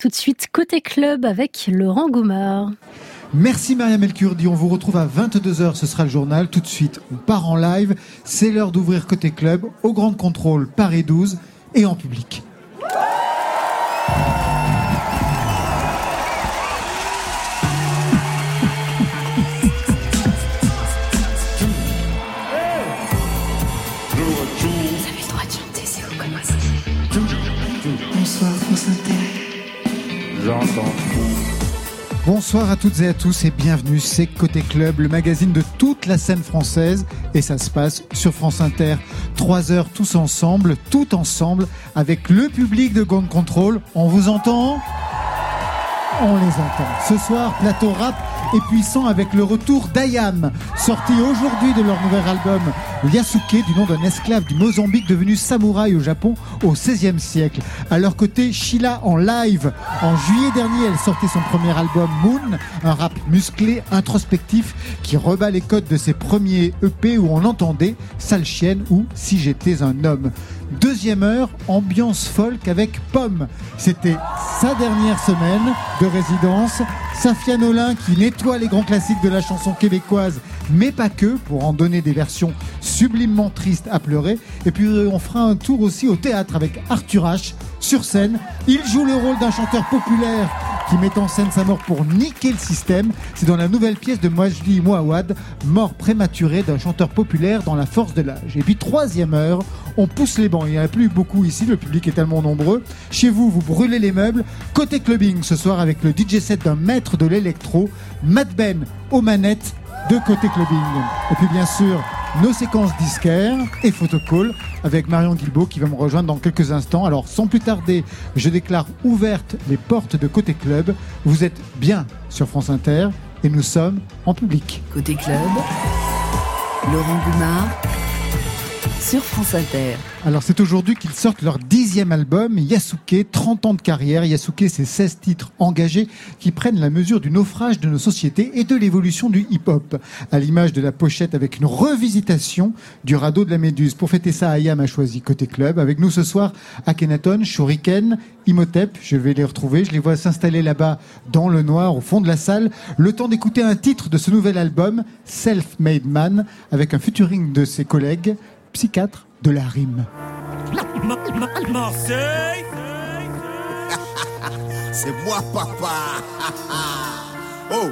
Tout de suite, côté club avec Laurent Goumard. Merci Maria Melkurdi, on vous retrouve à 22h, ce sera le journal. Tout de suite, on part en live. C'est l'heure d'ouvrir côté club au Grand Contrôle Paris 12 et en public. Bonsoir à toutes et à tous et bienvenue, c'est Côté Club, le magazine de toute la scène française et ça se passe sur France Inter. Trois heures tous ensemble, tout ensemble, avec le public de Gone Control. On vous entend? On les entend. Ce soir, plateau rap et puissant avec le retour d'Ayam, sorti aujourd'hui de leur nouvel album Yasuke, du nom d'un esclave du Mozambique devenu samouraï au Japon au XVIe siècle. À leur côté, Sheila en live. En juillet dernier, elle sortait son premier album Moon, un rap musclé, introspectif, qui rebat les codes de ses premiers EP où on entendait Sale chienne ou Si j'étais un homme. Deuxième heure, ambiance folk avec Pomme. C'était sa dernière semaine de résidence. Safia Nolin qui nettoie les grands classiques de la chanson québécoise, mais pas que, pour en donner des versions sublimement tristes à pleurer. Et puis on fera un tour aussi au théâtre avec Arthur H. Sur scène, il joue le rôle d'un chanteur populaire qui met en scène sa mort pour niquer le système. C'est dans la nouvelle pièce de Mojdi Mouawad, mort prématurée d'un chanteur populaire dans la force de l'âge. Et puis troisième heure, on pousse les bancs. Il n'y en a plus beaucoup ici, le public est tellement nombreux. Chez vous, vous brûlez les meubles. Côté clubbing ce soir avec le DJ set d'un maître de l'électro, Matt Ben aux manettes de Côté clubbing. Et puis bien sûr, nos séquences disquaires et photocall avec Marion Guilbault qui va me rejoindre dans quelques instants. Alors sans plus tarder, je déclare ouvertes les portes de Côté Club. Vous êtes bien sur France Inter et nous sommes en public. Côté club, Laurent Goumard Alors c'est aujourd'hui qu'ils sortent leur dixième album, Yasuke, 30 ans de carrière. Yasuke, c'est 16 titres engagés qui prennent la mesure du naufrage de nos sociétés et de l'évolution du hip-hop. À l'image de la pochette avec une revisitation du radeau de la Méduse. Pour fêter ça, Ayam a choisi Côté Club. Avec nous ce soir, Akhenaton, Shuriken, Imhotep, je vais les retrouver. Je les vois s'installer là-bas dans le noir au fond de la salle. Le temps d'écouter un titre de ce nouvel album, Self-Made Man, avec un featuring de ses collègues, psychiatres de la rime. Marseille C'est moi, papa. oh,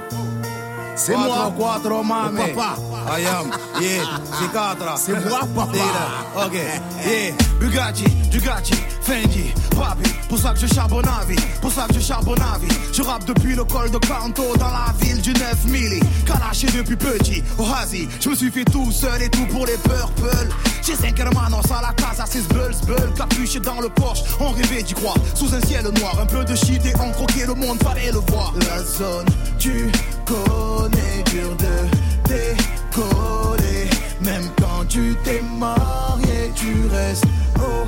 c'est moi. Quattro mame. Oh, papa. I am, yeah, c'est quatre. C'est moi, papa. Ok, yeah. Bugatti, Bugatti, Fendi, Papi. Pour ça que je charbonne à vie, pour ça que je charbonne à vie. Je rappe depuis le col de Canto dans la ville du 9 milli. Kalaché depuis petit, Hazi. Je me suis fait tout seul et tout pour les purple. J'ai 5 hermanos à la casa, 6 bulls, bulls. Capuché dans le Porsche, on rêvait d'y croire. Sous un ciel noir, un peu de shit et on croquait le monde, fallait le voir. La zone, tu connais, dur de décoller. Même quand tu t'es marié, tu restes au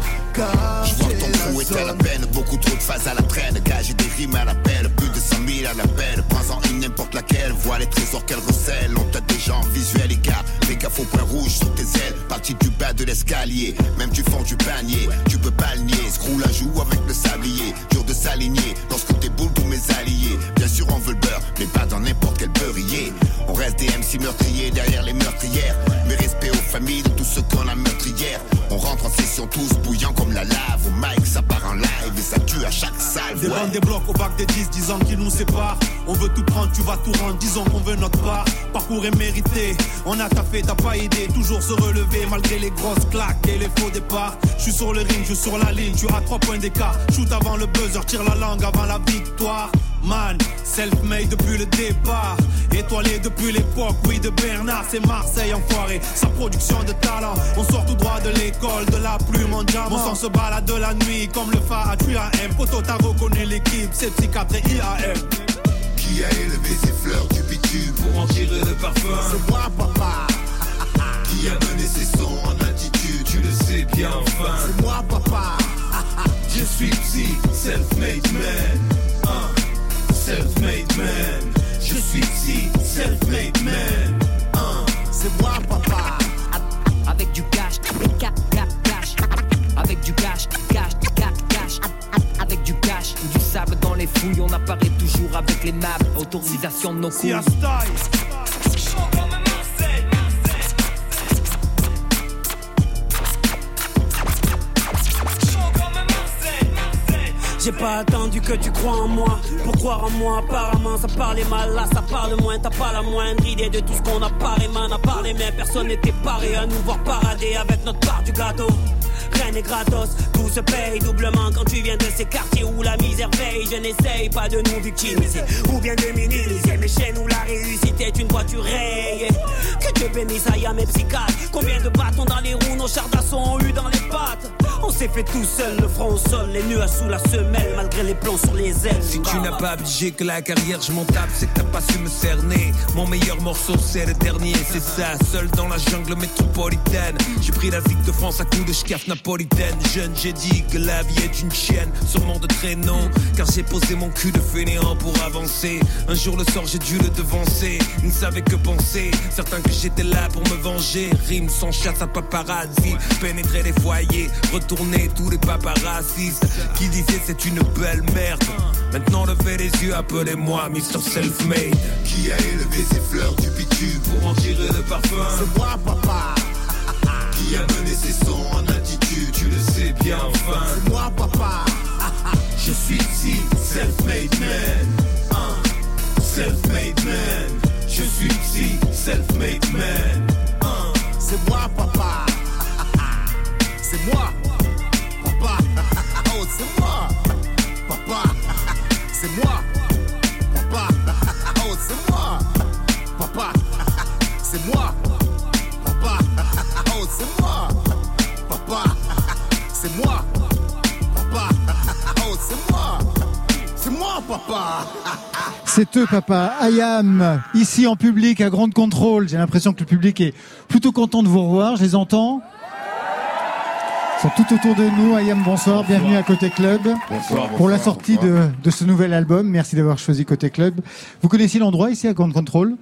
Je vois quartier. ton crew est à la peine, beaucoup trop de phases à la traîne. Gage des rimes à la peine, plus de 100 000 à la peine. Prends-en une n'importe laquelle, vois les trésors qu'elle recèle. On t'a déjà en visuel, gars. Fais gaffe au point rouge sur tes ailes. Parti du bas de l'escalier, même du fond du panier. Tu peux pas le nier, screw la joue avec le sablier. S'aligner lorsque t'es boule pour mes alliés. Bien sûr, on veut le beurre, mais pas dans n'importe quel beurrier. On reste des MC meurtriers derrière les meurtrières. Mais respect aux familles de tous ceux qu'on a meurtrières. On rentre en session tous bouillants comme la lave. Au mic, ça part en live et ça tue à chaque salle. Des ouais. des blocs au bac des 10, 10 ans qui nous séparent. On veut tout prendre, tu vas tout rendre, disons qu'on veut notre part. Parcours est mérité, on a taffé, t'as pas aidé. Toujours se relever malgré les grosses claques et les faux départs. Je suis sur le ring, je suis sur la ligne, tu as trois points d'écart. Shoot avant le buzzer, la langue avant la victoire. Man, self-made depuis le départ. Étoilé depuis l'époque, oui, de Bernard, c'est Marseille enfoiré. Sa production de talent, on sort tout droit de l'école, de la plume en diamant. On s'en se balade de la nuit comme le phare à M. Poto, t'as reconnu l'équipe, c'est psychiatre et IAM. Qui a élevé ses fleurs du bitume Pour en tirer le parfum, C'est moi, papa. qui a mené ses sons en attitude, tu le sais bien enfin. C'est moi, papa. Je suis psy, self-made man. Hein, self-made man. Je suis psy, self-made man. Hein. C'est moi, papa. Avec du cash, cash, cash, avec du cash, cash, cash, cash, avec du cash, du sable dans les fouille, on apparaît toujours avec les maps. Autorisation de nos couilles. J'ai pas attendu que tu crois en moi. Pour croire en moi apparemment ça parlait mal. Là ça parle moins. T'as pas la moindre idée de tout ce qu'on a parlé Man à parler. Mais personne n'était paré À nous voir parader avec notre part du gâteau. Rien n'est gratos, se paye doublement quand tu viens de ces quartiers où la misère veille. Je n'essaye pas de nous victimiser ou bien de minimiser mes chaînes où la réussite est une voiture rayée. Que Dieu bénisse Ayam et psychiatre. Combien de bâtons dans les roues nos chars d'assaut ont eu dans les pattes. On s'est fait tout seul, le front au sol, les nuages sous la semelle, malgré les plans sur les ailes. Si tu n'as pas obligé que la carrière je m'en tape, c'est que t'as pas su me cerner. Mon meilleur morceau c'est le dernier, c'est ça. Seul dans la jungle métropolitaine, j'ai pris la ville de France à coups de schcaf napolitaine. Jeune, j'ai dit que la vie est une chienne, sûrement de traîneau. Car j'ai posé mon cul de fainéant pour avancer. Un jour le sort, j'ai dû le devancer. Ils ne savaient que penser, certains que j'étais là pour me venger. Rime sans chasse à paparazzi, pénétrer les foyers, retourner tous les paparazzis qui disaient c'est une belle merde. Maintenant levez les yeux, appelez-moi Mr. Self-Made. Qui a élevé ces fleurs du bitume Pour en tirer le parfum? C'est moi, papa. Qui a mené ses sons en sais bien. C'est moi, papa. Je suis ici, self-made man. Hein. Self-made man. Je suis ici, self-made man. Hein. C'est moi, papa. C'est moi. Papa. Oh, c'est moi. Papa. C'est moi. Papa. Oh, c'est moi. Papa. C'est moi. C'est moi. Papa. Oh, c'est moi. C'est moi, papa. C'est eux, papa. Ayam, ici en public, à Grande Contrôle. J'ai l'impression que le public est plutôt content de vous revoir. Je les entends. Ils sont tout autour de nous. Ayam, bonsoir. Bienvenue à Côté Club. Bonsoir, Pour la sortie de, de ce nouvel album. Merci d'avoir choisi Côté Club. Vous connaissez l'endroit ici à Grande Contrôle?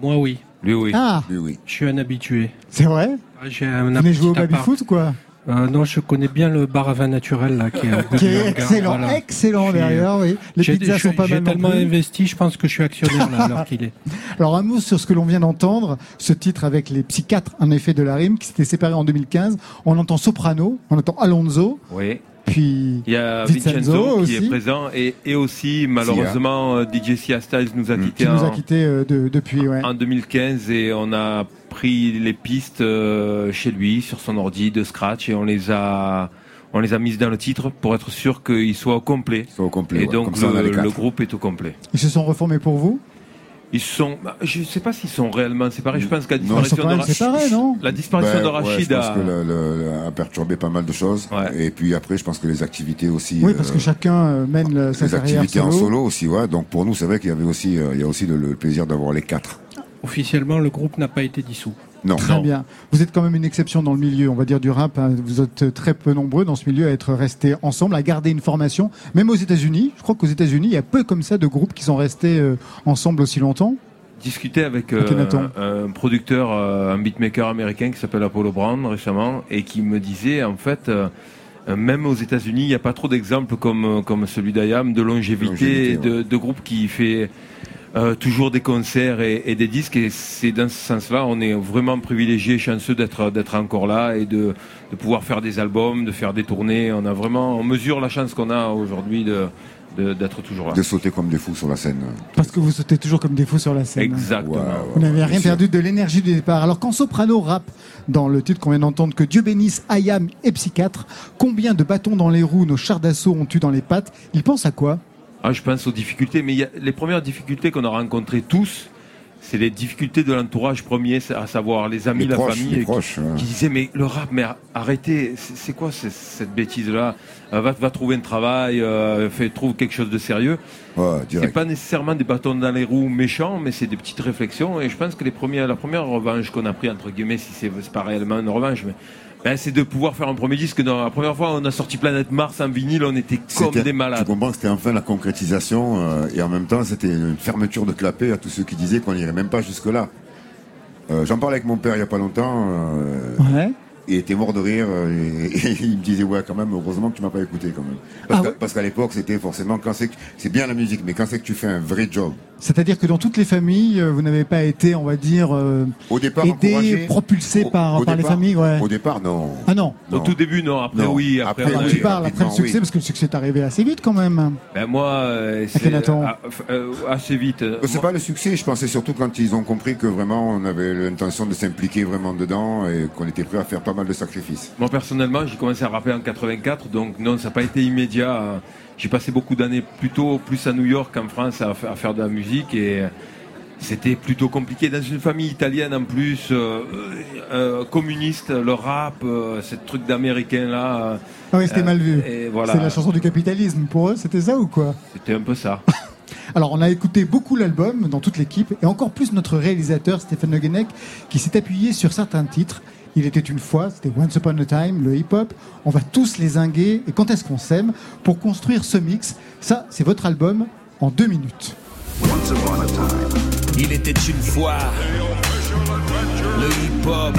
Moi, oui. Lui, oui. Ah, Oui, oui. Je suis un habitué. c'est vrai? Ah, J'ai un Vous venez jouer au baby-foot ou quoi Euh, Non, je connais bien le bar à vin naturel là, qui est, Qui est excellent, voilà. excellent derrière, oui. Les J'ai pizzas sont pas j'ai mal non tellement plus. investi, je pense que je suis actionnaire là, alors qu'il est. Alors un mot sur ce que l'on vient d'entendre, ce titre avec les psychiatres, en effet, de la rime, qui s'était séparé en 2015. On entend Soprano, on entend Alonso, Oui. Puis Il y a Vincenzo Vincenzo, qui aussi. est présent et, et aussi, malheureusement, euh, DJ Sia Styles nous a Mm. quittés qui nous a en, quittés euh, de- depuis. Ouais. en 2015 et on a pris les pistes euh, chez lui sur son ordi de scratch et on les a on les a mises dans le titre pour être sûr qu'il soit au complet. Soit au complet. Et ouais. donc ça, le groupe est au complet. Ils se sont reformés pour vous? Ils sont, bah, je sais pas s'ils sont réellement séparés. Je pense que la Non, Ils sont disparition quand de séparés, non la disparition Ben, de ouais, Rachid je pense a, que le, le- le- a perturbé pas mal de choses. Ouais. Et puis après, je pense que les activités aussi. Oui, parce que euh, chacun euh, mène euh, sa les carrière activités solo. en solo aussi, ouais. Donc pour nous, c'est vrai qu'il y avait aussi, euh, il y a aussi le, le plaisir d'avoir les quatre. Officiellement, le groupe n'a pas été dissous. Non. Très Non. bien. Vous êtes quand même une exception dans le milieu, on va dire du rap. hein. Vous êtes très peu nombreux dans ce milieu à être restés ensemble, à garder une formation. Même aux États-Unis, je crois qu'aux États-Unis, il y a peu comme ça de groupes qui sont restés euh, ensemble aussi longtemps. discuté avec euh, un producteur, euh, un beatmaker américain qui s'appelle Apollo Brown récemment et qui me disait en fait, même aux États-Unis, il n'y a pas trop d'exemples comme, comme celui d'Ayam de longévité, de, de groupes qui fait euh, toujours des concerts et, et des disques. Et c'est dans ce sens-là, on est vraiment privilégié, chanceux d'être d'être encore là et de, de pouvoir faire des albums, de faire des tournées. On a vraiment, on mesure la chance qu'on a aujourd'hui de d'être toujours là. De sauter comme des fous sur la scène. Parce que vous sautez toujours comme des fous sur la scène. Exactement. Ouais, ouais, Vous n'avez rien sûr. perdu de l'énergie du départ. Alors quand Soprano rappe dans le titre qu'on vient d'entendre que Dieu bénisse Ayam et Psychiatre, combien de bâtons dans les roues nos chars d'assaut ont eu dans les pattes? Il pense à quoi? Ah, je pense aux difficultés, mais il y a, les premières difficultés qu'on a rencontrées tous, c'est les difficultés de l'entourage premier, à savoir les amis, Les la proches, famille, qui- proches, ouais. qui, disaient mais le rap, mais arrêtez, c'est quoi cette bêtise-là? Euh, va, va trouver un travail, euh, trouve quelque chose de sérieux. Ouais, C'est pas nécessairement des bâtons dans les roues méchants, mais c'est des petites réflexions. Et je pense que les premières, la première revanche qu'on a pris entre guillemets, si c'est pas réellement une revanche, mais ben, c'est de pouvoir faire un premier disque. Dans la première fois, on a sorti Planète Mars en vinyle, on était comme des Tu malades. comprends que c'était enfin la concrétisation euh, et en même temps c'était une fermeture de clapet à tous ceux qui disaient qu'on n'irait même pas jusque là. Euh, J'en parlais avec mon père il y a pas longtemps. euh, Ouais. Il était mort de rire euh, et, il me disait ouais quand même heureusement que tu m'as pas écouté quand même parce Ah qu'à l'époque c'était forcément quand c'est que- c'est bien la musique mais quand c'est que tu fais un vrai job C'est-à-dire que dans toutes les familles, euh, vous n'avez pas été, on va dire, euh, au départ aidé, encouragé, propulsé au- par, au par les familles, ouais. au départ non Ah non. Au tout début, non. Après, Non. oui. Après, Après, oui, tu parles après le succès, oui. parce que le succès est arrivé assez vite quand même. Ben moi, euh, c'est ah, euh, assez vite. C'est Moi- pas le succès, je pensais surtout quand ils ont compris que vraiment on avait l'intention de s'impliquer vraiment dedans et qu'on était prêt à faire pas mal de sacrifices. Moi personnellement, j'ai commencé à rapper en 84, donc non, ça n'a pas été immédiat. J'ai passé beaucoup d'années plutôt plus à New York qu'en France à, fa- à faire de la musique et euh, c'était plutôt compliqué dans une famille italienne en plus, euh, euh, communiste, le rap, euh, ce truc d'américain là. euh, Ah oui, c'était euh, mal vu. Voilà, C'est la chanson du capitalisme. Pour eux, c'était ça ou quoi? C'était un peu ça. Alors, on a écouté beaucoup l'album dans toute l'équipe et encore plus notre réalisateur Stéphane Le Guenec qui s'est appuyé sur certains titres. Il était une fois, c'était Once Upon a Time, le hip-hop. On va tous les zinguer. Et quand est-ce qu'on s'aime pour construire ce mix? Ça, c'est votre album en deux minutes. Il était une fois le hip-hop.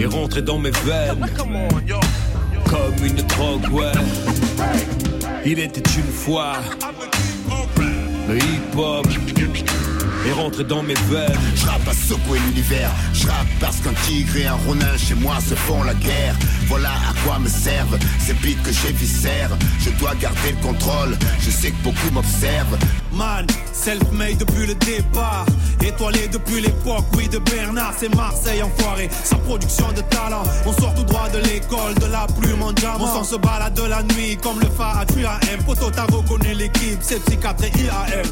Est rentré dans mes veines comme une drogue, ouais. Il était une fois le hip-hop est rentré dans mes veines. Je rappe à secouer l'univers, je rappe parce qu'un tigre et un ronin chez moi se font la guerre. Voilà à quoi me servent ces beats que j'ai viscères. Je dois garder le contrôle, je sais que beaucoup m'observent. Man, self-made depuis le départ. Étoilé depuis l'époque, oui, de Bernard, c'est Marseille enfoiré. Sans production de talent, on sort tout droit de l'école, de la plume en diamant. On s'en se balade de la nuit, comme le phare à M. Poto, t'as reconnu l'équipe, c'est psychiatre et IAM.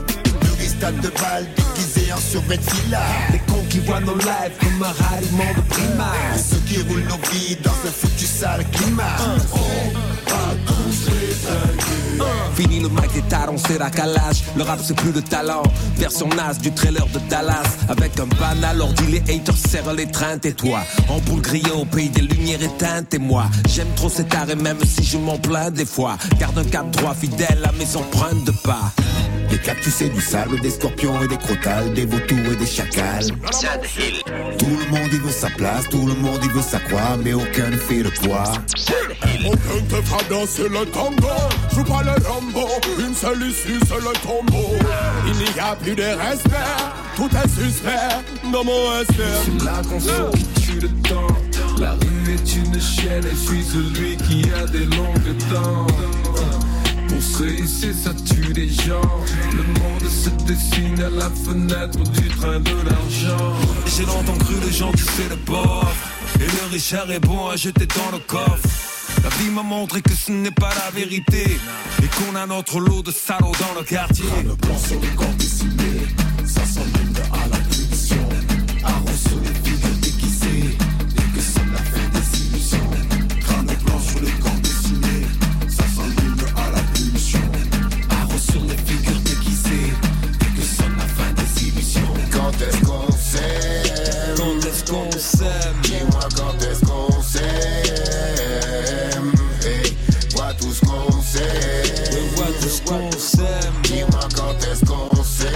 De balle déguisé en. Les cons qui voient nos lives comme un ralliement de primaire. Ceux qui roulent nos vies dans un foutu sale climat. Fini le mic des talons, c'est la calage. Le rap c'est plus le talent. Version naze du trailer de Dallas. Avec un banal ordi, les haters serrent les trains. Et toi, en boule grillée au pays des lumières éteintes. Et moi, j'aime trop cet art et même si je m'en plains des fois. Garde un cap droit fidèle à mes empreintes de pas. Des cactus et du sable, des scorpions et des crotales, des vautours et des chacals. Tout le monde y veut sa place, tout le monde y veut sa croix, mais aucun ne fait le poids. Aucun te fera danser le tango Joue pas le lambeau Une seule issue, c'est le tombeau Il n'y a plus de respect Tout est suspect dans mon espère C'est là qu'on se tue le temps. La rue est une chaîne et je suis celui qui a des longues dents. Pour se réussir, ça tue les gens. Le monde se dessine à la fenêtre du train de l'argent. J'ai longtemps cru les gens, sais, le pauvre. Et le richard est bon à jeter dans le coffre. La vie m'a montré que ce n'est pas la vérité. Et qu'on a notre lot de salauds dans le quartier. Le plan sur le corps Ça s'enlève qu'on s'aime Dis-moi quand est-ce qu'on s'aime Hey, vois tout ce qu'on sait vois tout ce qu'on s'aime Dis-moi quand est-ce qu'on s'aime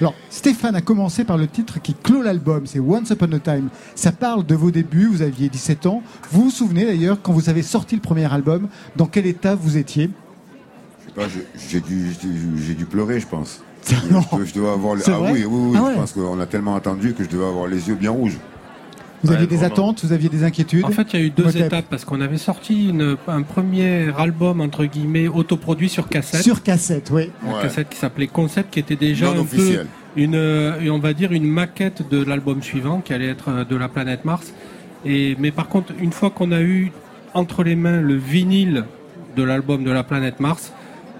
Alors, Stéphane a commencé par le titre qui clôt l'album, c'est Once Upon a Time. Ça parle de vos débuts, vous aviez 17 ans. Vous vous souvenez d'ailleurs, quand vous avez sorti le premier album, dans quel état vous étiez? Je sais pas, je- j'ai dû, j'ai dû pleurer, je pense. Non. Je, je devais avoir. les- Ah oui, oui, oui. Ah ouais. Je pense qu'on a tellement attendu que je devais avoir les yeux bien rouges. Vous Ouais, aviez des attentes, vous aviez des inquiétudes En fait, il y a eu deux étapes parce qu'on avait sorti une- un premier album entre guillemets autoproduit sur cassette. Sur cassette, oui. une Ouais. cassette qui s'appelait Concept, qui était déjà Non un peu officiel. une, euh, on va dire une maquette de l'album suivant, qui allait être euh, de la planète Mars. Et mais par contre, une fois qu'on a eu entre les mains le vinyle de l'album de la planète Mars,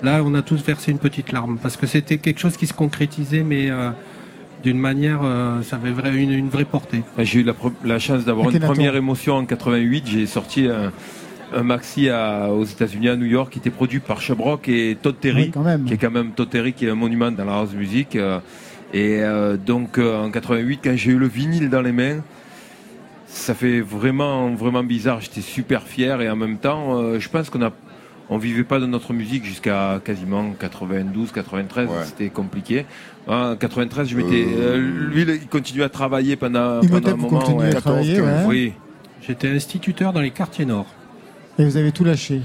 là, on a tous versé une petite larme parce que c'était quelque chose qui se concrétisait, mais euh, d'une manière, euh, ça avait vrai- une, une vraie portée. J'ai eu la, chance d'avoir une première émotion en 88. J'ai sorti un, un maxi à- aux États-Unis, à New York, qui était produit par Shabrock et Todd Terry, Oui, quand même. qui est quand même Todd Terry, qui est un monument dans la house music. euh, et euh, donc euh, en 88, quand j'ai eu le vinyle dans les mains, ça fait vraiment vraiment bizarre. J'étais super fier et en même temps, euh, je pense qu'on a on vivait pas de notre musique jusqu'à quasiment 92, 93. Ouais. C'était compliqué. En 93, je m'étais. Euh, euh, lui, il continuait à travailler pendant, un vous moment. continuez à 14, travailler, 15. ouais. Oui. J'étais instituteur dans les quartiers nord. Et vous avez tout lâché.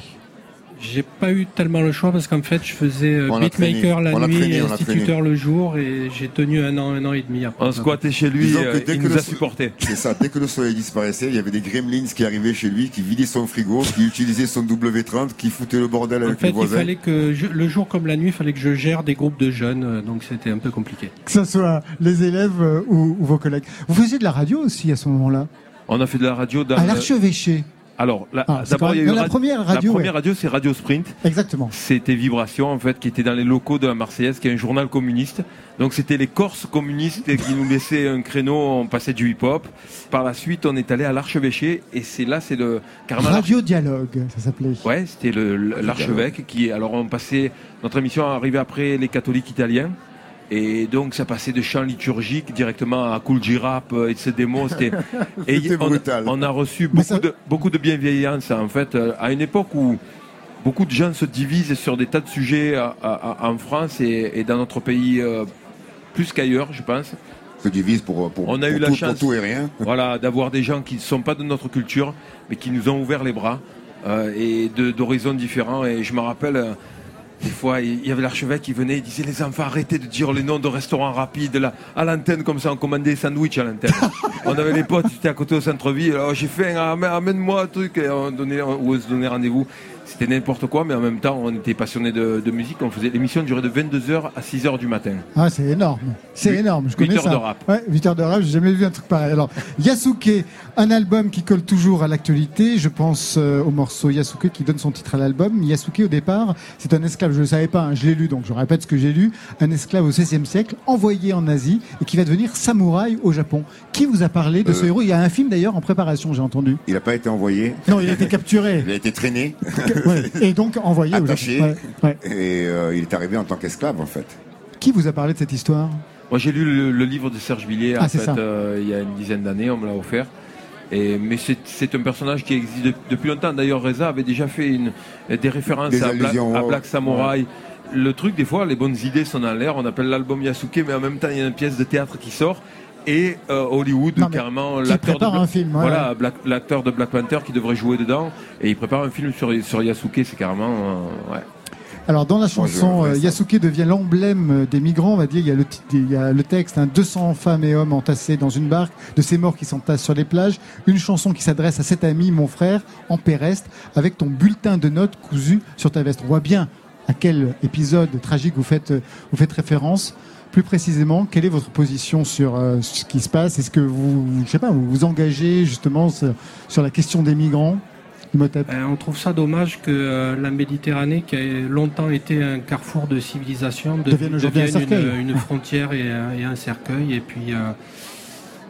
J'ai pas eu tellement le choix parce qu'en fait, je faisais euh, On a beatmaker la On nuit traîné, et instituteur le jour et j'ai tenu un an, un an et demi après. On squattait chez lui, que euh, dès il que nous le a supportés. C'est ça, dès que le soleil disparaissait, il y avait des gremlins qui arrivaient chez lui, qui vidaient son frigo, qui utilisaient son W30, qui foutaient le bordel En avec fait, les il voisins. fallait que je- le jour comme la nuit, il fallait que je gère des groupes de jeunes, euh, donc c'était un peu compliqué. Que ce soit les élèves ou, ou vos collègues. Vous faisiez de la radio aussi à ce moment-là? On a fait de la radio dans. À le- l'archevêché. Alors, la- Ah, d'abord, il y a eu la première radio, La première ouais. radio, c'est Radio Sprint. Exactement. C'était Vibration, en fait, qui était dans les locaux de la Marseillaise, qui est un journal communiste. Donc, c'était les Corses communistes qui nous laissaient un créneau, on passait du hip-hop. Par la suite, on est allé à l'Archevêché, et c'est là, c'est le. carrément Radio Dialogue, ça s'appelait. Ouais, c'était l'archevêque qui, alors on passait, notre émission arrivait après les catholiques italiens. Et donc ça passait de chants liturgiques directement à Cool G-Rap euh, et de ces démos. C'était on, brutal. on a reçu beaucoup ça- de beaucoup de bienveillance en fait euh, à une époque où beaucoup de gens se divisent sur des tas de sujets à- à- à- en France et, et dans notre pays euh, plus qu'ailleurs, je pense. Se divisent pour, pour, On a pour eu la chance. pour tout et rien. Voilà, d'avoir des gens qui ne sont pas de notre culture, mais qui nous ont ouvert les bras euh, et d'horizons différents. Et je me rappelle, euh, des fois, il y avait l'archevêque qui venait, il disait les enfants, arrêtez de dire les noms de restaurants rapides là, à l'antenne comme ça, on commandait des sandwichs à l'antenne. on avait les potes, c'était à côté au centre-ville. Alors j'ai fait, un, amène- amène-moi un truc, et on, donnait, on se donnait rendez-vous. C'était n'importe quoi, mais en même temps, on était passionnés de, de musique. On faisait l'émission durait de 22h à 6h du matin. Ah, c'est énorme. C'est énorme. Je huit connais heures ça. de rap. Ouais, 8 heures de rap. J'ai jamais vu un truc pareil. Alors, Yasuke, un album qui colle toujours à l'actualité. Je pense euh, au morceau Yasuke qui donne son titre à l'album. Yasuke, au départ, c'est un esclave. Je ne le savais pas. hein, je l'ai lu, donc je répète ce que j'ai lu. Un esclave au XVIe siècle, envoyé en Asie et qui va devenir samouraï au Japon. Qui vous a parlé de ce Euh. héros? Il y a un film d'ailleurs en préparation, j'ai entendu. Il n'a pas été envoyé, Non, il a été capturé. il a été traîné, Ouais. Et donc envoyé au attaché, Japon. Ouais, ouais. et euh, il est arrivé en tant qu'esclave en fait. Qui vous a parlé de cette histoire? Moi, j'ai lu le, le livre de Serge Villiers, Ah, en c'est fait, ça. euh, il y a une dizaine d'années, on me l'a offert. Et, mais c'est c'est un personnage qui existe de- depuis longtemps. D'ailleurs, Reza avait déjà fait une, des références Des à, Black, à Samurai. Le truc, des fois, les bonnes idées sont dans l'air. On appelle l'album Yasuke, mais en même temps, il y a une pièce de théâtre qui sort. Et euh, Hollywood, Non, carrément, l'acteur de, un film, ouais, voilà, l'acteur de Black Panther qui devrait jouer dedans. Et il prépare un film sur, sur Yasuke, c'est carrément. euh, ouais. Alors dans la chanson, euh. Yasuke devient l'emblème des migrants, on va dire. Il y a le, il y a le texte, hein, 200 femmes et hommes entassés dans une barque, de ces morts qui s'entassent sur les plages. Une chanson qui s'adresse à cet ami, mon frère, en péreste, avec ton bulletin de notes cousu sur ta veste. On voit bien à quel épisode tragique vous faites, vous faites référence. Plus précisément, quelle est votre position sur euh, ce qui se passe? Est-ce que vous, je sais pas, vous vous engagez justement sur, la question des migrants Euh, on trouve ça dommage que euh, la Méditerranée, qui a longtemps été un carrefour de civilisation, de- Devienne un une, une frontière et, un- et un cercueil. Et puis, euh,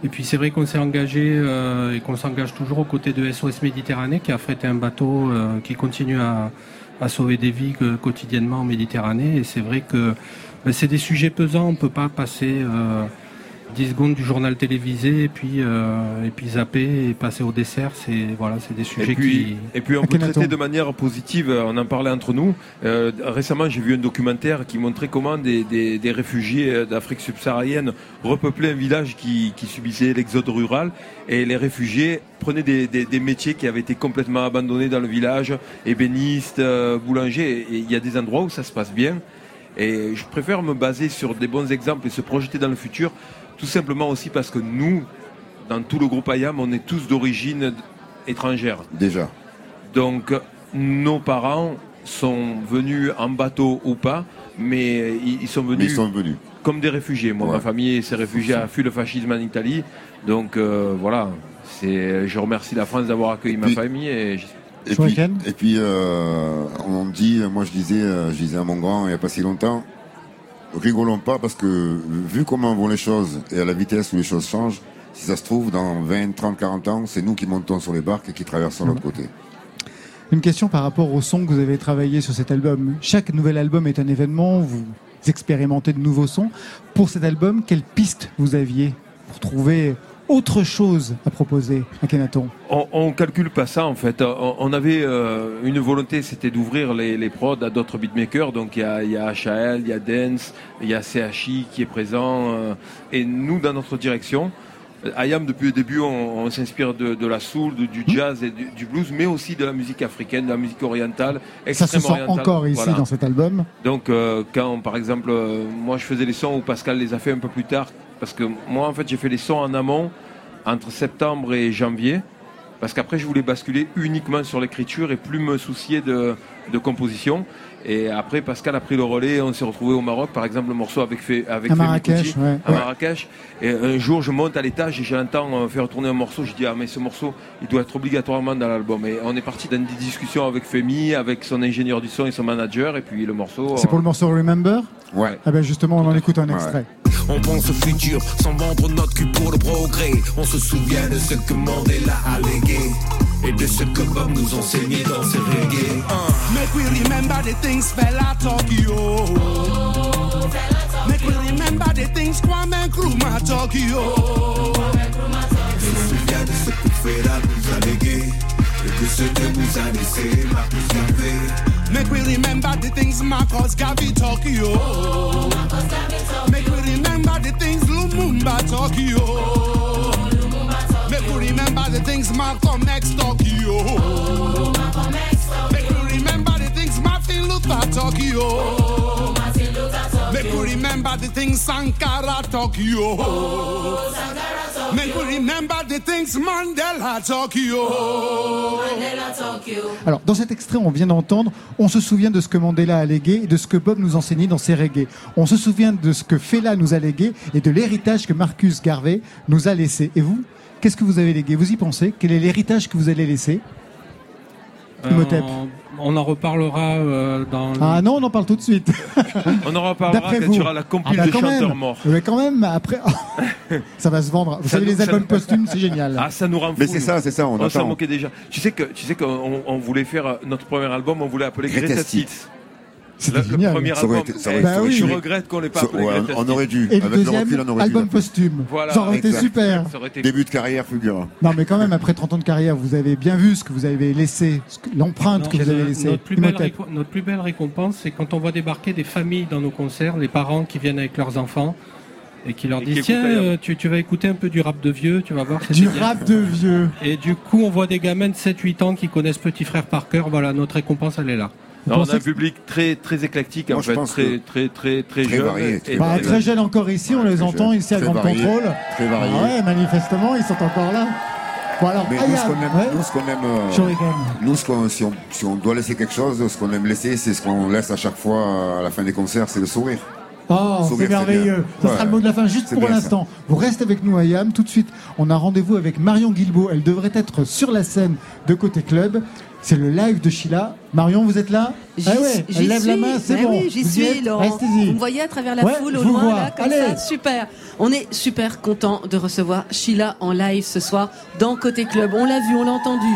et puis c'est vrai qu'on s'est engagé et qu'on s'engage toujours aux côtés de SOS Méditerranée, qui a affrété un bateau qui continue à, à sauver des vies quotidiennement en Méditerranée. Et c'est vrai que ben, c'est des sujets pesants. On peut pas passer euh, 10 secondes du journal télévisé et puis euh, et puis zapper et passer au dessert. C'est voilà, c'est des sujets Et puis, qui et puis on peut traiter de manière positive, euh, on en parlait entre nous. Euh, récemment, j'ai vu un documentaire qui montrait comment des, des- des réfugiés euh, d'Afrique subsaharienne repeuplaient un village qui, qui subissait l'exode rural. Et les réfugiés prenaient des, des- des métiers qui avaient été complètement abandonnés dans le village, ébénistes, euh, boulangers. Et il y a des endroits où ça se passe bien. Et je préfère me baser sur des bons exemples et se projeter dans le futur, tout simplement aussi parce que nous, dans tout le groupe IAM, on est tous d'origine étrangère. Déjà. Donc, nos parents sont venus en bateau ou pas, mais ils sont Mais venus ils sont venus. comme des réfugiés. Moi, Ouais. ma famille s'est réfugiée, a fui le fascisme en Italie. Donc, euh, voilà. Je remercie la France d'avoir accueilli ma famille et Et puis, Shuriken et puis euh, on dit, moi je disais, euh, je disais à mon grand il n'y a pas si longtemps, rigolons pas parce que vu comment vont les choses et à la vitesse où les choses changent, si ça se trouve dans 20, 30, 40 ans, c'est nous qui montons sur les barques et qui traversons l'autre côté. Une question par rapport au son que vous avez travaillé sur cet album. Chaque nouvel album est un événement, vous expérimentez de nouveaux sons. Pour cet album, quelle piste vous aviez pour trouver autre chose à proposer à Kenaton On, on calcule pas ça en fait. On, on avait euh, une volonté, c'était d'ouvrir les, les prods à d'autres beatmakers. Donc il y y a HAL, il y a Dance, il y a CHI qui est présent. euh, et nous, dans notre direction, euh, IAM depuis le début, on, on s'inspire de, de la soul, de- du jazz et du, du blues, mais aussi de la musique africaine, de la musique orientale, Ça se extrême sent encore ici Voilà. dans cet album. Donc euh, quand par exemple euh, moi je faisais les sons où Pascal les a fait un peu plus tard parce que moi en fait j'ai fait les sons en amont entre septembre et janvier. Parce qu'après je voulais basculer uniquement sur l'écriture et plus me soucier de, de composition et après Pascal a pris le relais on s'est retrouvé au Maroc par exemple le morceau avec fait avec À Femi Marrakech, ouais. à. Marrakech et un jour je monte à l'étage et j'entends euh, faire tourner un morceau je dis ah mais ce morceau il doit être obligatoirement dans l'album et on est parti dans des discussions avec Femi avec son ingénieur du son et son manager et puis le morceau C'est pour le morceau Remember? Ouais. Ah ben justement, on en écoute un extrait. On pense au futur sans vendre notre cul pour le progrès. On se souvient de ce que Mandela a légué et de ce que Bob nous enseignait dans ses reggae. Make we remember the things fella Tokyo. Make we remember the things Kwame Nkrumah Tokyo. Je me souviens de ce que Fela nous a légué et de ce que nous a laissé Marcus Garvey. Make we remember the things Marcus Garvey Tokyo. Make we remember the things Lumumba Tokyo. Make we remember the things Malcolm X Tokyo. Make we remember Martin Luther Tokyo. Make we remember the things Sankara Tokyo. Make we remember the things Mandela Tokyo. Alors, dans cet extrait, on vient d'entendre, on se souvient de ce que Mandela a légué et de ce que Bob nous enseignait dans ses reggae. On se souvient de ce que Fela nous a légué et de l'héritage que Marcus Garvey nous a laissé. Et vous, qu'est-ce que vous avez légué? Vous y pensez? Quel est l'héritage que vous allez laisser? Imhotep. On, on en reparlera euh, dans. Ah non, on en parle tout de suite. On en reparlera quand vous. tu auras la compile Ah bah de chanteurs même. morts. Mais quand même, après, ça va se vendre. Vous Ça savez, nous- les albums posthumes, c'est génial. Ah, ça nous rend Mais fous, c'est ça, c'est ça, on s'en attend. moquait déjà. Tu sais que, tu sais qu'on on voulait faire euh, notre premier album, on voulait appeler Greatest Greatest Hits. C'était Le, le génial. premier Ça album. été- ça été- ça aurait je regrette qu'on l'ait pas Ça- appelé ouais, on aurait dû. Et le Avec le deuxième, recul, on aurait dû. album là. posthume. Voilà. Ça aurait été super. Ça aurait été Début de carrière fulgurant. Non, mais quand même, après 30 ans de carrière, vous avez bien vu ce que vous avez laissé, l'empreinte que vous avez laissée. Notre plus, belle Imhotep. réco- notre plus belle récompense, c'est quand on voit débarquer des familles dans nos concerts, les parents qui viennent avec leurs enfants et qui leur Et qui disent Tiens, euh, tu, tu vas écouter un peu du rap de vieux, tu vas voir. Du rap de vieux. Et du coup, on voit des gamins de 7-8 ans qui connaissent Petit Frère par cœur. Voilà, notre récompense, elle est là. Non, on a un public très, très éclectique, Moi, en je fait. pense Très, très, très, très, très jeune. varié, très Bah, varié. très jeunes encore ici, on les entend jeune, ici à très Grand varié, Contrôle. très varié. Ah ouais, manifestement, ils sont encore là. Bon alors, Mais nous, ce qu'on aime, ouais. nous, ce qu'on aime, euh, nous, ce qu'on- si, on, si on doit laisser quelque chose, ce qu'on aime laisser, c'est ce qu'on laisse à chaque fois à la fin des concerts, c'est le sourire. Oh, c'est merveilleux. Ça Ouais. sera le mot de la fin juste pour l'instant. Vous restez avec nous, Ayam. Tout de suite, on a rendez-vous avec Marion Guilbault. Elle devrait être sur la scène de Côté Club. C'est le live de Sheila. Marion, vous êtes là J'y Ah ouais, suis- elle lève la suis. main, c'est bon. Oui, j'y suis, Laurent. Vous me voyez à travers la Ouais, foule au loin, là, comme Allez. ça. Super. On est super content de recevoir Sheila en live ce soir dans Côté Club. On l'a vu, on l'a entendu.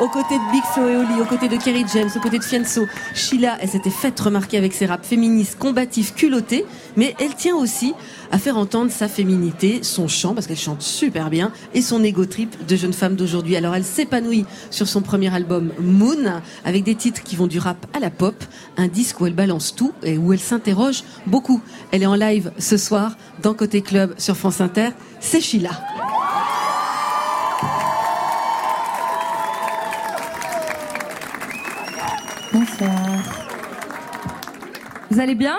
Aux côtés de Big Flo et Oli, aux côtés de Kerry James, aux côtés de Fianso. Sheila, elle s'était faite remarquer avec ses raps féministes, combatifs, culottés, mais elle tient aussi à faire entendre sa féminité, son chant, parce qu'elle chante super bien, et son ego trip de jeune femme d'aujourd'hui. Alors elle s'épanouit sur son premier album Moon, avec des titres qui vont du rap à la pop, un disque où elle balance tout et où elle s'interroge beaucoup. Elle est en live ce soir dans Côté Club sur France Inter. C'est Sheila. Bonsoir. Vous allez bien?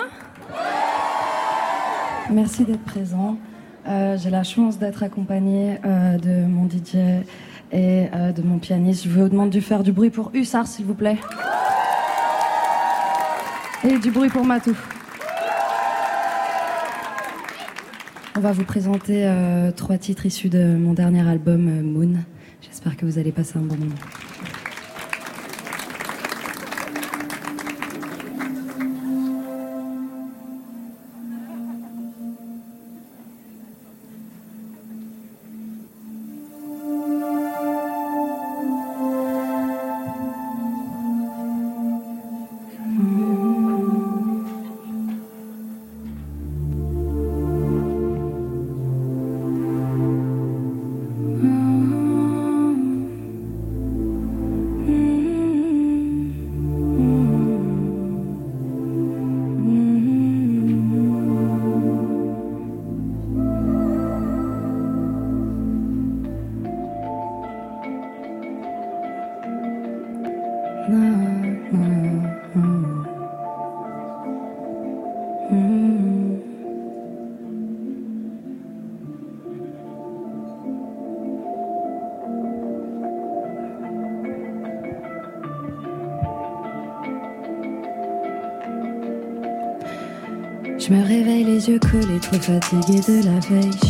Merci d'être présent. Euh, J'ai la chance d'être accompagnée euh, de mon DJ et euh, de mon pianiste. Je vous demande de faire du bruit pour Hussard, s'il vous plaît. Et du bruit pour Matou. On va vous présenter euh, trois titres issus de mon dernier album euh, Moon. J'espère que vous allez passer un bon moment.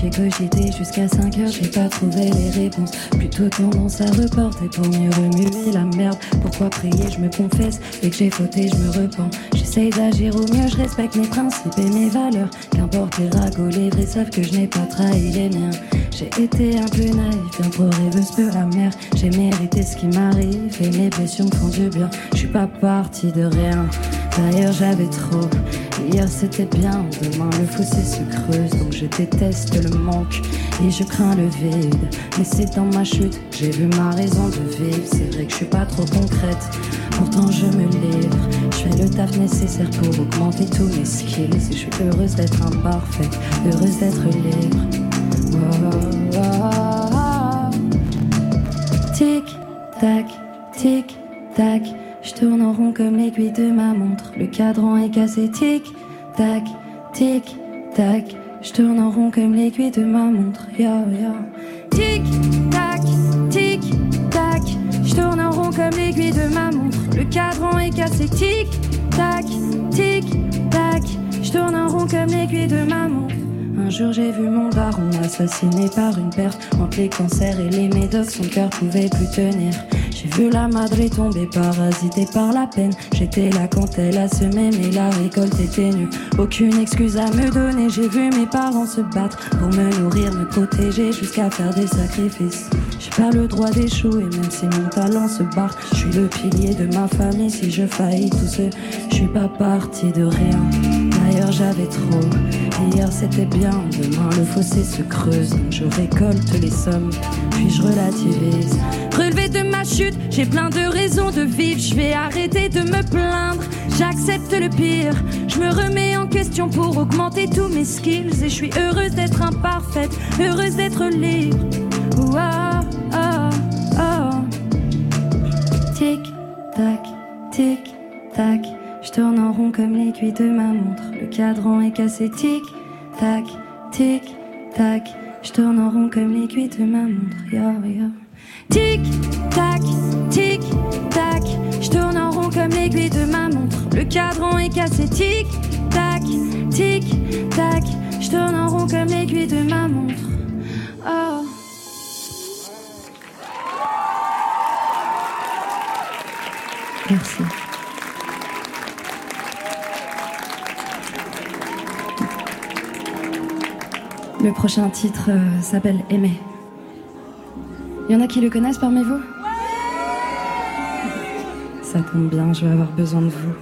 J'ai cogité jusqu'à 5 heures, j'ai pas trouvé les réponses. Plutôt tendance à reporter pour mieux remuer la merde. Pourquoi prier, je me confesse. Dès que j'ai fauté, je me repens. J'essaye d'agir au mieux, je respecte mes principes et mes valeurs. Qu'importe les ragots, les vrais savent que je n'ai pas trahi les miens. J'ai été un peu naïf, bien trop rêveuse, peu amère. J'ai mérité ce qui m'arrive et mes blessures me font du bien. Je suis pas partie de rien. D'ailleurs, j'avais trop. Hier c'était bien, demain le fossé se creuse. Donc je déteste le manque et je crains le vide. Mais c'est dans ma chute j'ai vu ma raison de vivre. C'est vrai que je suis pas trop concrète, pourtant je me livre. Je fais le taf nécessaire pour augmenter tous mes skills. Et je suis heureuse d'être imparfaite, heureuse d'être libre. Oh. Tic, tac, tic, tac. Tourne en rond comme l'aiguille de ma montre. Le cadran est cassé, tic, tac, tic, tac. Je tourne en rond comme l'aiguille de ma montre. Yo, yo. Tic, tac, tic, tac. Je tourne en rond comme l'aiguille de ma montre. Le cadran est cassé, tic, tac, tic, tac. Je tourne en rond comme l'aiguille de ma montre. Un jour j'ai vu mon daron assassiné par une perte. Entre les cancers et les médocs son cœur pouvait plus tenir. J'ai vu la madre tomber parasitée par la peine. J'étais là quand elle a semé mais la récolte était nue Aucune excuse à me donner J'ai vu mes parents se battre. Pour me nourrir, me protéger jusqu'à faire des sacrifices. J'ai pas le droit d'échouer même si mon talent se barre. Je suis le pilier de ma famille si je faillis tout ce Je suis pas parti de rien D'ailleurs j'avais trop Hier c'était bien, demain le fossé se creuse. Je récolte les sommes, puis je relativise. Relevé de ma chute, j'ai plein de raisons de vivre. Je vais arrêter de me plaindre, j'accepte le pire. Je me remets en question pour augmenter tous mes skills. Et je suis heureuse d'être imparfaite, heureuse d'être libre. Ouah, ah, ah. Tic, tac, tic, tac. Je tourne en rond comme l'aiguille de ma montre. Le cadran est cassé, tic, tac, tic, tac. Je tourne en rond comme l'aiguille de ma montre. Yo, yo. Tic, tac, tic, tac. Je tourne en rond comme l'aiguille de ma montre. Le cadran est cassé, tic, tac, tic, tac. Je tourne en rond comme l'aiguille de ma montre. Oh. Merci. Le prochain titre euh, s'appelle Aimer. Il y en a qui le connaissent parmi vous? Ça tombe bien, je vais avoir besoin de vous.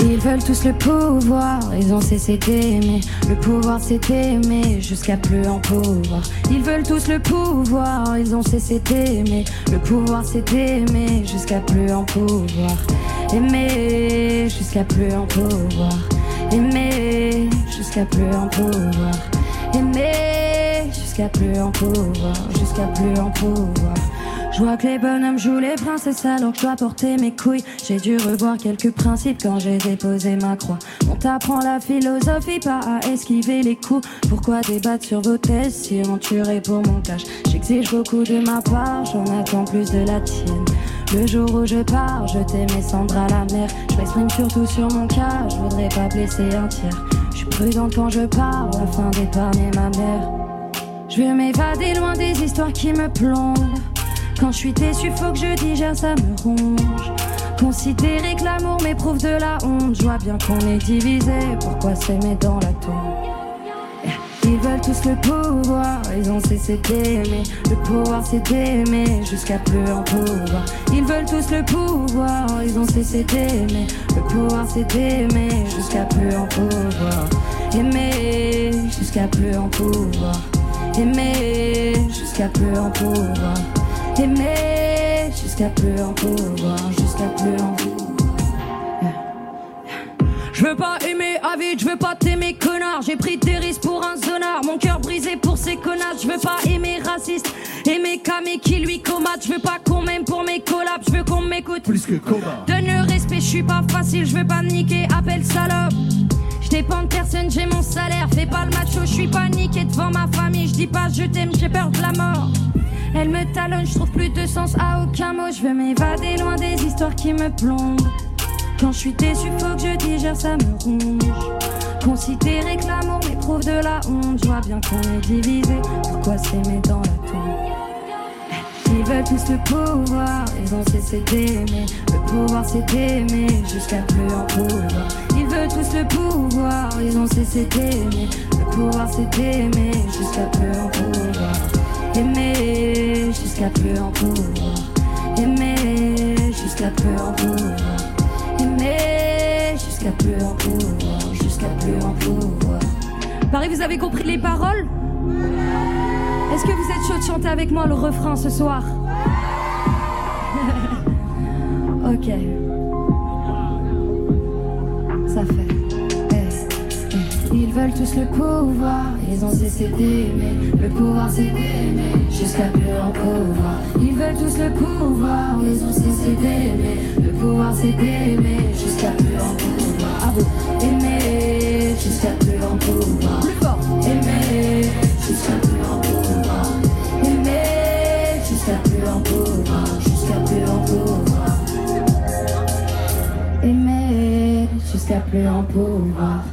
Ils veulent tous le pouvoir, ils ont cessé d'aimer. Le pouvoir c'est aimer jusqu'à plus en pouvoir. Ils veulent tous le pouvoir, ils ont cessé d'aimer. Le pouvoir c'est aimer jusqu'à plus en pouvoir. Aimer jusqu'à plus en pouvoir. Aimer jusqu'à plus en pouvoir. Aimer jusqu'à plus en pouvoir. Jusqu'à plus en pouvoir. Je que les bonhommes jouent les princesses alors que je dois porter mes couilles. J'ai dû revoir quelques principes quand j'ai déposé ma croix. On t'apprend la philosophie, pas à esquiver les coups. Pourquoi débattre sur vos thèses si on tuerait pour mon cash? J'exige beaucoup de ma part, j'en attends plus de la tienne. Le jour où je pars, je mes cendres à la mer. Je m'exprime surtout sur mon cas, je voudrais pas blesser un tiers. Je suis prudente quand je parle, afin d'épargner ma mère. Je veux m'évader loin des histoires qui me plombent. Quand je suis déçu, faut que je digère, ça me ronge. Considérer que l'amour m'éprouve de la honte. Je vois bien qu'on est divisé, pourquoi s'aimer dans la tombe? Veulent tous le pouvoir, ils ont cessé d'aimer. Le pouvoir c'est d'aimer jusqu'à plus en pouvoir. Ils veulent tous le pouvoir, ils ont cessé d'aimer. Le pouvoir c'est d'aimer jusqu'à plus en pouvoir. Aimer jusqu'à plus en pouvoir. Aimer jusqu'à plus en pouvoir. Aimer jusqu'à plus en pouvoir, jusqu'à plus en pouvoir. Je pas aimer je veux pas t'aimer connard. J'ai pris des risques pour un zonard, mon cœur brisé pour ces connards. Je veux pas aimer raciste, aimer camé qui lui comate. Je veux pas qu'on m'aime pour mes collabs, je veux qu'on m'écoute. Plus que. Donne le respect, je suis pas facile, je veux pas me niquer, appelle salope. Je dépends de personne, j'ai mon salaire, fais pas le macho, je suis paniqué devant ma famille. Je dis pas je t'aime, j'ai peur de la mort. Elle me talonne, je trouve plus de sens à aucun mot. Je veux m'évader loin des histoires qui me plombent. Quand je suis déçu, faut que je digère, ça me ronge. Considérer que l'amour m'éprouve de la honte. Je vois bien qu'on est divisé. Pourquoi s'aimer dans la tombe? Ils veulent tous le pouvoir, ils ont cessé d'aimer. Le pouvoir c'est d'aimer jusqu'à plus en pouvoir. Ils veulent tous le pouvoir, ils ont cessé d'aimer. Le pouvoir c'est d'aimer jusqu'à plus en pouvoir. Aimer jusqu'à plus en pouvoir. Aimer jusqu'à plus en pouvoir. Jusqu'à plus en pouvoir. Jusqu'à plus en pouvoir. Paris, vous avez compris les paroles? Est-ce que vous êtes chaud de chanter avec moi le refrain ce soir? Ok. Ça fait. Ils veulent tous le pouvoir, ils ont cessé d'aimer. Le pouvoir c'est d'aimer jusqu'à plus en pouvoir. Ils veulent tous le pouvoir, ils ont cessé d'aimer. Le pouvoir c'est d'aimer jusqu'à plus en pouvoir. À vous, aimer jusqu'à plus en pouvoir. Plus fort, aimer jusqu'à plus en pouvoir. Aimer jusqu'à plus en pouvoir. Jusqu'à plus en pouvoir. Aimer jusqu'à plus en pouvoir.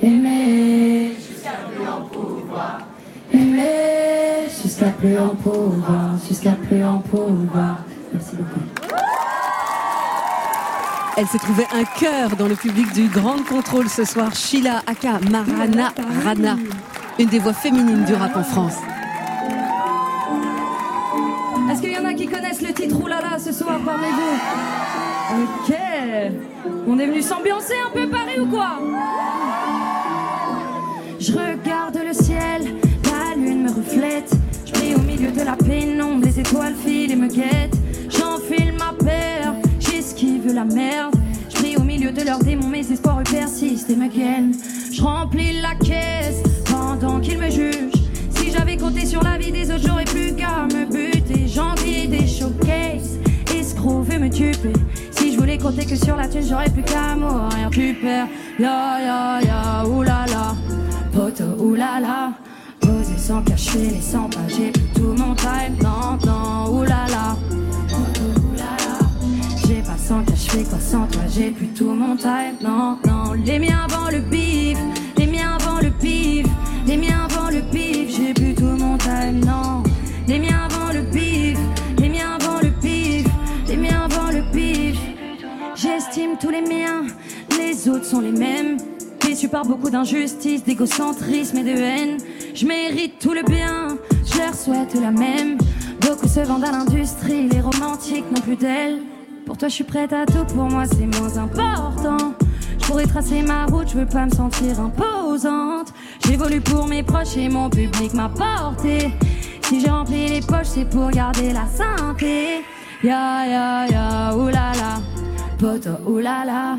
Aimer jusqu'à plus en pouvoir. Aimer jusqu'à plus en pouvoir. Jusqu'à plus en pouvoir. Merci beaucoup. Elle s'est trouvée un cœur dans le public du Grand Contrôle ce soir. Sheila Aka Marana Rana, une des voix féminines du rap en France. Est-ce qu'il y en a qui connaissent le titre Oulala ce soir parmi vous? Ok. On est venu s'ambiancer un peu Paris ou quoi? Je regarde le ciel, la lune me reflète. Je prie au milieu de la pénombre, les étoiles filent et me guettent. J'enfile ma peur, j'esquive la merde. Je prie au milieu de leurs démons, mes espoirs persistent et me gagnent. Je remplis la caisse pendant qu'ils me jugent. Si j'avais compté sur la vie des autres, j'aurais plus qu'à me buter. J'envie des showcases, escrocs veut me tuer. Si je voulais compter que sur la thune, j'aurais plus qu'à mourir. Tu perds, ya ya ya, oulala, poto oulala. Posé sans cacher les 100 pas, j'ai tout mon time. Non, non, oulala. J'ai pas sans fais quoi sans toi, j'ai plus tout mon time. Non, non, les miens avant le bif, les miens avant le pif, les miens avant le pif, j'ai plus tout mon time. Non, les miens avant le pif, les miens avant le pif, les miens avant le pif. J'estime tous les miens, les autres sont les mêmes. Déçu par beaucoup d'injustice, d'égocentrisme et de haine. Je mérite tout le bien, je leur souhaite la même. Beaucoup se vendent à l'industrie, les romantiques n'ont plus d'elle. Pour toi, je suis prête à tout, pour moi, c'est moins important. Je pourrais tracer ma route, je veux pas me sentir imposante. J'évolue pour mes proches et mon public m'a porté. Si j'ai rempli les poches, c'est pour garder la santé. Ya ya ya, oulala, poto oulala.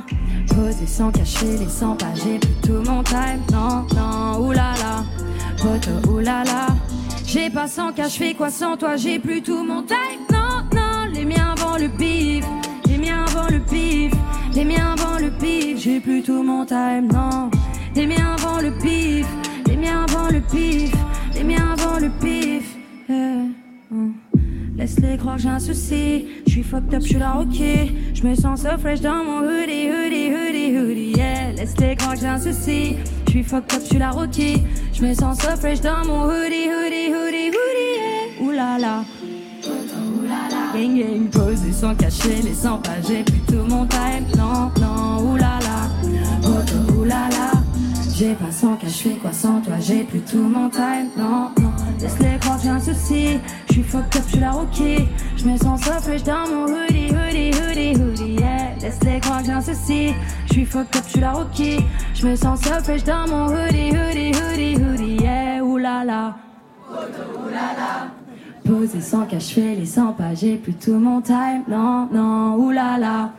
Posé sans cacher les 100 pas, j'ai tout mon time. Non, non, oulala, poto oulala. J'ai pas sans cache, quoi sans toi, j'ai plus tout mon time. Non, non, les miens avant le pif, les miens avant le pif, les miens avant le pif, j'ai plus tout mon time. Non, les miens avant le pif, les miens avant le pif, les miens avant le pif. Eh, hum. Laisse-les croire que j'ai un souci. Je suis fucked up, je suis là, ok. Je me sens so fresh dans mon hoodie, hoodie, hoodie, hoodie, yeah. Laisse-les croire que j'ai un souci. Je suis fucked up, je suis là, ok. Je me sens so fresh dans mon hoodie, hoodie, hoodie, hoodie, yeah. Oulala. Gang gang posé sans cacher les 100 pas j'ai plus tout mon time Non non oulala oulala J'ai pas sans fais quoi sans toi j'ai plus tout mon time. Non non Laisse-les j'ai un souci Je suis fucked up je suis là ok Je me sens so fresh dans mon hoodie hoodie hoodie hoodie yeah. Laisse-les j'ai un souci Je suis fucked up je suis là ok Je me sens so fresh dans mon hoodie hoodie hoodie hoodie yeah. Oulala Posé sans fais les 100 pas, j'ai plus tout mon time. Non, non, oulala.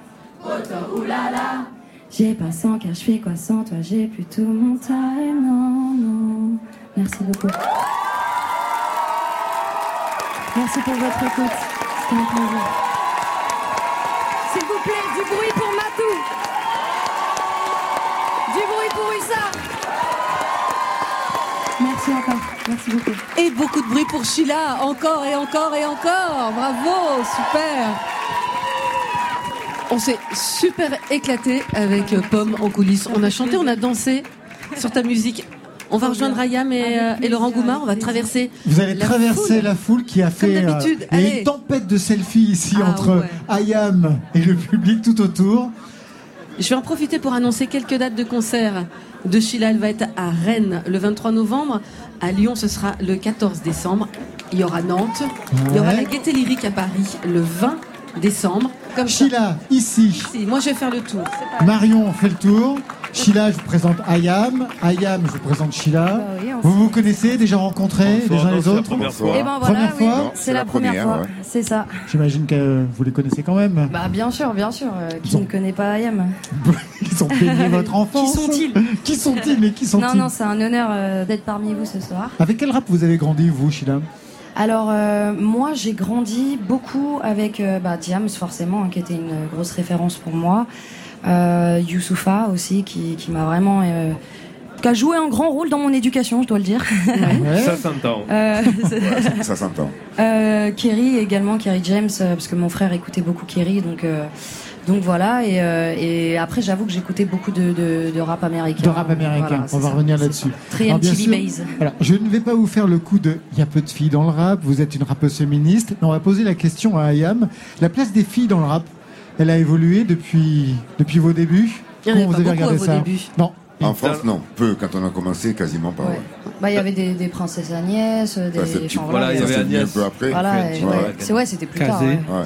oulala. J'ai pas sans cache, fais quoi sans toi, j'ai plus tout mon time. Non, non. Merci beaucoup. Merci pour votre écoute. C'était un plaisir. S'il vous plaît, du bruit pour Matou. Du bruit pour Hussard. Merci encore. Merci beaucoup. Et beaucoup de bruit pour Sheila, encore et encore et encore. Bravo, super. On s'est super éclaté avec euh, Pomme en coulisses. On a chanté, on a dansé sur ta musique. On va rejoindre Ayam et, euh, et Laurent Goumard. On va traverser. Vous allez la traverser foule. la foule qui a fait. euh, d'habitude, il y a allez. une tempête de selfies ici Ah entre ouais. Ayam et le public tout autour. Je vais en profiter pour annoncer quelques dates de concert de Sheila. Elle va être à Rennes le 23 novembre. À Lyon, ce sera le 14 décembre. Il y aura Nantes. Il y aura la Gaieté Lyrique à Paris le 20 décembre. Comme ça. Sheila, ici. Si, moi, je vais faire le tour. Marion fait le tour. Sheila, je vous présente Ayam. Ayam, je vous présente Sheila. Bah oui, vous vous connaissez, déjà rencontrés les uns les autres ben voilà, Première oui, fois c'est la première fois, c'est ça. J'imagine que vous les connaissez quand même. Bah bien sûr, bien sûr. euh, qui ne connaît pas Ayam Ils ont baigné votre enfance. Qui sont-ils? Qui sont-ils Mais qui sont-ils Non, non, c'est un honneur euh, d'être parmi vous ce soir. Avec quel rap vous avez grandi, vous, Sheila? Alors euh, moi j'ai grandi beaucoup avec euh, bah, Diams forcément hein, qui était une grosse référence pour moi. Euh, Youssoufa aussi qui, qui m'a vraiment euh, qui a joué un grand rôle dans mon éducation je dois le dire. Ça s'entend. Euh, Ça s'entend. Euh, Kerry également, Kerry James, euh, parce que mon frère écoutait beaucoup Kerry, donc euh, donc voilà. Et, euh, et après, j'avoue que j'écoutais beaucoup de, de, de rap américain. De rap américain, Voilà, on va ça. revenir là-dessus. Très MTV. Alors, je ne vais pas vous faire le coup de il y a peu de filles dans le rap, vous êtes une rappeuse féministe, mais on va poser la question à Ayam. La place des filles dans le rap, elle a évolué depuis, depuis vos débuts? Il Comment vous avez regardé ça? débuts. Non. En France, non. Peu. Quand on a commencé, quasiment pas. ouais. Bah, il y avait des, des princesses Agnès, des. Ça, c'est petit- enfin, Voilà, il y avait Agnès. un peu après. Voilà, Ouais, c'est ouais, c'était plus Kazé. tard.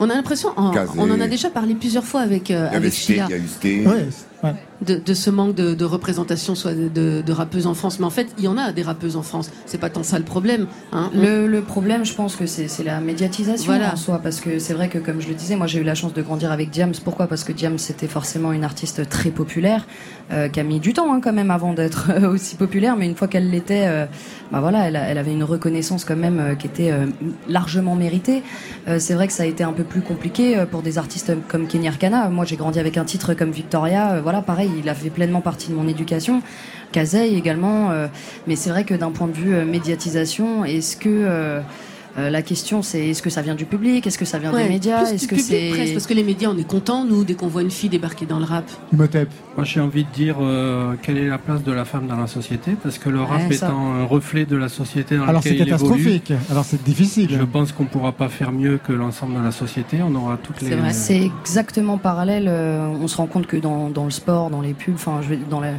On a l'impression, on en a déjà parlé plusieurs fois avec, euh, avec Sté, Sheila. il y a eu Sté. Ouais, ouais. de, de ce manque de, de représentation soit de, rappeuses en France. Mais en fait, il y en a des rappeuses en France. C'est pas tant ça le problème. Hein. Le, le problème, je pense que c'est la médiatisation Voilà. en soi, parce que c'est vrai que, comme je le disais, moi j'ai eu la chance de grandir avec Diams. Pourquoi? Parce que Diams c'était forcément une artiste très populaire, euh, qui a mis du temps hein, quand même avant d'être euh, aussi populaire, mais une fois qu'elle l'était, euh, bah voilà, elle, avait une reconnaissance quand même euh, qui était largement méritée. C'est vrai que ça a été un peu plus compliqué pour des artistes comme Kenny Arcana. Moi j'ai grandi avec un titre comme Victoria, voilà, pareil, il a fait pleinement partie de mon éducation. Kazay également, euh, mais c'est vrai que d'un point de vue euh, médiatisation, est-ce que euh, la question c'est est-ce que ça vient du public, est-ce que ça vient Ouais, des médias, est-ce que c'est parce que les médias, on est contents nous dès qu'on voit une fille débarquer dans le rap. Imhotep. Moi, j'ai envie de dire euh, quelle est la place de la femme dans la société, parce que le rap Ouais, ça. étant un reflet de la société dans Alors c'est laquelle il évolue, catastrophique. Alors c'est difficile. je pense qu'on ne pourra pas faire mieux que l'ensemble de la société. On aura toutes les. C'est exactement parallèle. euh, on se rend compte que dans, dans le sport, dans les pubs, enfin, je vais dans la,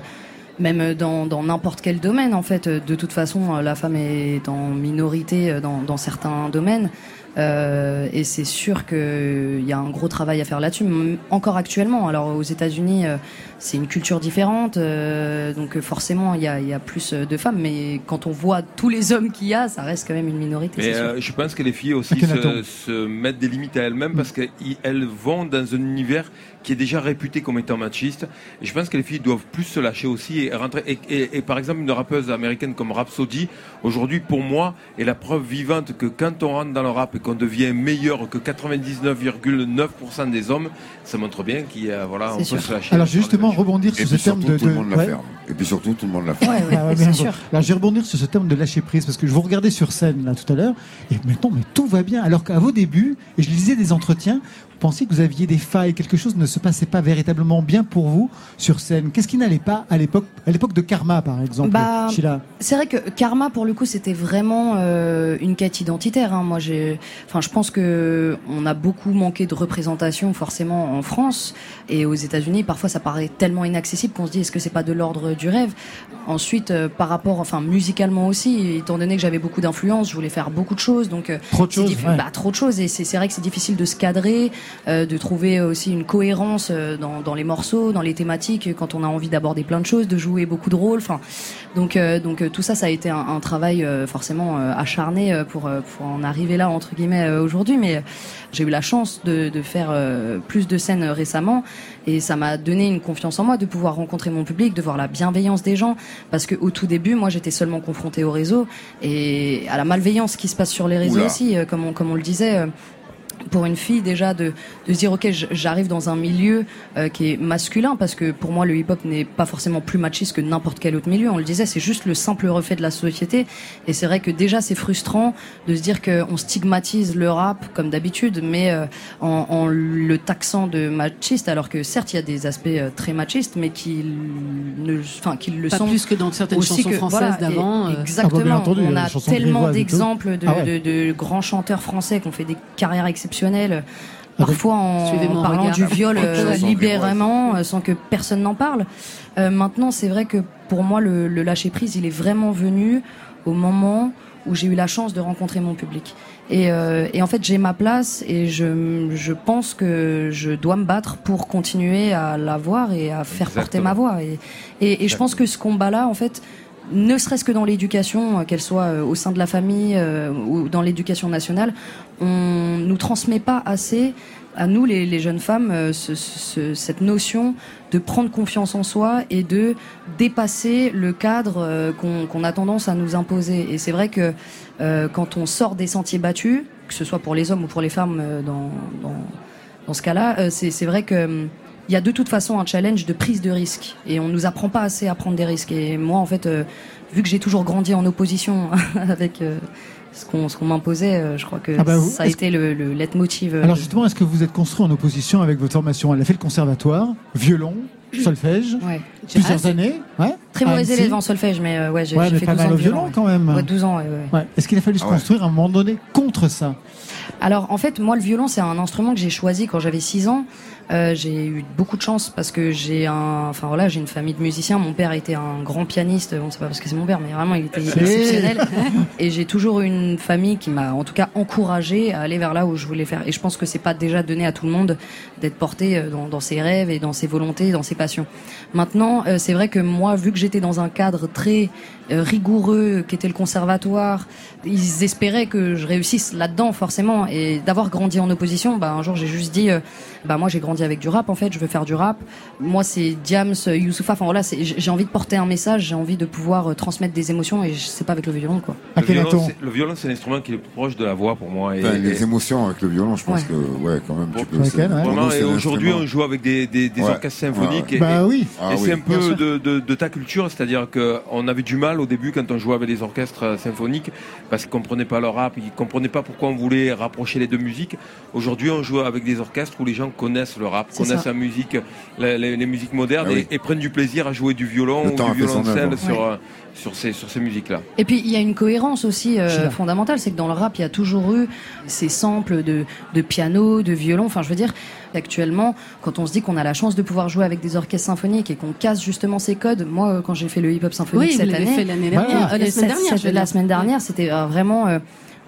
même dans dans n'importe quel domaine, en fait, de toute façon, la femme est en minorité dans, dans certains domaines. Euh, et c'est sûr qu'il y a un gros travail à faire là-dessus, encore actuellement. Alors aux États-Unis, euh, c'est une culture différente, euh, donc forcément il y a, il y a plus de femmes. Mais quand on voit tous les hommes qu'il y a, ça reste quand même une minorité. Mais euh, je pense que les filles aussi se, se mettent des limites à elles-mêmes parce qu'elles vont dans un univers qui est déjà réputé comme étant machiste. Et je pense que les filles doivent plus se lâcher aussi et rentrer. Et par exemple, une rappeuse américaine comme Rhapsody, aujourd'hui, pour moi, est la preuve vivante que quand on rentre dans le rap et qu'on devient meilleur que 99,9% des hommes, ça montre bien qu'il y a, voilà, on peut se lâcher. Alors justement, rebondir sur ce puis terme surtout, de. tout le de- monde la ouais. ferme. Et puis surtout, tout le monde la ferme. Ouais, bien, bon. Alors je vais rebondir sur ce terme de lâcher prise parce que je vous regardais sur scène là tout à l'heure et maintenant mais tout va bien alors qu'à vos débuts et je lisais des entretiens vous pensiez que vous aviez des failles quelque chose ne se passait pas véritablement bien pour vous sur scène qu'est-ce qui n'allait pas à l'époque à l'époque de Karma par exemple Bah, Sheila? C'est vrai que Karma, pour le coup, c'était vraiment euh, une quête identitaire. hein. Moi, j'ai, enfin, je pense que on a beaucoup manqué de représentation forcément en France et aux États-Unis. Parfois, ça paraît tellement inaccessible qu'on se dit est-ce que c'est pas de l'ordre du rêve? Ensuite, euh, par rapport, enfin, musicalement aussi, étant donné que j'avais beaucoup d'influence, je voulais faire beaucoup de choses, donc euh, Trop de choses, ouais. bah, trop de choses et c'est vrai que c'est difficile de se cadrer, euh, de trouver aussi une cohérence dans, dans les morceaux, dans les thématiques, quand on a envie d'aborder plein de choses, de jouer beaucoup de rôles. Enfin, donc donc tout ça, ça a été un, un travail forcément acharné pour pour en arriver là entre guillemets aujourd'hui. Mais j'ai eu la chance de, de faire plus de scènes euh, récemment et ça m'a donné une confiance en moi de pouvoir rencontrer mon public, de voir la bienveillance des gens. Parce que au tout début, moi, j'étais seulement confrontée au réseau et à la malveillance qui se passe sur les réseaux Oula. aussi, euh, comme on comme on le disait. Pour une fille déjà de, de se dire ok j'arrive dans un milieu euh, qui est masculin parce que pour moi le hip-hop n'est pas forcément plus machiste que n'importe quel autre milieu. On le disait, c'est juste le simple reflet de la société. Et c'est vrai que déjà c'est frustrant de se dire qu'on stigmatise le rap comme d'habitude, mais euh, en, en le taxant de machiste, alors que certes il y a des aspects euh, très machistes, mais qui ne, enfin qui le Pas sont plus que dans certaines aussi chansons que- françaises voilà, d'avant, euh. Exactement. Ah bah, entendu, on a tellement d'exemples de, Ah ouais. de- de grands chanteurs français qui ont fait des carrières exceptionnelles. Parfois en parlant regard. du viol euh, libérément, euh, sans que personne n'en parle. Euh, maintenant, c'est vrai que pour moi, le, le lâcher prise, il est vraiment venu au moment où j'ai eu la chance de rencontrer mon public. Et, euh, et en fait, j'ai ma place et je, je pense que je dois me battre pour continuer à l'avoir et à faire porter ma voix. Et, et, et je pense que ce combat-là, en fait, ne serait-ce que dans l'éducation, euh, qu'elle soit euh, au sein de la famille euh, ou dans l'éducation nationale, on nous transmet pas assez à nous les, jeunes femmes ce- ce- cette notion de prendre confiance en soi et de dépasser le cadre qu'on a tendance à nous imposer. Et c'est vrai que quand on sort des sentiers battus, que ce soit pour les hommes ou pour les femmes dans, dans, dans ce cas-là, c'est c'est vrai que hum, il y a de toute façon un challenge de prise de risque et on nous apprend pas assez à prendre des risques. Et moi, en fait, euh, vu que j'ai toujours grandi en opposition avec euh, ce qu'on ce qu'on m'imposait, euh, je crois que Ah bah, vous- ça a été le, le leitmotiv. euh, Alors justement, est-ce que vous êtes construit en opposition avec votre formation? Elle a fait le conservatoire, violon, solfège, Ouais. plusieurs Jazz. années. Ouais. Très mauvais ANC. élève en solfège, mais euh, ouais, j'ai Ouais, fait pas 12 mal ans au de violon quand même. Ouais, 12 ans, ouais, ouais. Ouais. Est-ce qu'il a fallu se Ah ouais. construire à un moment donné contre ça? Alors en fait, moi le violon c'est un instrument que j'ai choisi quand j'avais 6 ans. Euh, j'ai eu beaucoup de chance parce que j'ai un, enfin voilà, j'ai une famille de musiciens. Mon père était un grand pianiste. Bon, c'est pas parce que c'est mon père, mais vraiment il était exceptionnel. Et j'ai toujours eu une famille qui m'a, en tout cas, encouragé à aller vers là où je voulais faire. Et je pense que c'est pas déjà donné à tout le monde d'être porté euh, dans, dans ses rêves et dans ses volontés, dans ses passions. Maintenant, euh, c'est vrai que moi, vu que j'étais dans un cadre très euh, rigoureux, qui était le conservatoire, ils espéraient que je réussisse là-dedans forcément. Et d'avoir grandi en opposition, bah un jour j'ai juste dit, bah moi j'ai grandi avec du rap en fait, je veux faire du rap. Moi c'est Diams, Youssoufa, enfin voilà, j'ai envie de porter un message, j'ai envie de pouvoir euh, transmettre des émotions et je sais pas avec le violon quoi. Le violon, c'est- le violon, c'est l'instrument qui est le plus proche de la voix pour moi. Et, Enfin, les et- émotions avec le violon, je pense Ouais. que, ouais, quand même, tu peux. Ouais. aujourd'hui, on joue avec des, des, des Ouais. orchestres symphoniques. Ouais, Et, Bah oui. Ah et oui, c'est un peu de, de, de ta culture, c'est-à-dire qu'on avait du mal au début quand on jouait avec les orchestres euh, symphoniques parce qu'ils comprenaient pas le rap, ils comprenaient pas pourquoi on voulait rapprocher les deux musiques. Aujourd'hui, on joue avec des orchestres où les gens connaissent le rap, connaissent ça. la musique, la- les, les musiques modernes Ah oui. et, et prennent du plaisir à jouer du violon Le ou du a violoncelle œuvre. sur, Ouais. euh, sur ces, sur ces musiques-là. Et puis il y a une cohérence aussi euh, fondamentale, c'est que dans le rap il y a toujours eu ces samples de, de piano, de violon. Enfin je veux dire, actuellement quand on se dit qu'on a la chance de pouvoir jouer avec des orchestres symphoniques et qu'on casse justement ces codes, moi euh, quand j'ai fait le hip-hop symphonique Oui, vous cette l'avez année, fait l'année Voilà. dernière, euh, la semaine dernière. la semaine c'était euh, vraiment euh,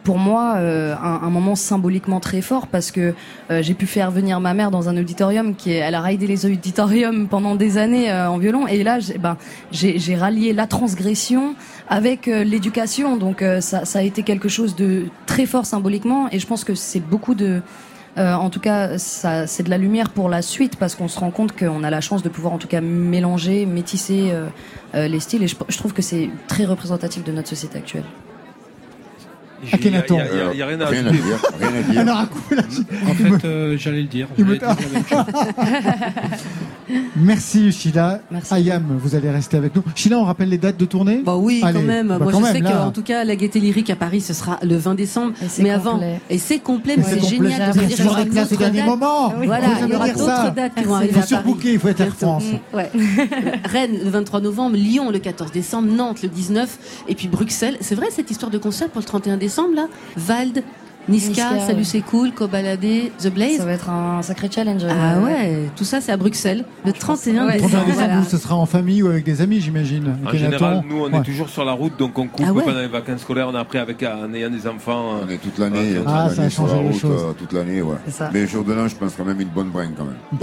pour moi euh, un, un moment symboliquement très fort parce que euh, j'ai pu faire venir ma mère dans un auditorium qui est, elle a raidé les auditoriums pendant des années euh, en violon. Et là j'ai ben, rallié la transgression avec euh, l'éducation. Donc euh, ça, ça a été quelque chose de très fort symboliquement. Et je pense que c'est beaucoup de euh, en tout cas, c'est de la lumière pour la suite parce qu'on se rend compte qu'on a la chance de pouvoir en tout cas mélanger, métisser euh, euh, les styles. Et je, je trouve que c'est très représentatif de notre société actuelle. À quel Il y a- il il il rien à Rien à dire, rien à dire. Alors, à coup, là, En fait, euh, j'allais le dire. Il J'allais dire la même chose. Merci Sheila. Merci. Ayam, vous allez rester avec nous. Sheila, on rappelle les dates de tournée Bah oui, Allez, quand même. bah Moi, quand je même, sais qu'en tout cas, la Gaieté Lyrique à Paris, ce sera le 20 décembre. Et c'est Mais avant, complet. et c'est complet, Et mais c'est c'est complet. génial. Vous de dire aura d'autres dernier dates. moment. Voilà, il y aura d'autres dates qui vont Il arriver faut à Paris. surbooker, il faut être Air Bientôt. France. Mm, ouais. Rennes le 23 novembre, Lyon le 14 décembre, Nantes le 19 et puis Bruxelles. C'est vrai cette histoire de concert pour le 31 décembre là Vald, Niska, Niska, Salut ouais. c'est cool, Cobaladé, The Blaze. Ça va être un sacré challenge. Ah euh, ouais, tout ça c'est à Bruxelles le 31 Ouais, 31 décembre. décembre, Voilà. ce sera en famille ou avec des amis, j'imagine. En général, nous, on Ouais. est toujours sur la route, donc on coupe Ah ouais pendant les vacances scolaires. On a appris avec en ayant des enfants. On euh, est toute l'année, Ah, ça a changé la route, choses. euh, toute l'année, ouais. Mais jour de l'an, je pense quand même une bonne bringue quand même.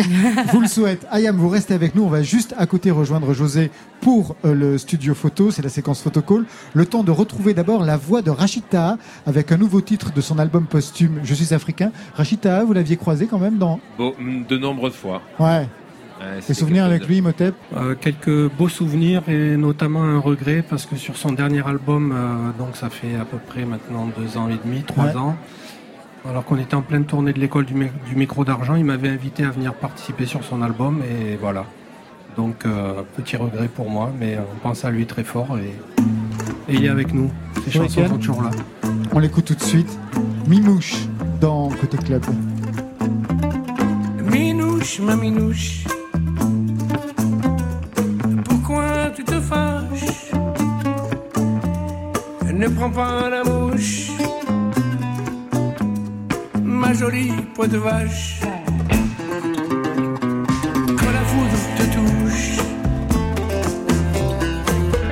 Je vous le souhaite. Ayam, vous restez avec nous. On va juste à côté rejoindre José pour euh, le studio photo. C'est la séquence photocall. Le temps de retrouver d'abord la voix de Rachita avec un nouveau titre de son album posthume Je suis africain. Rachita, vous l'aviez croisé quand même dans. beau- de nombreuses fois. Ouais. Ouais, Des souvenirs avec de- lui, Motep? Euh, quelques beaux souvenirs et notamment un regret parce que sur son dernier album, euh, donc ça fait à peu près maintenant deux ans et demi, trois Ouais. ans, Alors qu'on était en pleine tournée de l'école du, mi- du micro d'argent, il m'avait invité à venir participer sur son album et voilà. Donc euh, petit regret pour moi, mais on pense à lui très fort et, et il est avec nous. Oui, chansons sont toujours là. On l'écoute tout de suite. Mimouche dans Côté Club. Minouche, ma minouche, pourquoi tu te fâches? Ne prends pas la mouche, ma jolie peau de vache. Quand la foudre te touche,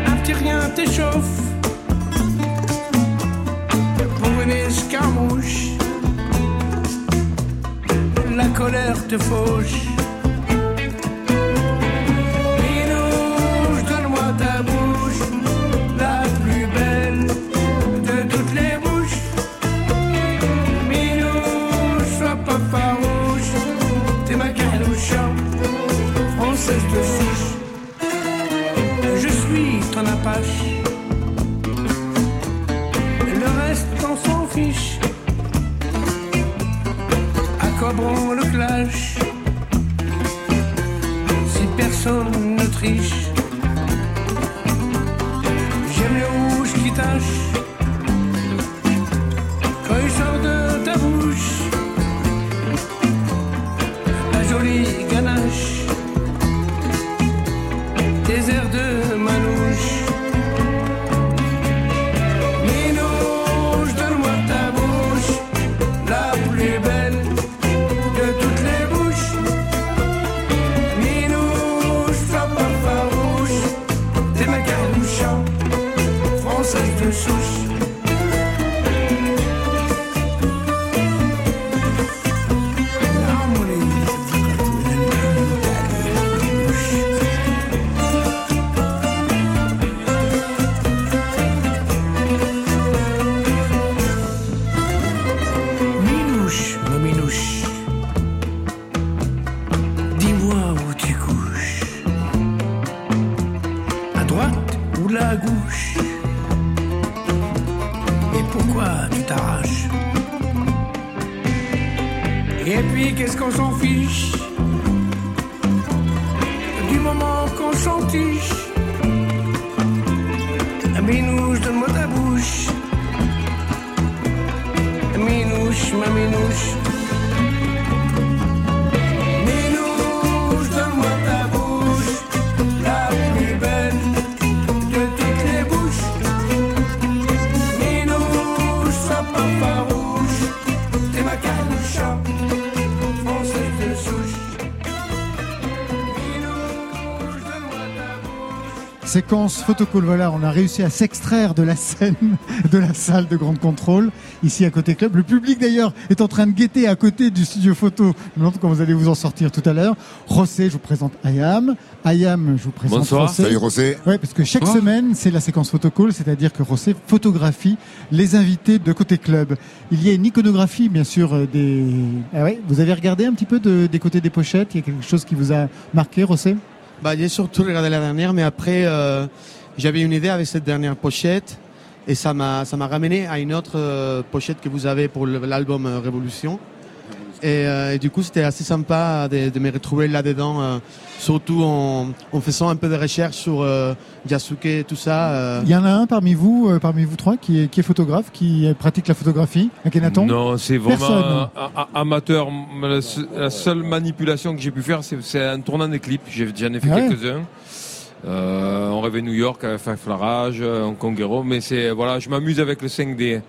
un petit rien t'échauffe une escarmouche la colère te fauche. À quoi bon le clash Si personne ne triche? J'aime les rouges qui tâchent Quand ils sortent de ta bouche. La jolie ganache Des de Séquence photocall, voilà, on a réussi à s'extraire de la scène de la salle de grande contrôle, ici à côté club. Le public d'ailleurs est en train de guetter à côté du studio photo. Je me demande comment vous allez vous en sortir tout à l'heure. Rossé, je vous présente Ayam. Ayam, je vous présente Bonsoir. Rossé. Salut, Rossé. Ouais, parce que chaque Bonsoir. semaine, c'est la séquence photocall, c'est-à-dire que Rossé photographie les invités de côté club. Il y a une iconographie, bien sûr, euh, des... Ah ouais, vous avez regardé un petit peu de- des côtés des pochettes? Il y a quelque chose qui vous a marqué, Rossé Bah, j'ai surtout regardé la dernière, mais après, euh, j'avais une idée avec cette dernière pochette, et ça m'a, ramené à une autre euh, pochette que vous avez pour l'album euh, Révolution. Et, euh, et du coup, c'était assez sympa de, de me retrouver là-dedans, euh, surtout en, en faisant un peu de recherche sur euh, Yasuke et tout ça. euh. Il y en a un parmi vous, euh, parmi vous trois, qui est, qui est photographe, qui pratique la photographie, Akhenaton? Non, c'est vraiment Personne. amateur. La, se- la seule manipulation que j'ai pu faire, c'est c'est un tournant des clips. J'en ai fait Ah ouais. quelques-uns. Euh, on rêvait New York avec Flarage, Hong Kongero, mais c'est voilà, je m'amuse avec le 5D.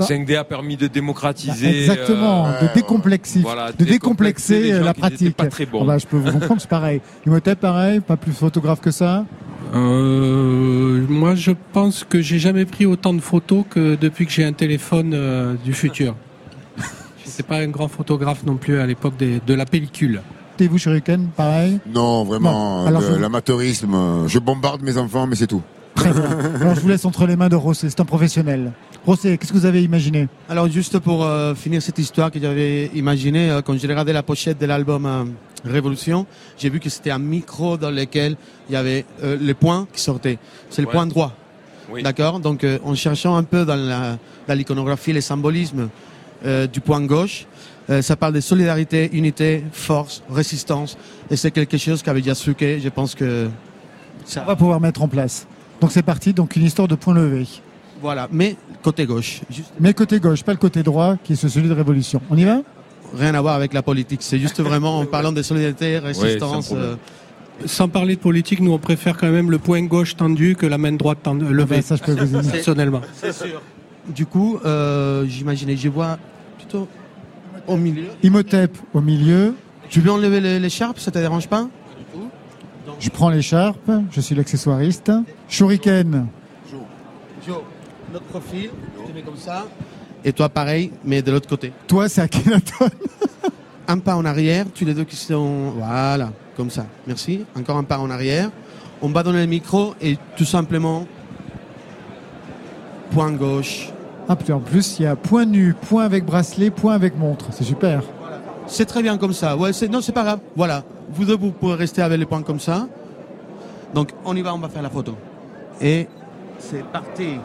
Bah. 5D a permis de démocratiser. Exactement, euh, de décomplexif, voilà, de décomplexer les gens euh, la pratique. pas très bons. Ah bah, je peux vous comprendre, c'est pareil. Imhotep, pareil, pas plus photographe que ça. Euh, moi, je pense que j'ai jamais pris autant de photos que depuis que j'ai un téléphone euh, du futur. J'étais pas un grand photographe non plus à l'époque de la pellicule. Et vous, Shuriken, pareil Non, vraiment, je- l'amateurisme. Je bombarde mes enfants, mais c'est tout. Très bien. Alors, je vous laisse entre les mains de Rossé, c'est un professionnel. Rossé, qu'est-ce que vous avez imaginé Alors juste pour euh, finir cette histoire que j'avais imaginée, euh, quand j'ai regardé la pochette de l'album euh, Révolution, j'ai vu que c'était un micro dans lequel il y avait euh, les points qui sortaient. C'est le Ouais. point droit. Oui. D'accord? Donc euh, en cherchant un peu dans l'iconographie, les symbolismes, euh, du point gauche. Euh, ça parle de solidarité, unité, force, résistance. Et c'est quelque chose qu'avec Yasuke, je pense que On va pouvoir mettre en place. Donc c'est parti, donc une histoire de point levé. Voilà, mais côté gauche. Juste Mais côté gauche, pas le côté droit, qui est celui de révolution. On y va? Rien à voir avec la politique. C'est juste vraiment en parlant de solidarité, résistance. euh, Sans parler de politique, nous on préfère quand même le point gauche tendu que la main droite tendue, Ah levée. ben, ça, je peux vous dire. Personnellement. C'est sûr. Du coup, euh, j'imaginais, je vois plutôt au milieu. Imhotep au milieu. Tu veux enlever les- l'écharpe, ça te dérange pas? Je prends l'écharpe, je suis l'accessoiriste. Shuriken, Joe, notre profil, tu mets comme ça. Et toi, pareil, mais de l'autre côté. toi c'est Akhenaton. Un pas en arrière, tu les deux qui sont. Voilà, comme ça. Merci. Encore un pas en arrière. On va donner le micro et tout simplement. Point gauche. Ah, puis en plus, il y a point nu, point avec bracelet, point avec montre. C'est super. C'est très bien comme ça. Ouais, c'est, non, c'est pas grave. Voilà. Vous deux, vous pouvez rester avec les points comme ça. Donc, on y va, on va faire la photo. Et c'est parti.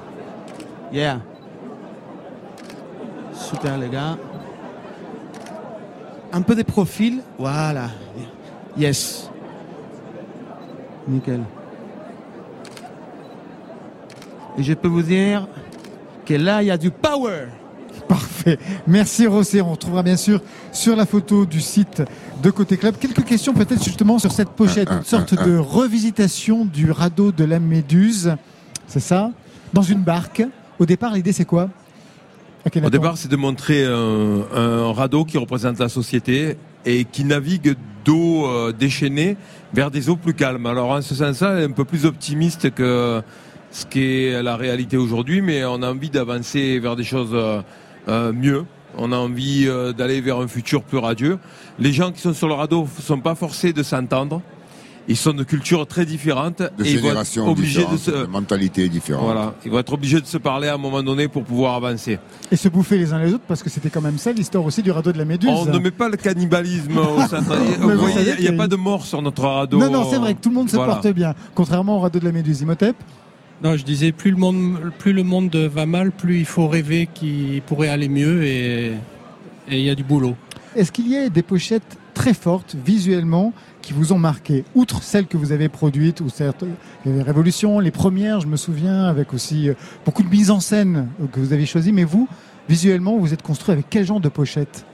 Super, les gars. Un peu de profil. Voilà. Yes. Nickel. Et je peux vous dire que là, il y a du power. Parfait. Merci Rossé. On retrouvera bien sûr sur la photo du site de Côté Club quelques questions peut-être justement sur cette pochette, une sorte de revisitation du radeau de la Méduse. C'est ça? Dans une barque. Au départ, l'idée c'est quoi Au départ, c'est de montrer un, un radeau qui représente la société et qui navigue d'eau euh, déchaînée vers des eaux plus calmes. Alors, en ce sens-là, un peu plus optimiste que ce qu'est la réalité aujourd'hui, mais on a envie d'avancer vers des choses euh, euh, mieux. On a envie d'aller vers un futur plus radieux. Les gens qui sont sur le radeau ne sont pas forcés de s'entendre. Ils sont de cultures très différentes De et ils vont être obligés de se, de mentalités différentes. voilà, ils vont être obligés de se parler à un moment donné pour pouvoir avancer. Et se bouffer les uns les autres parce que c'était quand même ça l'histoire aussi du radeau de la Méduse. On ne met pas le cannibalisme au centre. Il n'y a, pas de mort sur notre radeau. Non, non, c'est vrai que tout le monde se Voilà. porte bien, contrairement au radeau de la Méduse. Imhotep Non, je disais, plus le monde, plus le monde va mal, plus il faut rêver qu'il pourrait aller mieux et et il y a du boulot. Est-ce qu'il y a des pochettes très fortes visuellement qui vous ont marqué Outre celles que vous avez produites, ou certes, il y avait Révolution, les premières, je me souviens, avec aussi euh, beaucoup de mises en scène euh, que vous avez choisies, mais vous, visuellement, vous êtes construit avec quel genre de pochette?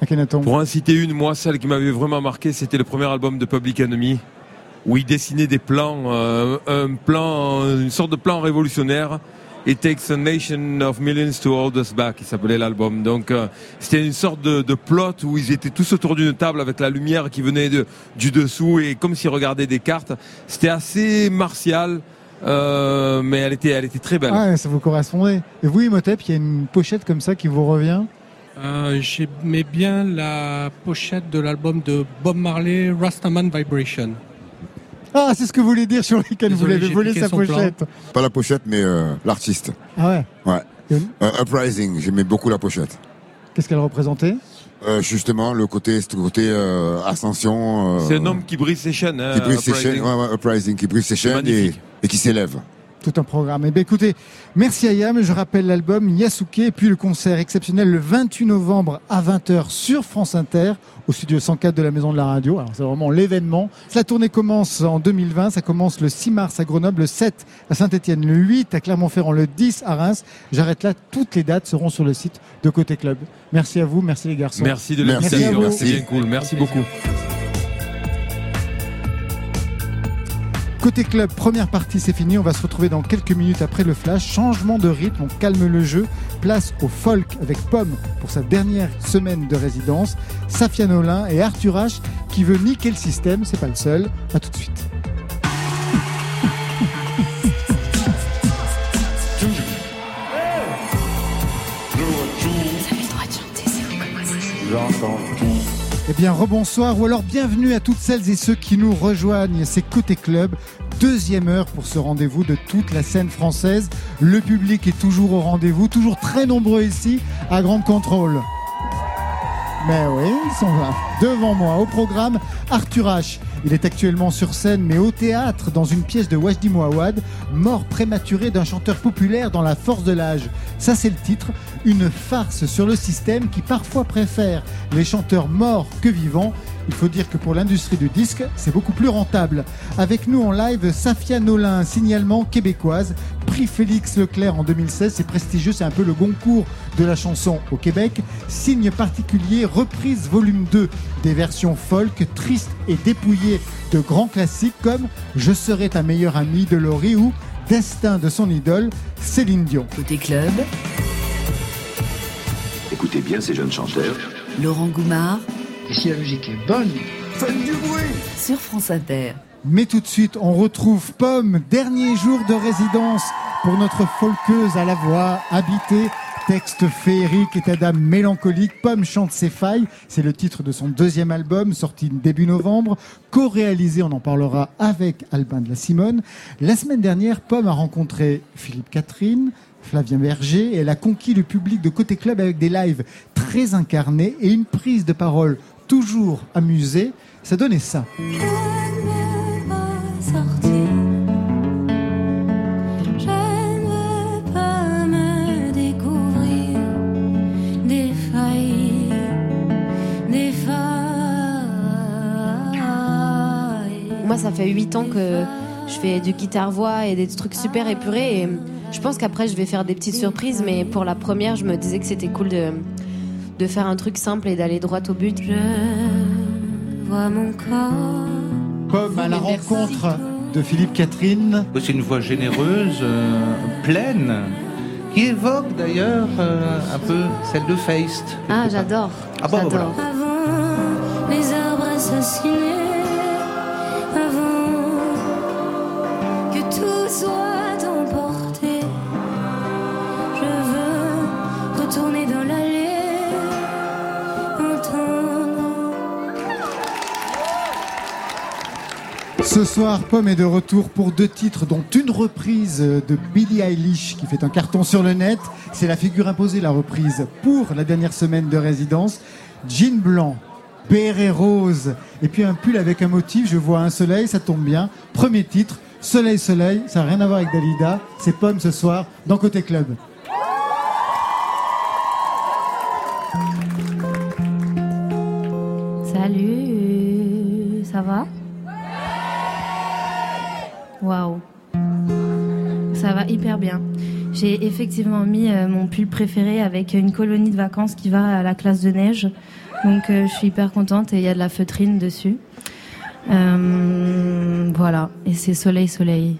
Akhenaton Pour en citer une, moi, celle qui m'avait vraiment marqué, c'était le premier album de Public Enemy, où il dessinait des plans, euh, un plan, une sorte de plan révolutionnaire. It takes a nation of millions to hold us back, il s'appelait l'album. Donc euh, c'était une sorte de, de plot où ils étaient tous autour d'une table avec la lumière qui venait de, du dessous et comme s'ils regardaient des cartes. C'était assez martial, euh, mais elle était, elle était très belle. Ah, ça vous correspondait. Et vous, Imhotep, il y a une pochette comme ça qui vous revient? Euh, J'aimais bien la pochette de l'album de Bob Marley, Rastaman Vibration. Ah, c'est ce que vous voulez dire sur lesquels vous l'avez j'ai volé piqué sa son plan. pochette. Pas la pochette, mais euh, l'artiste. Ah ouais Ouais. Et Euh, Uprising, j'aimais beaucoup la pochette. Qu'est-ce qu'elle représentait? Euh, justement, le côté, ce côté euh, ascension. euh, C'est un homme qui brise ses chaînes. hein, qui brise ses Uprising. chaînes, ouais, ouais, Uprising, qui brise ses chaînes et, magnifique. et qui s'élève. Tout un programme. Eh bien, écoutez, merci Ayam. Je rappelle l'album Yasuke et puis le concert exceptionnel le 28 novembre à 20h sur France Inter au studio 104 de la Maison de la Radio. Alors, c'est vraiment l'événement. La tournée commence en 2020. Ça commence le 6 mars à Grenoble, le 7 à Saint-Etienne, le 8 à Clermont-Ferrand, le 10 à Reims. J'arrête là. Toutes les dates seront sur le site de Côté Club. Merci à vous. Merci les garçons. Merci de l'invitation, c'est bien cool. Merci beaucoup. Côté club, première partie, c'est fini. On va se retrouver dans quelques minutes après le flash. Changement de rythme, on calme le jeu. Place au folk avec Pomme pour sa dernière semaine de résidence. Safia Nolin et Arthur H qui veut niquer le système. C'est pas le seul. À tout de suite. Eh bien, rebonsoir ou alors bienvenue à toutes celles et ceux qui nous rejoignent. C'est Côté Club, deuxième heure pour ce rendez-vous de toute la scène française. Le public est toujours au rendez-vous, toujours très nombreux ici à Grande Contrôle. Mais oui, ils sont là, devant moi. Au programme, Arthur H, Il est actuellement sur scène, mais au théâtre, dans une pièce de Wajdi Mouawad, mort prématuré d'un chanteur populaire dans la force de l'âge. Ça, c'est le titre. Une farce sur le système qui parfois préfère les chanteurs morts que vivants. Il faut dire que pour l'industrie du disque, c'est beaucoup plus rentable. Avec nous en live, Safia Nolin, signalement québécoise, prix Félix Leclerc en 2016, c'est prestigieux, c'est un peu le Goncourt de la chanson au Québec. Signe particulier, reprise volume 2 des versions folk, tristes et dépouillées de grands classiques comme Je serai ta meilleure amie de Laurie ou Destin de son idole, Céline Dion. Côté club, Écoutez bien ces jeunes chanteurs. Laurent Goumard Et si la musique est bonne, faites du bruit sur France Inter. Mais tout de suite, on retrouve Pomme, dernier jour de résidence pour notre folkeuse à la voix habitée. Texte féerique, état d'âme mélancolique, Pomme chante ses failles. C'est le titre de son deuxième album, sorti début novembre, co-réalisé, on en parlera avec Albin de la Simone. La semaine dernière, Pomme a rencontré Philippe Catherine, Flavien Berger, et elle a conquis le public de Côté Club avec des lives très incarnés et une prise de parole toujours amusée. Ça donnait ça. Moi, ça fait 8 ans que je fais du guitare-voix et des trucs super épurés. Et je pense qu'après, je vais faire des petites surprises. Mais pour la première, je me disais que c'était cool de, de faire un truc simple et d'aller droit au but. Je vois mon corps. Pomme à la rencontre de Philippe Catherine. C'est une voix généreuse, euh, pleine, qui évoque d'ailleurs euh, un peu celle de Feist. Ah, j'adore. Ah bon, j'adore. voilà. Avant les arbres assassinés, avant que tout soit Ce soir, Pomme est de retour pour deux titres, dont une reprise de Billie Eilish qui fait un carton sur le net. C'est la figure imposée, la reprise, pour la dernière semaine de résidence. Jean blanc, béret rose, et puis un pull avec un motif. Je vois un soleil, ça tombe bien. Premier titre, Soleil, soleil, ça n'a rien à voir avec Dalida. C'est Pomme ce soir dans Côté Club. Salut, ça va? Waouh. Ça va hyper bien. J'ai effectivement mis euh, mon pull préféré avec une colonie de vacances qui va à la classe de neige. Donc euh, je suis hyper contente et il y a de la feutrine dessus. Euh, voilà, et c'est soleil, soleil.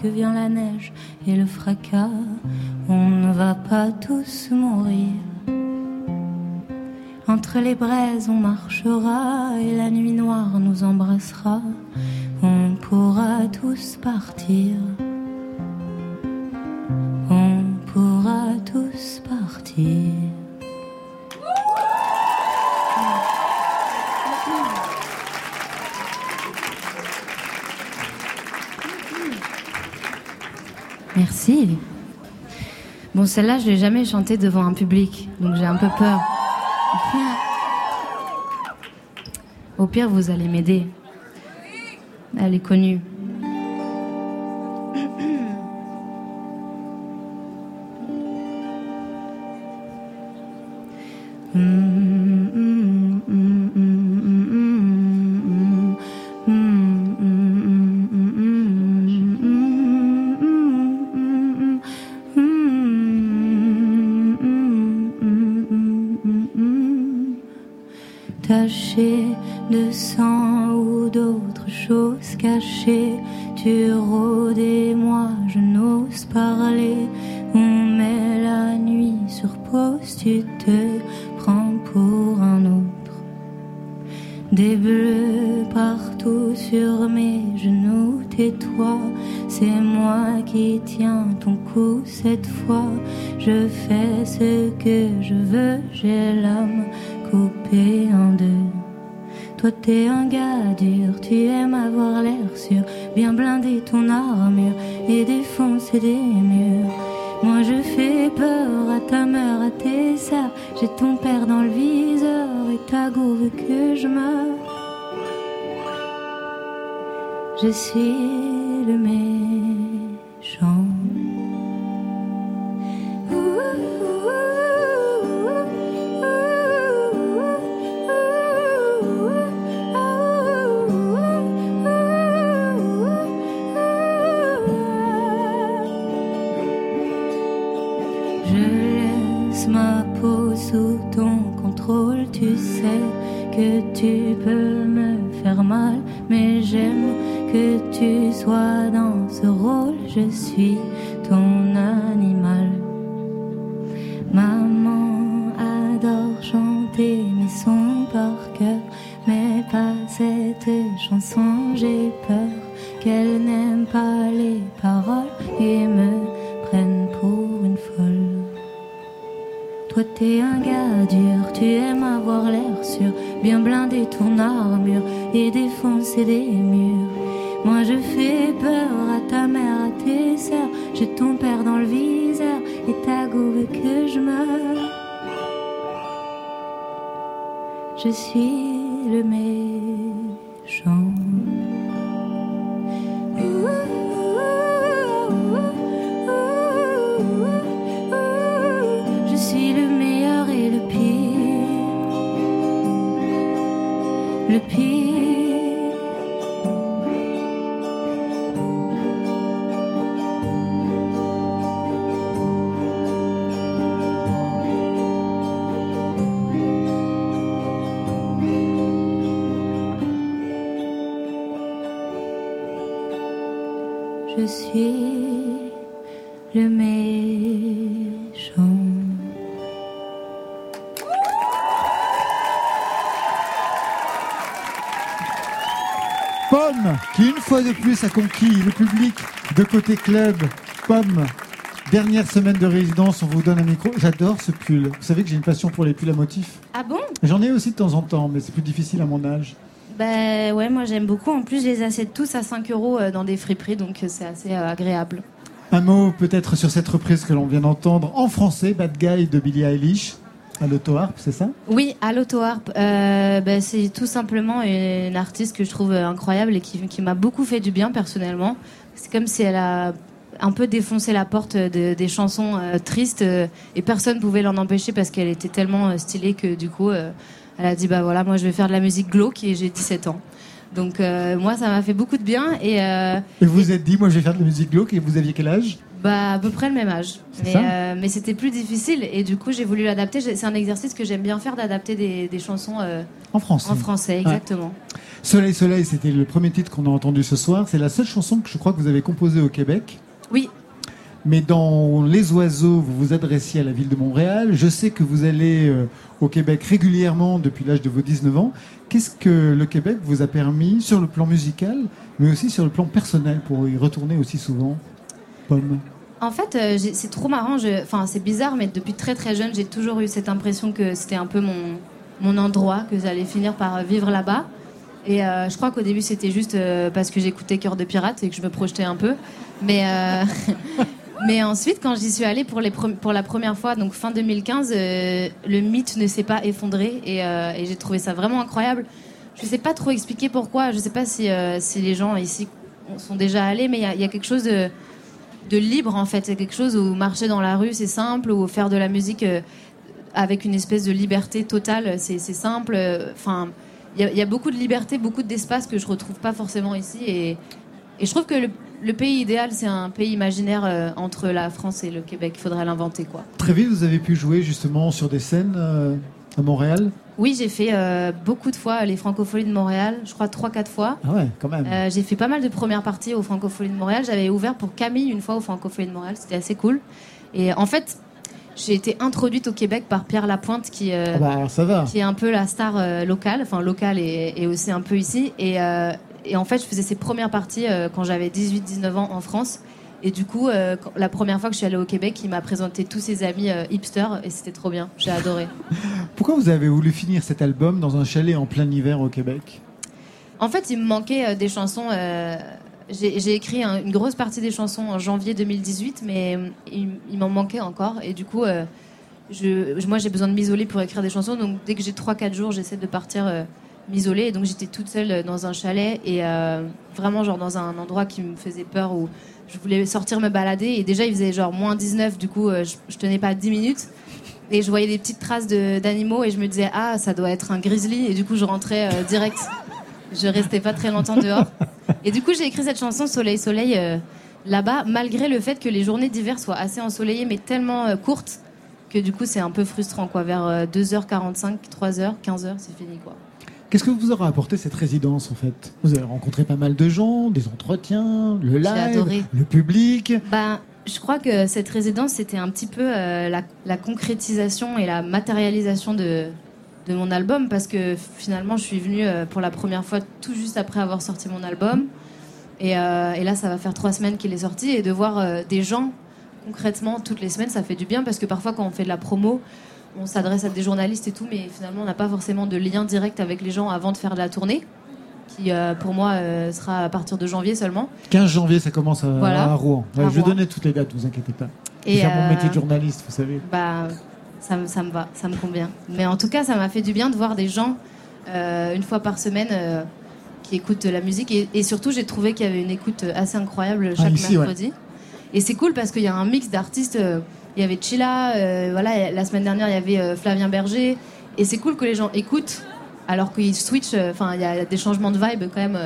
Que vient la neige et le fracas, on ne va pas tous mourir. Entre les braises, on marchera celle-là, je l'ai jamais chantée devant un public, donc j'ai un peu peur. Au pire, vous allez m'aider. Elle est connue. Cachées, tu rôdes et moi je n'ose parler. On met la nuit sur pause, tu te prends pour un autre. Des bleus partout sur mes genoux, tais-toi, c'est moi qui tiens ton cou cette fois. Je fais ce que je veux, j'ai l'âme. Toi t'es un gars dur, tu aimes avoir l'air sûr, bien blinder ton armure et défoncer des murs. Moi je fais peur à ta mère, à tes sœurs, j'ai ton père dans le viseur et ta veut que je meure. Je suis le méchant. De plus a conquis le public de côté club. Pomme, dernière semaine de résidence, on vous donne un micro. J'adore ce pull. Vous savez que j'ai une passion pour les pulls à motifs. Ah bon? J'en ai aussi de temps en temps, mais c'est plus difficile à mon âge. Bah ouais, moi j'aime beaucoup. En plus, je les achète tous à 5 euros euh, dans des friperies, donc euh, c'est assez euh, agréable. Un mot peut-être sur cette reprise que l'on vient d'entendre en français, Bad Guy de Billie Eilish, à l'auto-harp, c'est ça? Oui, à l'auto-harp. Euh, bah, c'est tout simplement une artiste que je trouve incroyable et qui, qui m'a beaucoup fait du bien personnellement. C'est comme si elle a un peu défoncé la porte de- des chansons euh, tristes euh, et personne pouvait l'en empêcher parce qu'elle était tellement euh, stylée que du coup, elle a dit bah voilà, moi je vais faire de la musique glauque et j'ai 17 ans. Donc moi ça m'a fait beaucoup de bien et Et vous vous êtes dit, moi je vais faire de la musique glauque, et vous aviez quel âge? Bah, à peu près le même âge. Mais, euh, mais c'était plus difficile et du coup, j'ai voulu l'adapter. C'est un exercice que j'aime bien faire d'adapter des, des chansons euh, En français. en français, Ouais. exactement. Soleil, Soleil, c'était le premier titre qu'on a entendu ce soir. C'est la seule chanson que je crois que vous avez composée au Québec. Oui. Mais dans Les Oiseaux, vous vous adressiez à la ville de Montréal. Je sais que vous allez euh, au Québec régulièrement depuis l'âge de vos 19 ans. Qu'est-ce que le Québec vous a permis sur le plan musical, mais aussi sur le plan personnel pour y retourner aussi souvent? En fait, euh, c'est trop marrant. Enfin, c'est bizarre, mais depuis très très jeune, j'ai toujours eu cette impression que c'était un peu mon, mon endroit, que j'allais finir par euh, vivre là-bas. Et euh, je crois qu'au début, c'était juste parce que j'écoutais Cœur de Pirate et que je me projetais un peu. Mais, mais ensuite, quand j'y suis allée pour, les pour la première fois, donc fin 2015, euh, le mythe ne s'est pas effondré et, j'ai trouvé ça vraiment incroyable. Je sais pas trop expliquer pourquoi. Je sais pas si, si les gens ici sont déjà allés, mais il y a quelque chose de de libre en fait. C'est quelque chose où marcher dans la rue c'est simple, ou faire de la musique euh, avec une espèce de liberté totale c'est simple. Enfin, il y, a- beaucoup de liberté, beaucoup d'espace que je retrouve pas forcément ici. Et, et je trouve que le, le pays idéal c'est un pays imaginaire euh, entre la France et le Québec. Il faudrait l'inventer quoi. Très vite, vous avez pu jouer justement sur des scènes euh, à Montréal. Oui, j'ai fait euh, beaucoup de fois les Francopholies de Montréal, je crois 3-4 fois. Ah ouais, quand même. Euh, j'ai fait pas mal de premières parties aux Francopholies de Montréal. J'avais ouvert pour Camille une fois aux Francopholies de Montréal. C'était assez cool. Et en fait, j'ai été introduite au Québec par Pierre Lapointe, qui, euh, Ah bah, alors ça va. qui est un peu la star euh, locale, enfin locale et, et aussi un peu ici. Et, euh, et en fait, je faisais ses premières parties quand j'avais 18-19 ans en France. Et du coup, euh, quand- la première fois que je suis allée au Québec, il m'a présenté tous ses amis euh, hipsters et c'était trop bien. J'ai adoré. Pourquoi vous avez voulu finir cet album dans un chalet en plein hiver au Québec? En fait, il me manquait euh, des chansons. euh, j'ai j'ai écrit un- une grosse partie des chansons en janvier 2018, mais euh, il, il m'en manquait encore. Et du coup, euh, je, je- moi, j'ai besoin de m'isoler pour écrire des chansons. Donc, dès que j'ai 3-4 jours, j'essaie de partir euh, m'isoler. Et donc, j'étais toute seule euh, dans un chalet et euh, vraiment, genre, dans un endroit qui me faisait peur où je voulais sortir me balader. Et déjà, il faisait genre moins 19. Du coup, euh, je, tenais pas 10 minutes. Et je voyais des petites traces d'animaux et je me disais, ah, ça doit être un grizzly. Et du coup, je rentrais euh, direct. Je restais pas très longtemps dehors. Et du coup, j'ai écrit cette chanson Soleil, Soleil euh, là-bas, malgré le fait que les journées d'hiver soient assez ensoleillées, mais tellement courtes que du coup, c'est un peu frustrant. quoi. Vers euh, 2h45, 3h, 15h, c'est fini. quoi. Qu'est-ce que vous aura apporté cette résidence en fait? Vous avez rencontré pas mal de gens, des entretiens, le live, le public. Bah, je crois que cette résidence, c'était un petit peu euh, la, la concrétisation et la matérialisation de, de mon album parce que finalement, je suis venue euh, pour la première fois tout juste après avoir sorti mon album. Et, euh, et là, ça va faire trois semaines qu'il est sorti et de voir des gens concrètement toutes les semaines, ça fait du bien parce que parfois, quand on fait de la promo, on s'adresse à des journalistes et tout, mais finalement, on n'a pas forcément de lien direct avec les gens avant de faire de la tournée, qui euh, pour moi euh, sera à partir de janvier seulement. 15 janvier, ça commence à, Voilà. à Rouen. Ouais, À je vais Rouen. donner toutes les dates, vous inquiétez pas. Faire mon euh, métier de journaliste, vous savez. Bah, ça, me- ça me va, ça me convient. Mais en tout cas, ça m'a fait du bien de voir des gens une fois par semaine qui écoutent la musique. Et, et surtout, j'ai trouvé qu'il y avait une écoute assez incroyable chaque Ah, ici, ouais. mercredi. Et c'est cool parce qu'il y a un mix d'artistes. Il y avait Chila, euh, voilà, la semaine dernière, il y avait euh, Flavien Berger. Et c'est cool que les gens écoutent alors qu'ils switchent. euh, Enfin, il y a des changements de vibe quand même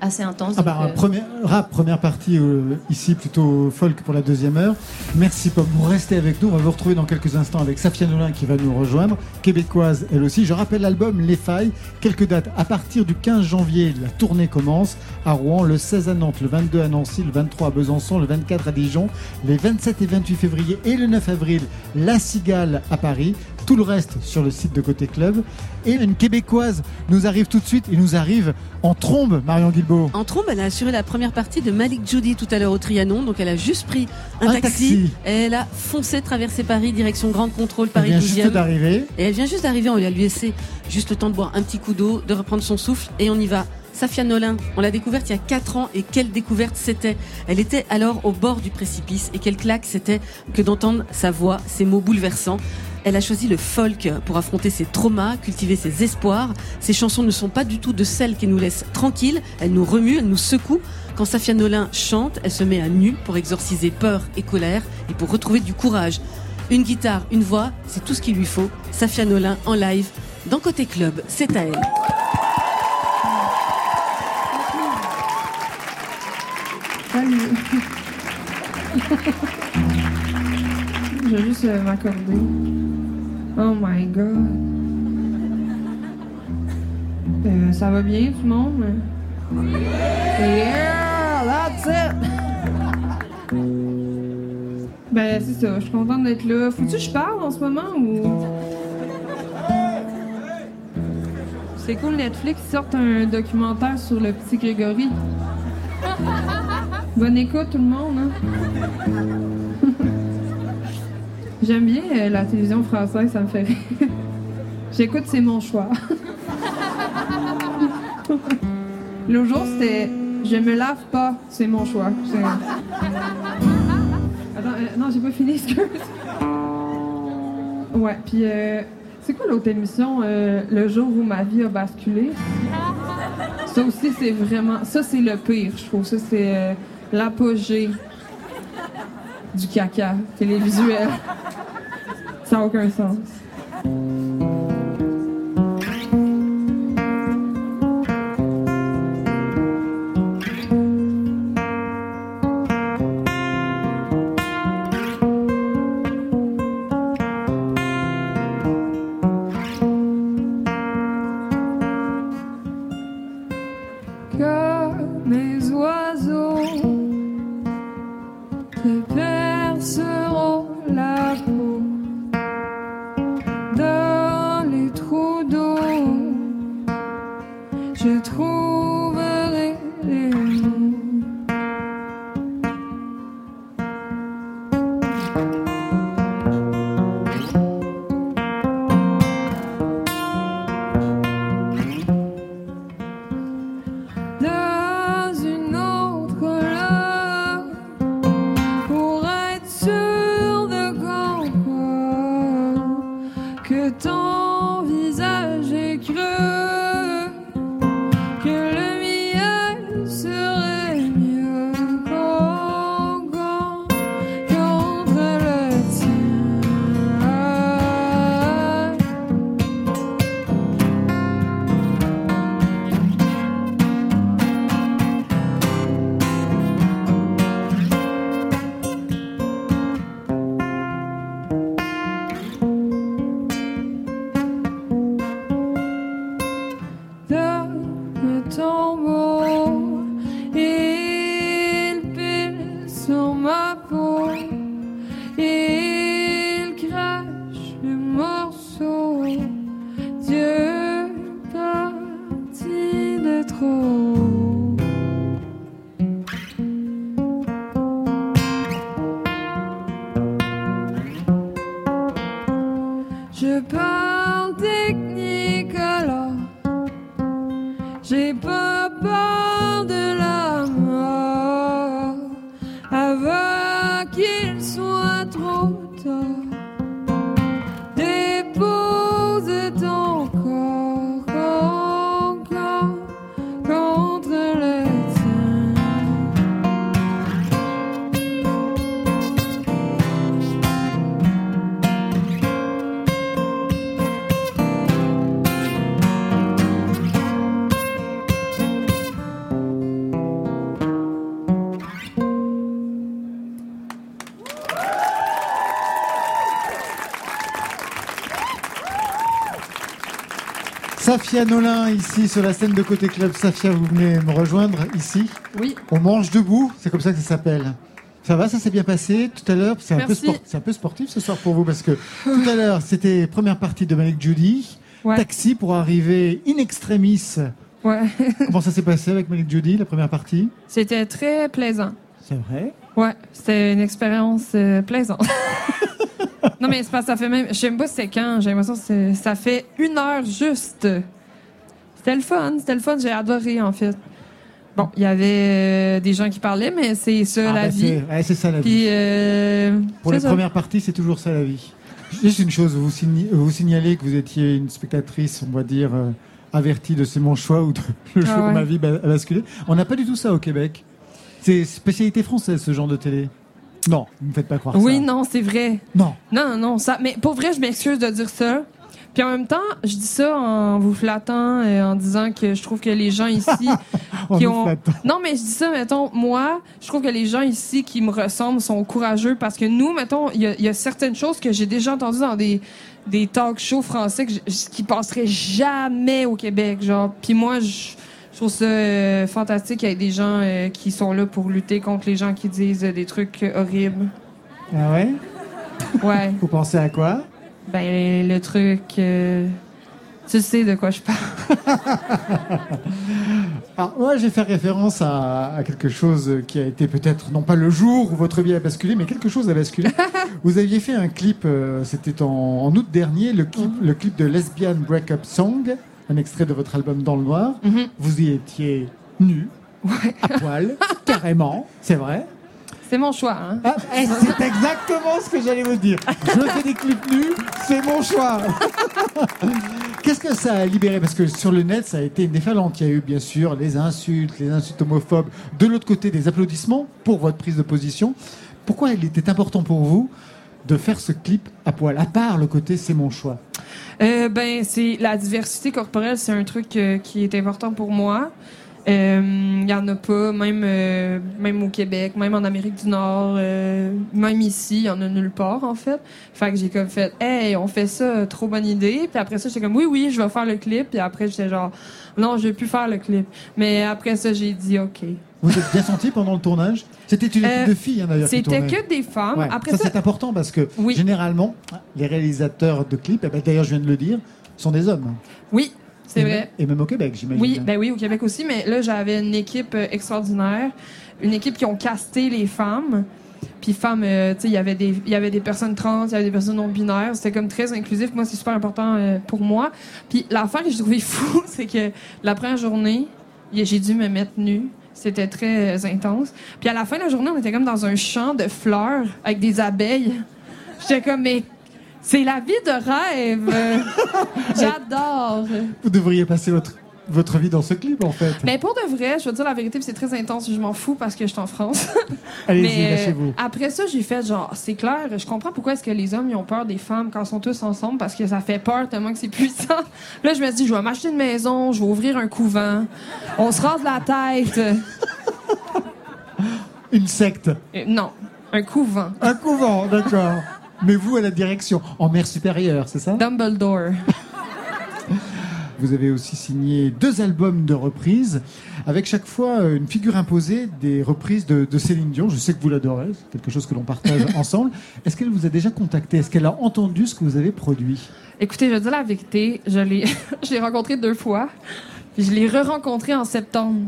assez intenses. Ah bah, euh, première, rap, première partie euh, ici, plutôt folk pour la deuxième heure. Merci Pomme, vous restez avec nous. On va vous retrouver dans quelques instants avec Safia Nolin qui va nous rejoindre, québécoise elle aussi. Je rappelle l'album Les Failles, quelques dates. À partir du 15 janvier, la tournée commence à Rouen, le 16 à Nantes, le 22 à Nancy, le 23 à Besançon, le 24 à Dijon, les 27 et 28 février et le 9 avril, La Cigale à Paris. Tout le reste sur le site de Côté Club. Et une québécoise nous arrive tout de suite et nous arrive en trombe, Marion Guilbeault. En trombe, elle a assuré la première partie de Malik Judy tout à l'heure au Trianon. Donc elle a juste pris un, Un taxi. Et elle a foncé traverser Paris, direction Grande Contrôle, Elle Paris vient 12e. juste d'arriver. Et elle vient juste d'arriver, on lui a laissé juste le temps de boire un petit coup d'eau, de reprendre son souffle, et on y va. Safia Nolin, on l'a découverte il y a 4 ans, et quelle découverte c'était Elle était alors au bord du précipice, et quelle claque c'était que d'entendre sa voix, ses mots bouleversants. Elle a choisi le folk pour affronter ses traumas, cultiver ses espoirs. Ses chansons ne sont pas du tout de celles qui nous laissent tranquilles, elles nous remuent, elles nous secouent. Quand Safia Nolin chante, elle se met à nu pour exorciser peur et colère, et pour retrouver du courage. Une guitare, une voix, c'est tout ce qu'il lui faut. Safia Nolin en live dans Côté Club, c'est à elle. Salut. Je vais juste euh, m'accorder. Oh my god. Euh, ça va bien tout le monde? Yeah, that's it! Ben, c'est ça, je suis contente d'être là. Faut-tu que je parle en ce moment ou? C'est cool, Netflix sorte un documentaire sur le petit Grégory. Bonne écoute, tout le monde. Hein? J'aime bien euh, la télévision française, ça me fait rire. J'écoute C'est mon choix. L'autre jour, c'était Je me lave pas, c'est mon choix. Attends, euh, non, j'ai pas fini, excuse. Ouais, puis euh, c'est quoi l'autre émission euh, Le jour où ma vie a basculé? Ça aussi, c'est vraiment. Ça, c'est le pire, je trouve. Ça, c'est l'apogée du caca télévisuel. Ça n'a aucun sens. Comme les oiseaux te answer. Safia Nolin, ici sur la scène de Côté Club. Safia, vous venez me rejoindre ici. Oui. On mange debout, c'est comme ça que ça s'appelle. Ça va, ça s'est bien passé tout à l'heure? C'est un, peu Merci. sport- c'est un peu sportif ce soir pour vous parce que tout à l'heure c'était première partie de Malik Judy, Ouais. taxi pour arriver in extremis. Ouais. Comment ça s'est passé avec Malik Judy, la première partie? C'était très plaisant. C'est vrai? Ouais, c'était une expérience euh, plaisante. non, mais c'est que ça fait même. Je sais pas c'est quand. J'ai l'impression que ça fait une heure juste. C'était le fun, c'était le fun. J'ai adoré, en fait. Bon, il y avait euh, des gens qui parlaient, mais c'est ça Ah, la bah, vie. c'est- ouais, c'est ça la vie. Euh, Pour ça. premières parties, c'est toujours ça la vie. Juste une chose, vous, signi- vous signalez que vous étiez une spectatrice, on va dire, euh, avertie de C'est mon choix ou de Le Ah jour où ouais. ma vie a basculé. On n'a pas du tout ça au Québec. C'est spécialité française, ce genre de télé. Non, vous ne me faites pas croire Oui, ça. non, c'est vrai. Non. Non, non, ça. Mais pour vrai, je m'excuse de dire ça. Puis en même temps, je dis ça en vous flattant, et en disant que je trouve que les gens ici qui ont. Non, mais je dis ça, mettons, moi, je trouve que les gens ici qui me ressemblent sont courageux parce que nous, mettons, il y, a- il y a certaines choses que j'ai déjà entendues dans des des talk shows français que qui passeraient jamais au Québec, genre. Puis moi, je je trouve ça euh, fantastique qu'il y ait des gens euh, qui sont là pour lutter contre les gens qui disent euh, des trucs horribles. Ah ouais? Ouais. Vous pensez à quoi? Ben, le truc. euh, tu sais de quoi je parle. Alors, moi, j'ai fait référence à, à quelque chose qui a été peut-être, non pas le jour où votre vie a basculé, mais quelque chose a basculé. Vous aviez fait un clip, euh, c'était en, en août dernier, le clip, le clip de Lesbian Breakup Song, un extrait de votre album Dans le Noir. Vous y étiez nu, à poil, carrément, c'est vrai. C'est mon choix, hein. Ah, eh, c'est exactement ce que j'allais vous dire. Je fais des clips nus, c'est mon choix. Qu'est-ce que ça a libéré? Parce que sur le net, ça a été une déferlante. Il y a eu bien sûr les insultes, les insultes homophobes. De l'autre côté, des applaudissements pour votre prise de position. Pourquoi il était important pour vous de faire ce clip à poil? À part le côté c'est mon choix. Euh, ben, c'est la diversité corporelle, c'est un truc euh, qui est important pour moi. Il y en a pas, même euh, même au Québec, même en Amérique du Nord, euh, même ici, il y en a nulle part en fait. Fait que j'ai comme fait, hey, on fait ça, trop bonne idée. Puis après ça, j'étais comme, oui, oui, je vais faire le clip. Puis après, j'étais genre, non, je vais plus faire le clip. Mais après ça, j'ai dit, ok. Vous êtes bien senti pendant le tournage? C'était une équipe Euh, de filles hein, d'ailleurs. C'était que des femmes. Ouais, Après ça, ça, c'est important parce que généralement, les réalisateurs de clips, eh ben, d'ailleurs je viens de le dire, sont des hommes. oui, c'est vrai. Et même au Québec, j'imagine. Oui, ben oui, au Québec aussi, mais là, j'avais une équipe euh, extraordinaire, une équipe qui ont casté les femmes. Puis femmes, euh, tu sais, il y avait des il y avait des personnes trans, il y avait des personnes non binaires, c'était comme très inclusif. Moi, c'est super important euh, pour moi. Puis l'affaire que j'ai trouvé fou, c'est que la première journée, j'ai dû me mettre nue. C'était très euh, intense. Puis à la fin de la journée, on était comme dans un champ de fleurs avec des abeilles. J'étais comme mais c'est la vie de rêve. J'adore. Vous devriez passer votre, votre vie dans ce clip en fait. Mais pour de vrai, je veux dire la vérité, c'est très intense, je m'en fous parce que je suis en France. Allez-y, Mais, euh, lâchez-vous. après ça, j'ai fait genre, c'est clair, je comprends pourquoi est-ce que les hommes ils ont peur des femmes quand ils sont tous ensemble parce que ça fait peur tellement que c'est puissant. Là, je me dis, je vais m'acheter une maison, je vais ouvrir un couvent, on se rase la tête. Une secte. Euh, non, un couvent. Un couvent, d'accord. Mais vous à la direction, en mer supérieure, c'est ça Dumbledore. Vous avez aussi signé deux albums de reprises, avec chaque fois euh, une figure imposée des reprises de, de Céline Dion. Je sais que vous l'adorez, c'est quelque chose que l'on partage ensemble. Est-ce qu'elle vous a déjà contacté? Est-ce qu'elle a entendu ce que vous avez produit? Écoutez, je dire la vérité, je l'ai, je l'ai rencontré deux fois, puis je l'ai re-rencontré en septembre.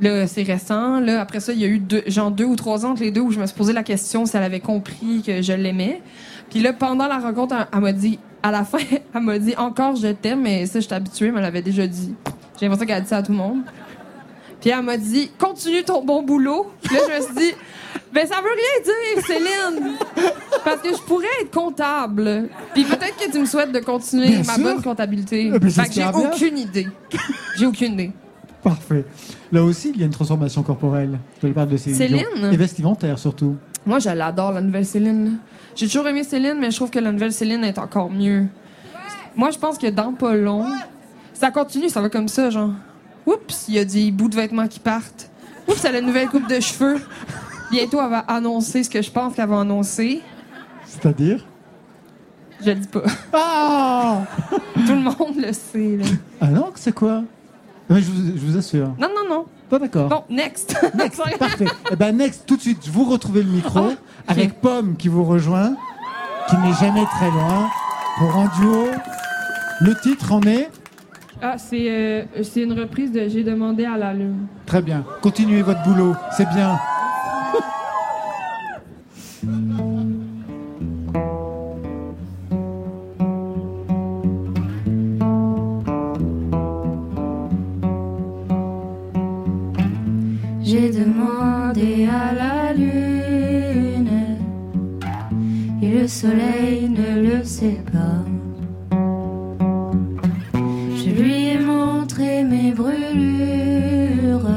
Là, c'est récent. Là, après ça, il y a eu deux, genre deux ou trois ans entre les deux où je me suis posé la question si elle avait compris que je l'aimais. Puis là, pendant la rencontre, elle, elle m'a dit, à la fin, elle m'a dit encore je t'aime, mais ça, je suis habituée, mais elle l'avait déjà dit. J'ai l'impression qu'elle a dit ça à tout le monde. Puis elle m'a dit, continue ton bon boulot. Puis là, je me suis dit, ben ça veut rien dire, Céline. Parce que je pourrais être comptable. Puis peut-être que tu me souhaites de continuer Bien ma sûr. bonne comptabilité. Ben, fait que j'ai aucune idée. J'ai aucune idée. Parfait. Là aussi, il y a une transformation corporelle. Je parle de Céline. Dion. Céline? Et vestimentaire surtout. Moi, je l'adore, la nouvelle Céline. J'ai toujours aimé Céline, mais je trouve que la nouvelle Céline est encore mieux. Moi, je pense que dans pas long, ça continue, ça va comme ça, genre. Oups, il y a des bouts de vêtements qui partent. Oups, elle a une nouvelle coupe de cheveux. Bientôt, elle va annoncer ce que je pense qu'elle va annoncer. C'est-à-dire? Je le dis pas. Ah Tout le monde le sait, là. Ah non, c'est quoi? Je, vous, je vous assure. Non, non, non. Pas d'accord. Bon, next. Parfait. Eh ben next, tout de suite, vous retrouvez le micro avec Pomme qui vous rejoint, qui n'est jamais très loin, pour un duo. Le titre en est Ah, c'est euh, c'est une reprise de J'ai demandé à la lune. très bien. Continuez votre boulot, c'est bien. J'ai demandé à la lune et le soleil ne le sait pas. Je lui ai montré mes brûlures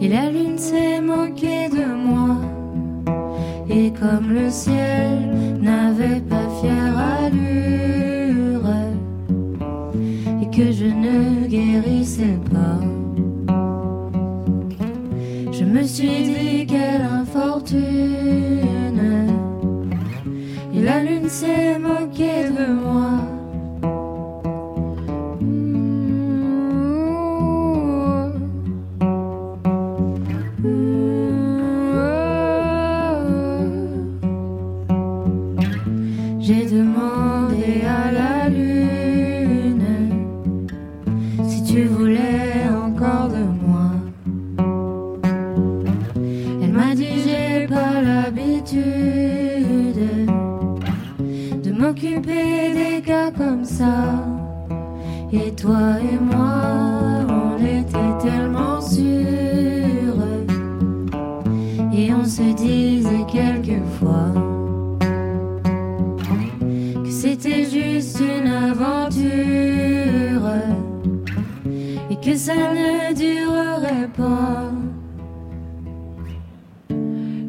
et la lune s'est moquée de moi. Et comme le ciel n'avait pas fière allure, que je ne guérissais pas. Je me suis dit quelle infortune. Et la lune s'est moquée de moi. Que ça ne durerait pas.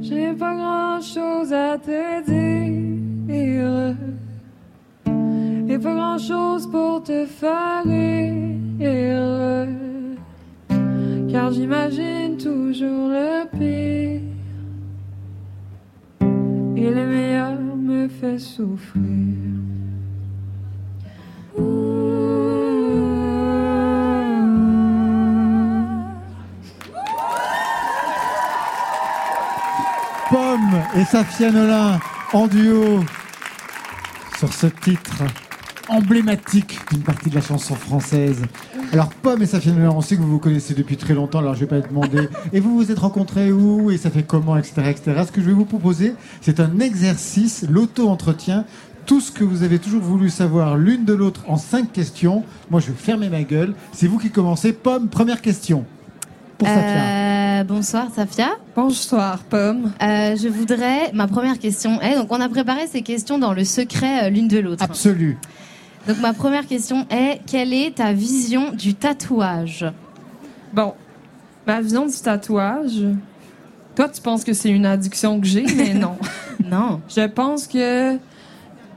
J'ai pas grand chose à te dire. Et pas grand chose pour te faire rire. Car j'imagine toujours le pire. Et le meilleur me fait souffrir. Et Safia Nolin en duo sur ce titre emblématique d'une partie de la chanson française. Alors Pomme et Safia Nolin, on sait que vous vous connaissez depuis très longtemps, alors je vais pas te demander. Et vous vous êtes rencontrés où et ça fait comment, etc., etc. Ce que je vais vous proposer, c'est un exercice, l'auto-entretien. Tout ce que vous avez toujours voulu savoir l'une de l'autre en cinq questions. Moi, je vais fermer ma gueule. C'est vous qui commencez. Pomme, première question. Pour Safia. Bonsoir Safia. Bonsoir Pomme. Euh, je voudrais ma première question est donc on a préparé ces questions dans le secret euh, l'une de l'autre. Absolu. Donc ma première question est quelle est ta vision du tatouage? Bon, ma vision du tatouage. Toi, tu penses que c'est une addiction que j'ai, mais non. non. Je pense que.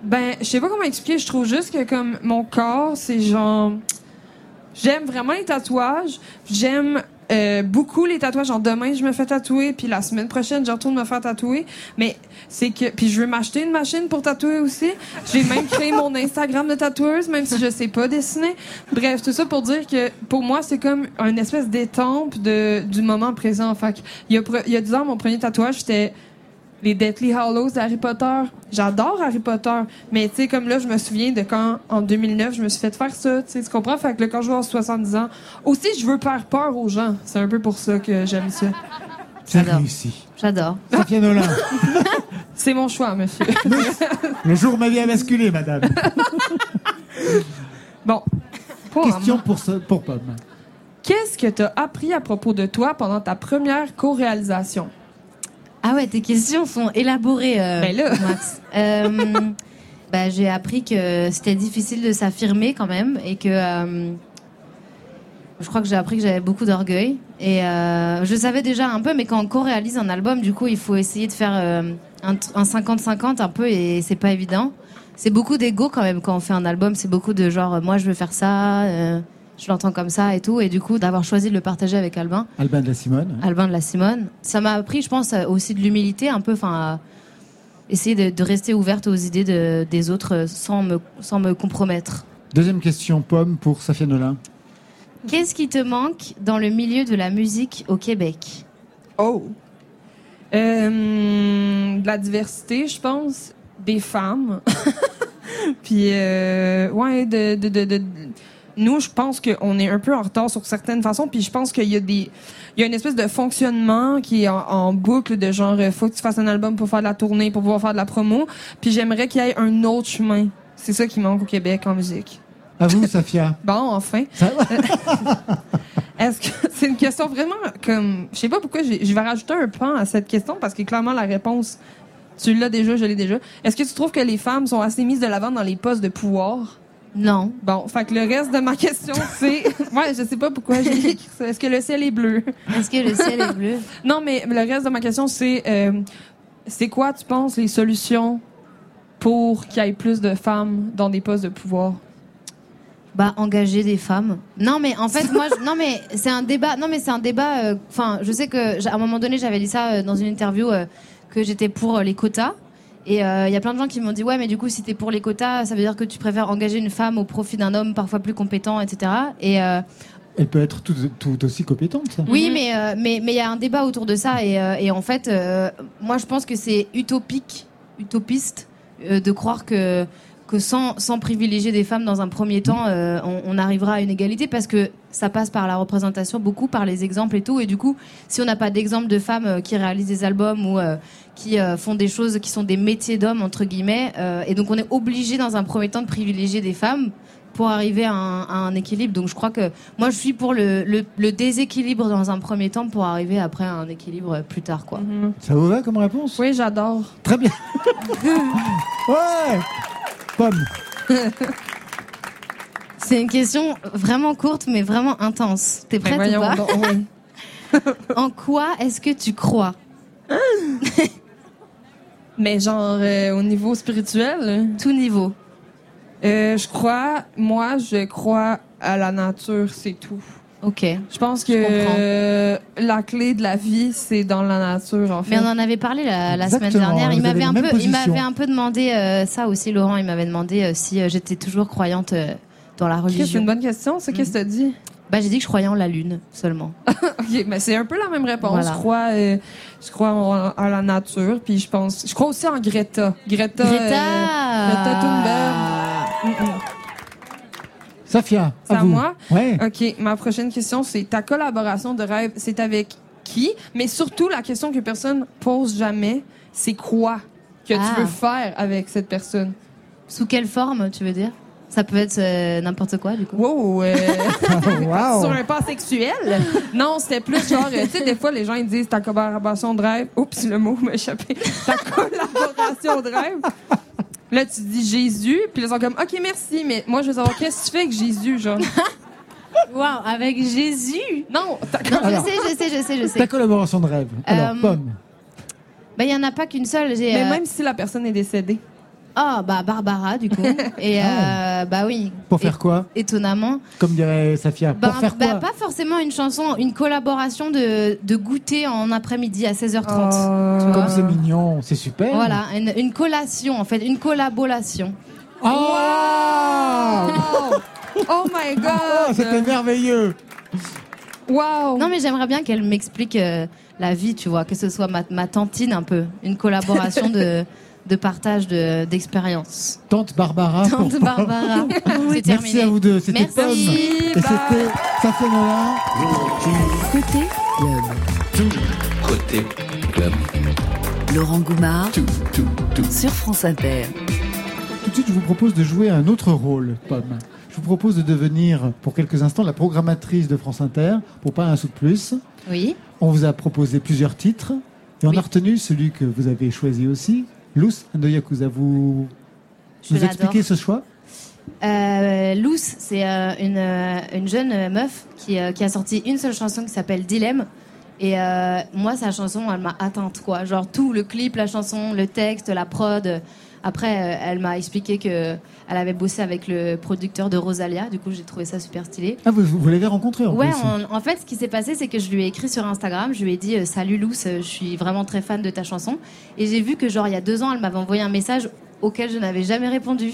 Ben, je sais pas comment expliquer. Je trouve juste que, comme mon corps, c'est genre. J'aime vraiment les tatouages. J'aime euh, beaucoup les tatouages. Genre, demain, je me fais tatouer, puis la semaine prochaine, je retourne me faire tatouer. Mais c'est que. Puis je veux m'acheter une machine pour tatouer aussi. J'ai même créé mon Instagram de tatoueuse, même si je sais pas dessiner. Bref, tout ça pour dire que pour moi, c'est comme une espèce d'étampe de, du moment présent. Fait il y a, il y a 10 ans, mon premier tatouage, c'était les Deathly Hallows d'Harry Potter. J'adore Harry Potter, mais tu sais comme là je me souviens de quand en 2009 je me suis fait faire ça, tu sais tu comprends? Fait que là, quand je vais avoir 70 ans, aussi je veux faire peur aux gens. C'est un peu pour ça que j'aime ça. C'est réussi. J'adore. Safia Nolin. C'est mon choix, monsieur. Le jour où ma vie a basculé, madame. bon. Question pour, ce- pour Pomme. Qu'est-ce que tu as appris à propos de toi pendant ta première co-réalisation? Ah ouais, tes questions sont élaborées, euh. Max. Euh, bah, j'ai appris que c'était difficile de s'affirmer quand même et que euh, je crois que j'ai appris que j'avais beaucoup d'orgueil. Et euh, je savais déjà un peu, mais quand on co-réalise un album, du coup, il faut essayer de faire un t- un 50-50 un peu et c'est pas évident. C'est beaucoup d'ego quand même quand on fait un album. C'est beaucoup de genre, moi je veux faire ça, je l'entends comme ça et tout. Et du coup, d'avoir choisi de le partager avec Albin. Albin de la Simone. Albin de la Simone. Ça m'a appris, je pense, euh, aussi de l'humilité, un peu, enfin, à essayer de, de rester ouverte aux idées de- des autres euh, sans me, sans me compromettre. Deuxième question, Pomme pour Safia Nolin. Qu'est-ce qui te manque dans le milieu de la musique au Québec? Oh. Euh, de la diversité, je pense. Des femmes. Puis, euh, ouais, de, de, de, de- Nous, je pense qu'on est un peu en retard sur certaines façons. Puis, je pense qu'il y a des. Il y a une espèce de fonctionnement qui est en, en boucle de genre, euh, faut que tu fasses un album pour faire de la tournée, pour pouvoir faire de la promo. Puis, j'aimerais qu'il y ait un autre chemin. C'est ça qui manque au Québec en musique. À vous, Safia. Bon, enfin. Est-ce que c'est une question vraiment comme. Je sais pas pourquoi je vais rajouter un pan à cette question parce que clairement la réponse, tu l'as déjà, je l'ai déjà. Est-ce que tu trouves que les femmes sont assez mises de l'avant dans les postes de pouvoir? Non. Bon, fait que le reste de ma question, c'est. Ouais, je sais pas pourquoi j'ai écrit ça. Est-ce que le ciel est bleu? Est-ce que le ciel est bleu? Non, mais le reste de ma question, c'est. euh, c'est quoi, tu penses, les solutions pour qu'il y ait plus de femmes dans des postes de pouvoir? Bah engager des femmes. Non mais en fait moi je- non mais c'est un débat non mais c'est un débat euh, enfin je sais que à un moment donné j'avais dit ça euh, dans une interview que j'étais pour les quotas et euh, il y a plein de gens qui m'ont dit ouais mais du coup si t'es pour les quotas ça veut dire que tu préfères engager une femme au profit d'un homme parfois plus compétent etc et euh, Elle peut être tout, tout aussi compétente. ça. oui, mais euh, mais mais il y a un débat autour de ça et, euh, et en fait, euh, moi je pense que c'est utopique, utopiste euh, de croire que que sans, sans privilégier des femmes dans un premier temps, euh, on, on arrivera à une égalité parce que ça passe par la représentation, beaucoup par les exemples et tout. Et du coup, si on n'a pas d'exemple de femmes euh, qui réalisent des albums ou euh, qui euh, font des choses qui sont des métiers d'hommes entre guillemets, euh, et donc on est obligé dans un premier temps de privilégier des femmes pour arriver à un, à un équilibre. Donc je crois que moi je suis pour le, le, le déséquilibre dans un premier temps pour arriver après à un équilibre plus tard quoi. Ça vous va comme réponse? Oui, j'adore. Très bien. ouais Pomme. C'est une question vraiment courte mais vraiment intense. T'es prête ou pas? En quoi est-ce que tu crois? Mais genre euh, au niveau spirituel? Tout niveau. Euh, je crois, moi, je crois à la nature, c'est tout. Ok. Je pense que euh, la clé de la vie, c'est dans la nature, en fait. Mais on en avait parlé la, la semaine dernière. Il m'avait un peu, il m'avait un peu demandé euh, ça aussi, Laurent. Il m'avait demandé euh, si euh, j'étais toujours croyante euh, dans la religion. C'est une bonne question, ça. Qu'est-ce que t'as dit? Bah, j'ai dit que je croyais en la lune seulement. ok, mais c'est un peu la même réponse. Voilà. Je crois, euh, je crois en, en la nature, puis je pense, je crois aussi en Greta. Greta. Greta. euh, Greta Thunberg. Mm, mm. Safia, C'est à à vous. moi? Ouais. OK. Ma prochaine question, c'est ta collaboration de rêve, c'est avec qui? Mais surtout, la question que personne pose jamais, c'est quoi que Ah. tu veux faire avec cette personne? Sous quelle forme, tu veux dire? Ça peut être euh, n'importe quoi, du coup. Wow! euh, Wow. Sur un pas sexuel? Non, c'était plus genre, euh, tu sais, des fois, les gens, ils disent ta collaboration de rêve. Oups, le mot m'a échappé. Ta collaboration de rêve. Là, tu dis Jésus, puis ils sont comme, OK, merci, mais moi, je veux savoir, qu'est-ce que tu fais avec Jésus, genre? Wow, avec Jésus? Non, ta Non, Alors, je sais, je sais, je sais, je sais. Ta collaboration de rêve. Alors, Euh, Pomme. Bah, il y en a pas qu'une seule. J'ai, Mais euh, même si la personne est décédée. Ah, bah, Barbara, du coup. Et, euh, bah oui. Pour faire quoi Étonnamment. Comme dirait Safia. Bah, Pour faire bah, quoi pas forcément une chanson, une collaboration de, de goûter en après-midi à 16h30. Oh. tu vois. Comme c'est mignon, c'est super. Voilà, une, une collation en fait, une collaboration. Oh Oh my Oh, god! c'était merveilleux. Wow! Non mais j'aimerais bien qu'elle m'explique euh, la vie, tu vois, que ce soit ma, ma tantine un peu, une collaboration de, de partage de- d'expérience. Tante Barbara. Tante pour- Barbara, terminé. Merci à vous deux. C'était Merci, Pomme. Et c'était Safia Nolin. Côté club. Côté club. Laurent Goumard sur France Inter. Tout de suite, je vous propose de jouer un autre rôle, Pomme. Je vous propose de devenir, pour quelques instants, la programmatrice de France Inter, pour pas un sou de plus. Oui. On vous a proposé plusieurs titres, et on a retenu celui que vous avez choisi aussi, Luz the Yakuza. Vous Je nous expliquez ce choix? Euh, Luce, c'est euh, une, euh, une jeune meuf qui, euh, qui a sorti une seule chanson qui s'appelle Dilemme. Et moi, sa chanson, elle m'a atteinte, quoi. Genre tout, le clip, la chanson, le texte, la prod. Après, euh, elle m'a expliqué que elle avait bossé avec le producteur de Rosalia. Du coup, j'ai trouvé ça super stylé. Ah, vous, vous l'avez rencontré en Ouais, en, fait, ce qui s'est passé, c'est que je lui ai écrit sur Instagram. Je lui ai dit euh, Salut Luce, euh, je suis vraiment très fan de ta chanson. Et j'ai vu que, genre, il y a deux ans, elle m'avait envoyé un message auquel je n'avais jamais répondu.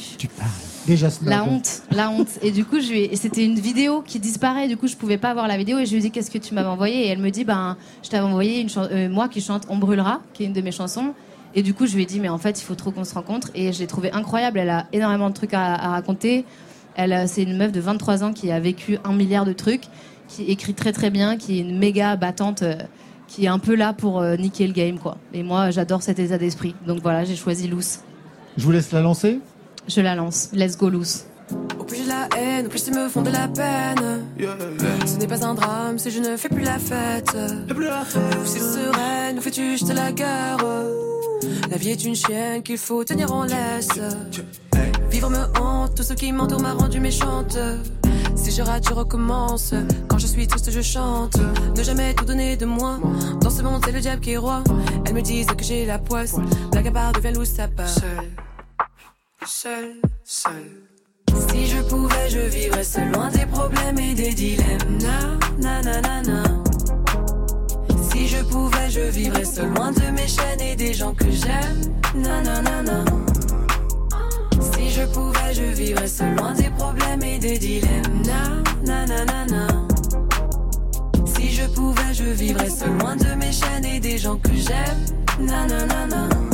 Déjà snob. La honte, la honte. Et du coup, je c'était une vidéo qui disparaît. Du coup, je pouvais pas voir la vidéo et je lui ai dit qu'est-ce que tu m'avais envoyé? Et elle me dit ben je t'avais envoyé une euh, moi qui chante On brûlera, qui est une de mes chansons. Et du coup, je lui ai dit mais en fait, il faut trop qu'on se rencontre et je l'ai trouvée incroyable. Elle a énormément de trucs à, à raconter. Elle, euh, c'est une meuf de 23 ans qui a vécu un milliard de trucs, qui écrit très très bien, qui est une méga battante. euh, qui est un peu là pour euh, niquer le game quoi. Et moi j'adore cet état d'esprit. Donc voilà, j'ai choisi Loose. Je vous laisse la lancer Je la lance. Let's go Loose. Au plus j'ai de la haine, au plus ils me font de la peine. Ce n'est pas un drame si je ne fais plus la fête. Ou c'est sereine, ou fais-tu juste la guerre? La vie est une chienne qu'il faut tenir en laisse. Vivre me hante, tout ce qui m'entoure m'a rendu méchante. Si je rate, je recommence. Quand je suis triste, je chante. Ne jamais tout donner de moi. Dans ce monde, c'est le diable qui est roi. Elles me disent que j'ai la poisse. À part devient loup, ça part. Seul, seul, seul. Si je pouvais, je vivrais seul loin des problèmes et des dilemmes. Na, na, na, na, na. Si je pouvais, je vivrais seul loin de mes chaînes et des gens que j'aime. Na, na. Si je pouvais, je vivrais seul loin des problèmes et des dilemmes. Na, na. Si je pouvais, je vivrais seul loin de mes chaînes et des gens que j'aime. Na, na.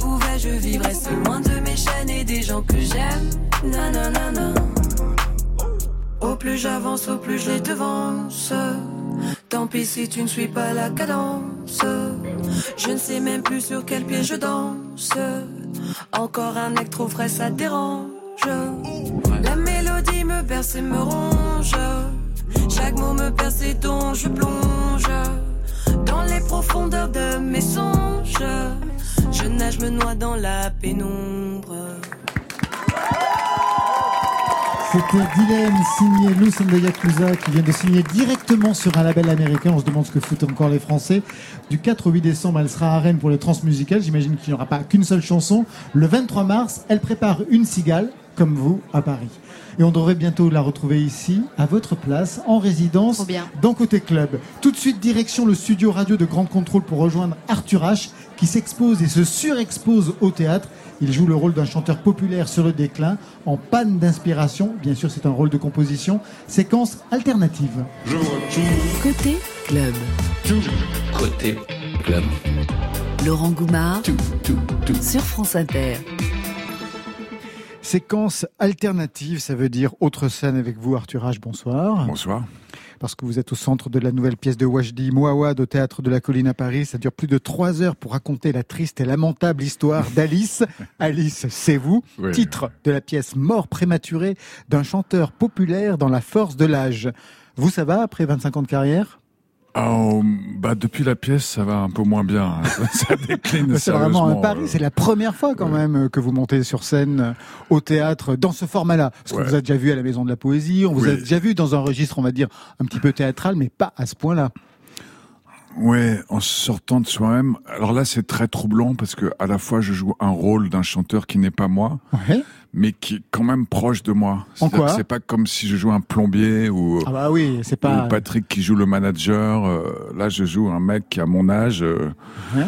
Pouvais, je vivrais seul loin de mes chaînes et des gens que j'aime. Na, na, na, na. Au plus j'avance, au plus je les devance. Tant pis si tu ne suis pas la cadence. Je ne sais même plus sur quel pied je danse. Encore un mec trop frais, ça dérange. La mélodie me berce et me ronge. Chaque mot me perce et dont je plonge dans les profondeurs de mes songes. Je nage, me noie dans la pénombre. C'était Dylan signé Lou de Yakuza qui vient de signer directement sur un label américain. On se demande ce que foutent encore les Français. Du 4 au 8 décembre, elle sera à Rennes pour les transmusicales. J'imagine qu'il n'y aura pas qu'une seule chanson. Le 23 mars, elle prépare une cigale, comme vous, à Paris. Et on devrait bientôt la retrouver ici, à votre place, en résidence, dans Côté Club. Tout de suite, direction le studio radio de Grande Contrôle pour rejoindre Arthur H, qui s'expose et se surexpose au théâtre. Il joue le rôle d'un chanteur populaire sur le déclin, en panne d'inspiration. Bien sûr, c'est un rôle de composition. Séquence alternative. Côté club. Côté club. Laurent Goumard sur France Inter. Séquence alternative, ça veut dire autre scène avec vous, Arthur H. Bonsoir. Bonsoir. Parce que vous êtes au centre de la nouvelle pièce de Wajdi Mouawad au théâtre de la Colline à Paris. Ça dure plus de trois heures pour raconter la triste et lamentable histoire d'Alice. Alice, c'est vous. Oui. Titre de la pièce Mort prématurée d'un chanteur populaire dans la force de l'âge. Vous, ça va après 25 ans de carrière? Oh, bah depuis la pièce, ça va un peu moins bien. ça décline C'est vraiment un sérieusement, pari. euh. C'est la première fois quand même euh, que vous montez sur scène euh, au théâtre dans ce format-là. Parce qu'on Ouais. vous a déjà vu à la Maison de la Poésie, on vous a déjà vu dans un registre, on va dire, un petit peu théâtral, mais pas à ce point-là. Ouais, en sortant de soi-même. Alors là, c'est très troublant parce que à la fois, je joue un rôle d'un chanteur qui n'est pas moi, mais qui est quand même proche de moi. En quoi C'est pas comme si je jouais un plombier ou, Ah bah oui, c'est pas. ou Patrick qui joue le manager. Euh, là, je joue un mec qui a mon âge, euh, Ouais.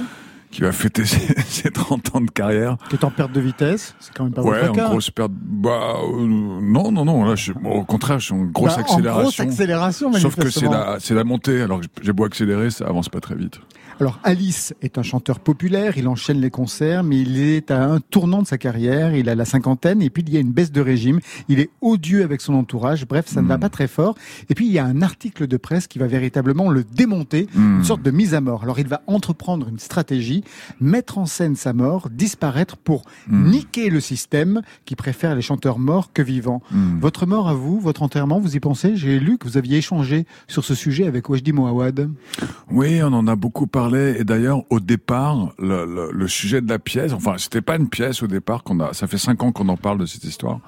Qui va fêter ses, ses 30 ans de carrière. Qui est en perte de vitesse, c'est quand même pas Ouais, votre en cas. grosse perte. Bah euh, non, non, non. Là, je, au contraire, je suis en grosse Bah, en accélération. grosse accélération, Sauf que c'est la, la montée. Alors j'ai beau accélérer, ça avance pas très vite. Alors Alice est un chanteur populaire, il enchaîne les concerts, mais il est à un tournant de sa carrière, il a la cinquantaine, et puis il y a une baisse de régime, il est odieux avec son entourage, bref, ça ne va pas très fort. Et puis il y a un article de presse qui va véritablement le démonter, une sorte de mise à mort. Alors il va entreprendre une stratégie, mettre en scène sa mort, disparaître pour niquer le système qui préfère les chanteurs morts que vivants. Votre mort à vous, votre enterrement, vous y pensez? J'ai lu que vous aviez échangé sur ce sujet avec Wajdi Mouawad. Oui, on en a beaucoup parlé. Et d'ailleurs, au départ, le, le- le sujet de la pièce, enfin, c'était pas une pièce au départ qu'on a. Ça fait cinq ans qu'on en parle de cette histoire.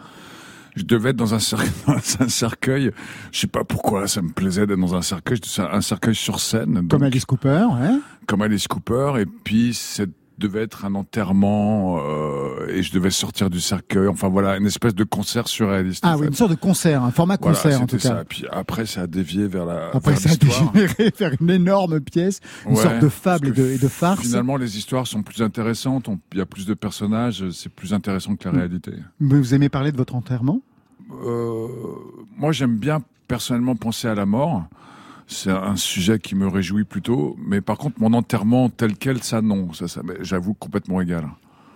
Je devais être dans un, cer- dans un cercueil. Je sais pas pourquoi ça me plaisait d'être dans un cercueil. Un cercueil sur scène. Comme Alice Cooper, ouais. comme Alice Cooper. Et puis cette devait être un enterrement euh, et je devais sortir du cercueil. Enfin voilà, une espèce de concert surréaliste. Ah oui, fait. une sorte de concert, un format Voilà, concert en tout cas. ça. Puis après, ça a dévié vers la. Après, vers ça a dégénéré vers une énorme pièce, une Ouais, sorte de fable et de, et de farce. Finalement, les histoires sont plus intéressantes. Il y a plus de personnages. C'est plus intéressant que la Mm. réalité. Mais Vous aimez parler de votre enterrement? Euh, moi, j'aime bien personnellement penser à la mort. C'est un sujet qui me réjouit plutôt. Mais par contre, mon enterrement tel quel, ça non. Ça, ça j'avoue, complètement égal.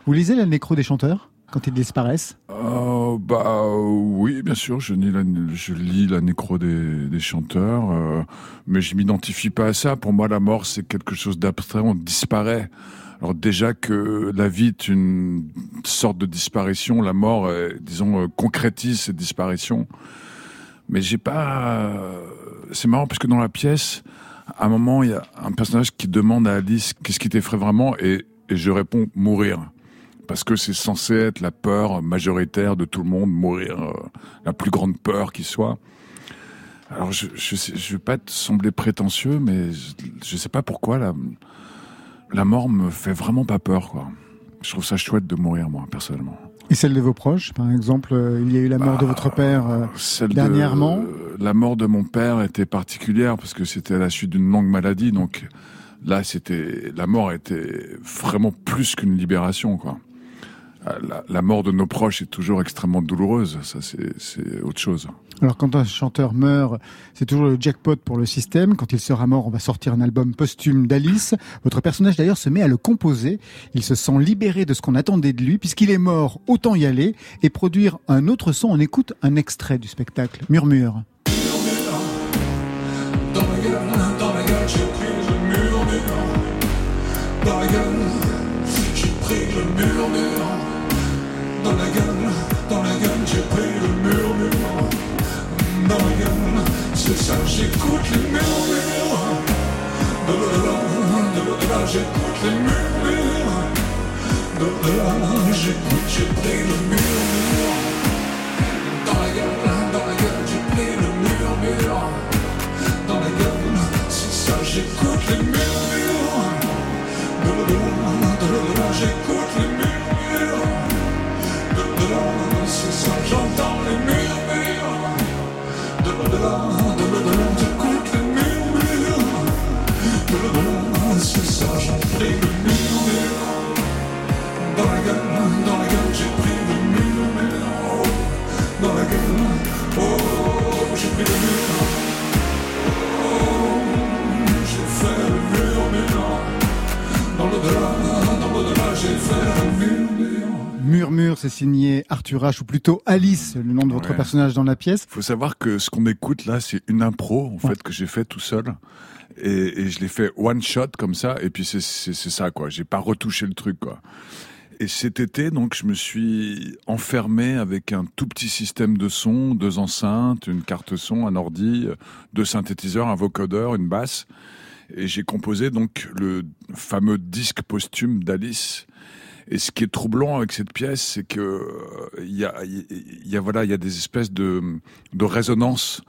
Vous lisez la nécro des chanteurs quand ils disparaissent? Euh, bah oui, bien sûr, je lis la, je lis la nécro des, des chanteurs, euh, mais je m'identifie pas à ça. Pour moi, la mort, c'est quelque chose d'abstrait, on disparaît. Alors déjà que la vie est une sorte de disparition, la mort, euh, disons, euh, concrétise cette disparition. Mais j'ai pas... C'est marrant parce que dans la pièce, à un moment, il y a un personnage qui demande à Alice qu'est-ce qui t'effraie vraiment et, et je réponds mourir. Parce que c'est censé être la peur majoritaire de tout le monde, mourir, euh, la plus grande peur qui soit. Alors je je veux pas te sembler prétentieux, mais je, je sais pas pourquoi la la mort me fait vraiment pas peur quoi. Je trouve ça chouette de mourir moi personnellement. Et celle de vos proches Par exemple, euh, il y a eu la mort de votre père euh, Bah, de- dernièrement. la mort de mon père était particulière parce que c'était à la suite d'une longue maladie, donc là c'était la mort était vraiment plus qu'une libération quoi. Euh, La, la mort de nos proches est toujours extrêmement douloureuse, ça c'est c'est autre chose. Alors quand un chanteur meurt, c'est toujours le jackpot pour le système. Quand il sera mort, on va sortir un album posthume d'Alice. Votre personnage d'ailleurs se met à le composer. Il se sent libéré de ce qu'on attendait de lui. Puisqu'il est mort, autant y aller et produire un autre son. On écoute un extrait du spectacle. Murmure. Dans la gueule, dans la gueule, j'ai pris le murmure. Dans la gueule, c'est ça, j'écoute les murmures. De là, j'écoute les murmures. De là, j'écoute, j'ai pris le murmure. Dans la gueule, dans la gueule, j'ai pris le murmure dans la gueule. C'est ça, j'écoute les murmures. De là, j'écoute les murmures. De là, c'est ça, j'entends les murmures. De là, Dans mur. L'au-delà, dans l'au-delà, j'ai fait le murmure. Murmure, c'est signé Arthur H, ou plutôt Alice, le nom de votre Ouais. personnage dans la pièce. faut savoir que ce qu'on écoute là, c'est une impro en fait que j'ai fait tout seul. Et, et je l'ai fait one shot comme ça. Et puis c'est ça quoi. J'ai pas retouché le truc quoi. Et cet été, donc, je me suis enfermé avec un tout petit système de son, deux enceintes, une carte son, un ordi, deux synthétiseurs, un vocodeur, une basse. Et j'ai composé donc le fameux disque posthume d'Alice. Et ce qui est troublant avec cette pièce, c'est que euh, il y a, il y a voilà, il y a des espèces de, de résonance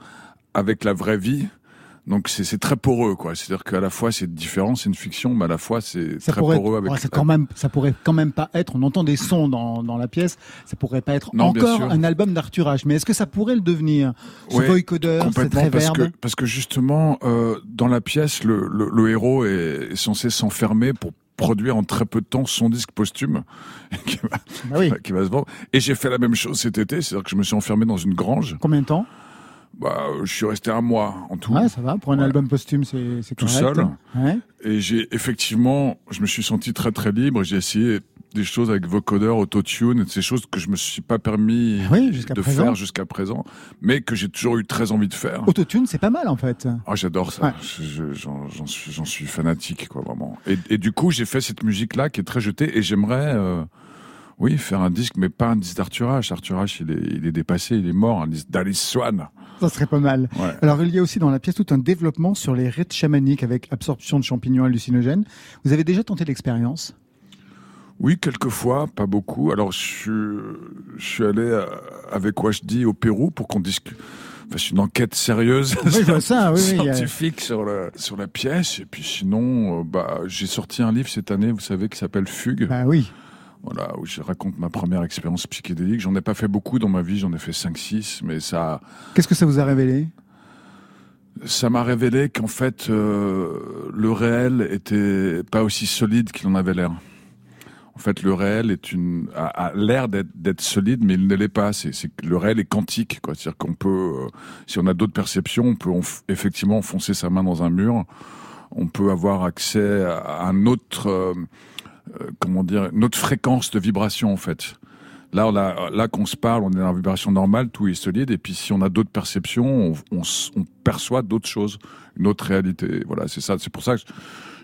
avec la vraie vie. Donc c'est très poreux, quoi. C'est-à-dire qu'à la fois c'est différent, c'est une fiction, mais à la fois c'est très pourrait, poreux avec. ouais, ça, quand même, ça pourrait quand même pas être, on entend des sons dans, dans la pièce, ça pourrait pas être Non, encore un album d'Arthur H. Mais est-ce que ça pourrait le devenir Ce Ouais, voicodeur, cette complètement, parce que, parce que justement, euh, dans la pièce, le, le, le héros est, est censé s'enfermer pour produire en très peu de temps son disque posthume qui, va, Bah qui va se vendre. Et j'ai fait la même chose cet été, c'est-à-dire que je me suis enfermé dans une grange. Combien de temps? Bah, je suis resté un mois en tout. Ouais, ça va. Pour un album posthume, c'est Tout seul. Ouais. Et j'ai effectivement, je me suis senti très très libre. J'ai essayé des choses avec vocodeur, autotune, ces choses que je me suis pas permis Ah Oui, de présent. faire jusqu'à présent, mais que j'ai toujours eu très envie de faire. Autotune, c'est pas mal en fait. Ah, j'adore ça. Ouais. Je- je- J'en suis, fanatique, quoi, vraiment. Et, et du coup, j'ai fait cette musique-là qui est très jetée, et j'aimerais, euh, oui, faire un disque, mais pas un disque d'Arthur H. Arthur H, il est, il est dépassé, il est mort, un disque d'Alice Swan. Ça serait pas mal. Ouais. Alors, il y a aussi dans la pièce tout un développement sur les rites chamaniques avec absorption de champignons hallucinogènes. Vous avez déjà tenté l'expérience? Oui, quelquefois, pas beaucoup. Alors, je suis, je suis allé euh, avec Washdi au Pérou pour qu'on discute, enfin, c'est une enquête sérieuse, Oui, je vois ça, oui, oui, il y a- scientifique sur la sur la pièce. Et puis sinon, euh, bah, j'ai sorti un livre cette année, vous savez, qui s'appelle Fugue. Bah oui. Voilà, où je raconte ma première expérience psychédélique. J'en ai pas fait beaucoup dans ma vie, j'en ai fait 5-6, mais ça, Qu'est-ce que ça vous a révélé? Ça m'a révélé qu'en fait, euh, le réel était pas aussi solide qu'il en avait l'air. En fait, le réel est une a, l'air d'être solide, mais il ne l'est pas. C'est le réel est quantique, quoi. C'est-à-dire qu'on peut, euh, si on a d'autres perceptions, on peut effectivement enfoncer sa main dans un mur. On peut avoir accès à un autre, euh, euh, comment dire, une autre fréquence de vibration, en fait. Là, on là qu'on se parle, on est dans la vibration normale, tout est solide. Et puis, si on a d'autres perceptions, on, perçoit d'autres choses, une autre réalité. Voilà, c'est ça. C'est pour ça que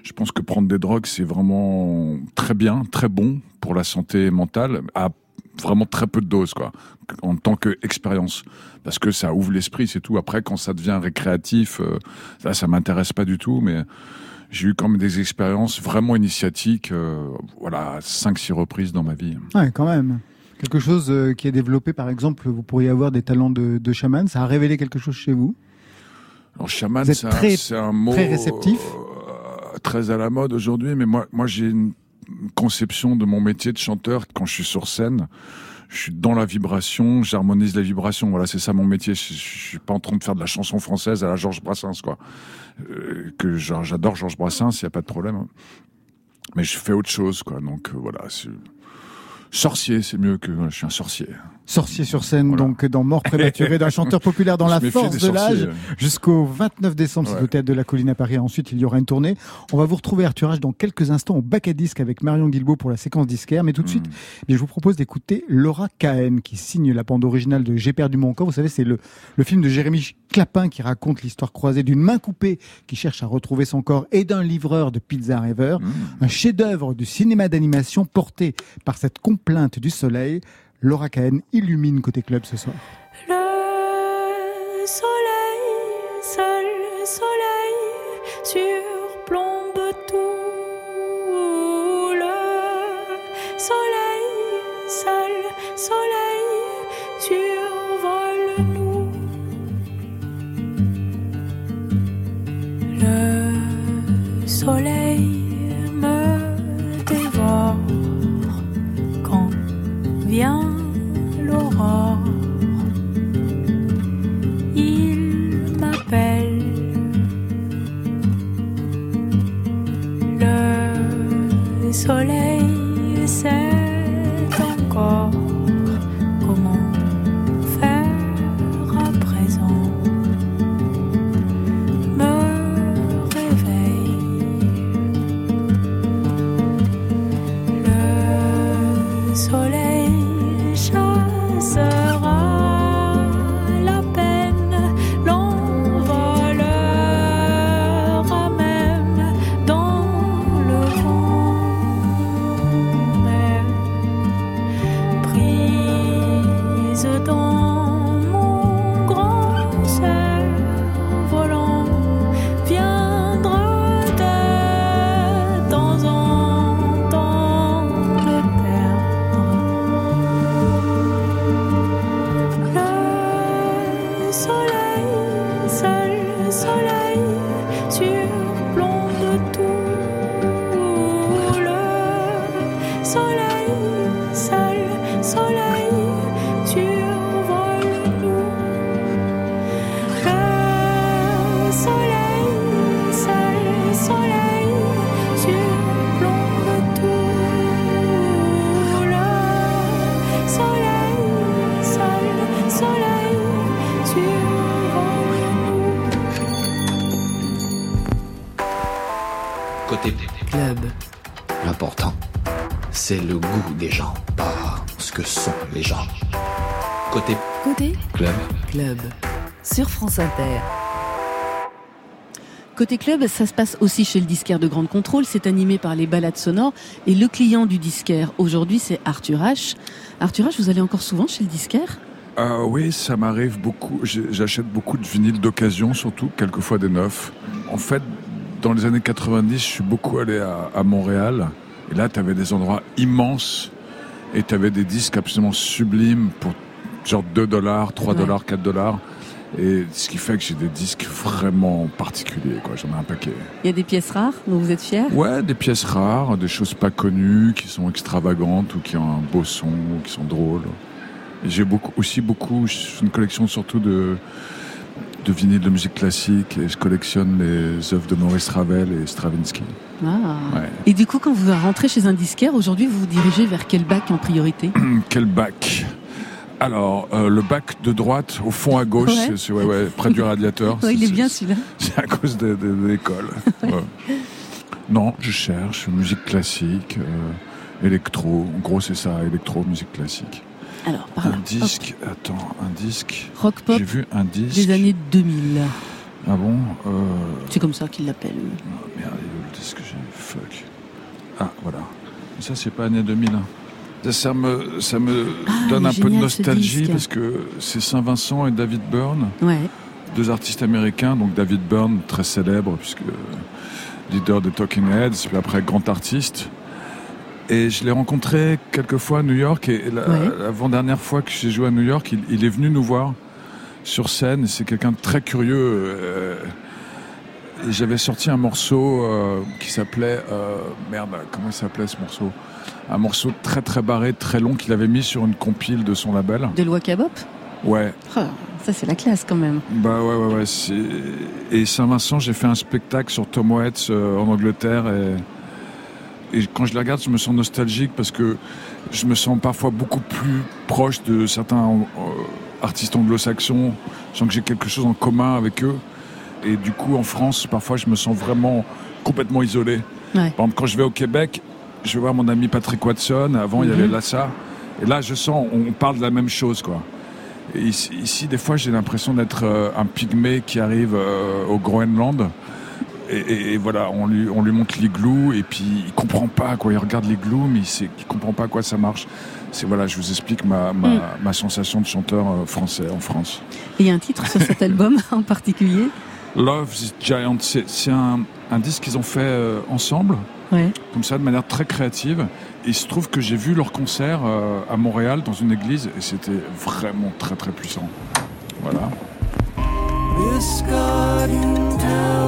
je, pense que prendre des drogues, c'est vraiment très bien, très bon pour la santé mentale, à vraiment très peu de doses, quoi, en tant qu'expérience. Parce que ça ouvre l'esprit, c'est tout. Après, quand ça devient récréatif, euh, là, ça m'intéresse pas du tout, mais j'ai eu quand même des expériences vraiment initiatiques, euh, voilà, cinq, six reprises dans ma vie. Ouais, quand même. Quelque chose euh, qui est développé, par exemple, vous pourriez avoir des talents de, de chaman. Ça a révélé quelque chose chez vous? Alors, chaman, c'est un, un mot très réceptif. euh, très à la mode aujourd'hui, mais moi, moi j'ai une conception de mon métier de chanteur quand je suis sur scène. Je suis dans la vibration, j'harmonise la vibration. Voilà, c'est ça mon métier. Je, suis pas en train de faire de la chanson française à la Georges Brassens, quoi. Euh, que j'adore Georges Brassens, il y a pas de problème. Mais je fais autre chose, quoi. Donc euh, voilà, sorcier, c'est mieux que je suis un sorcier. Sorcier sur scène, donc dans Mort prématurée d'un chanteur populaire dans la force de l'âge sorciers. jusqu'au 29 décembre, c'est Ouais. au théâtre de la Colline à Paris. Ensuite, il y aura une tournée. On va vous retrouver Arthur H dans quelques instants au bac à disque avec Marion Guilbault pour la séquence disquaire. Mais tout de suite, eh bien, je vous propose d'écouter Laura Cahen qui signe la bande originale de J'ai perdu mon corps. Vous savez, c'est le, le film de Jérémy Clapin qui raconte l'histoire croisée d'une main coupée qui cherche à retrouver son corps et d'un livreur de pizza rêveur. Un chef-d'œuvre du cinéma d'animation porté par cette complainte du soleil. Laura Cahen illumine côté club ce soir. Soleil sait encore c'est le goût des gens, pas ce que sont les gens. Côté Côté club. club. Sur France Inter. Côté club, ça se passe aussi chez le disquaire de Grande Contrôle. C'est animé par les balades sonores. Et le client du disquaire, aujourd'hui, c'est Arthur H. Arthur H, vous allez encore souvent chez le disquaire? Ah oui, ça m'arrive beaucoup. J'achète beaucoup de vinyles d'occasion, surtout, quelquefois des neufs. En fait, dans les années 90, je suis beaucoup allé à, à Montréal. Et là, tu avais des endroits immenses. Et tu avais des disques absolument sublimes pour genre 2 dollars, 3 Ouais. dollars, 4 dollars. Et ce qui fait que j'ai des disques vraiment particuliers, quoi. J'en ai un paquet. Il y a des pièces rares dont vous êtes fiers? Ouais, des pièces rares, des choses pas connues, qui sont extravagantes ou qui ont un beau son, ou qui sont drôles. J'ai beaucoup, aussi beaucoup, une collection surtout de, de vinyles de musique classique et je collectionne les œuvres de Maurice Ravel et Stravinsky. Ah. Ouais. Et du coup, quand vous rentrez chez un disquaire, aujourd'hui, vous vous dirigez vers quel bac en priorité? Quel bac? Alors, euh, le bac de droite, au fond à gauche, Ouais. c'est- c'est ouais, ouais, près du radiateur. Il est bien celui-là. C'est à cause de, de- de l'école. Non, je cherche musique classique, euh, électro. En gros, c'est ça, électro, musique classique. Alors, par là. Un disque, attends, un disque. Rock pop J'ai vu un disque. des années 2000. Ah bon euh, C'est comme ça qu'ils l'appellent. Merde, il est où le disque que j'ai Fuck. Ah, voilà. Ça, c'est pas année 2000. hein. Ça, me, ça me Ah, donne un peu de nostalgie parce que c'est Saint-Vincent et David Byrne. Ouais. deux artistes américains, donc David Byrne, très célèbre, puisque leader des Talking Heads, puis après grand artiste. Et je l'ai rencontré quelques fois à New York, et la- Ouais. l'avant-dernière fois que j'ai joué à New York, il, il est venu nous voir sur scène, c'est quelqu'un de très curieux. euh, j'avais sorti un morceau euh, qui s'appelait... euh, merde, comment il s'appelait ce morceau? Un morceau très très barré, très long, qu'il avait mis sur une compile de son label. De loi Cabop Ouais, Ah, Ça, c'est la classe quand même. bah ouais, ouais, ouais. Et Saint-Vincent, j'ai fait un spectacle sur Tom Waits euh, en Angleterre et... et quand je la regarde, je me sens nostalgique parce que je me sens parfois beaucoup plus proche de certains euh, artistes anglo-saxons. Je sens que j'ai quelque chose en commun avec eux. Et du coup, en France, parfois, je me sens vraiment complètement isolé. Ouais. Par exemple, quand je vais au Québec, je vais voir mon ami Patrick Watson. Avant, il y Mhm. avait Lassa. Et là, je sens, on parle de la même chose, quoi. Et ici, ici, des fois, j'ai l'impression d'être euh, un pygmée qui arrive euh, au Groenland. Et, et- et voilà, on lui, on lui montre l'igloo et puis il comprend pas quoi. Il regarde l'igloo, mais il, sait, il comprend pas à quoi ça marche. C'est voilà, je vous explique ma, ma, Mm. ma sensation de chanteur euh, français en France. Et il y a un titre sur cet album en particulier? Love is Giant, c'est c'est un, un disque qu'ils ont fait euh, ensemble, Ouais. comme ça, de manière très créative. Et il se trouve que j'ai vu leur concert euh, à Montréal dans une église et c'était vraiment très très puissant. Voilà. This garden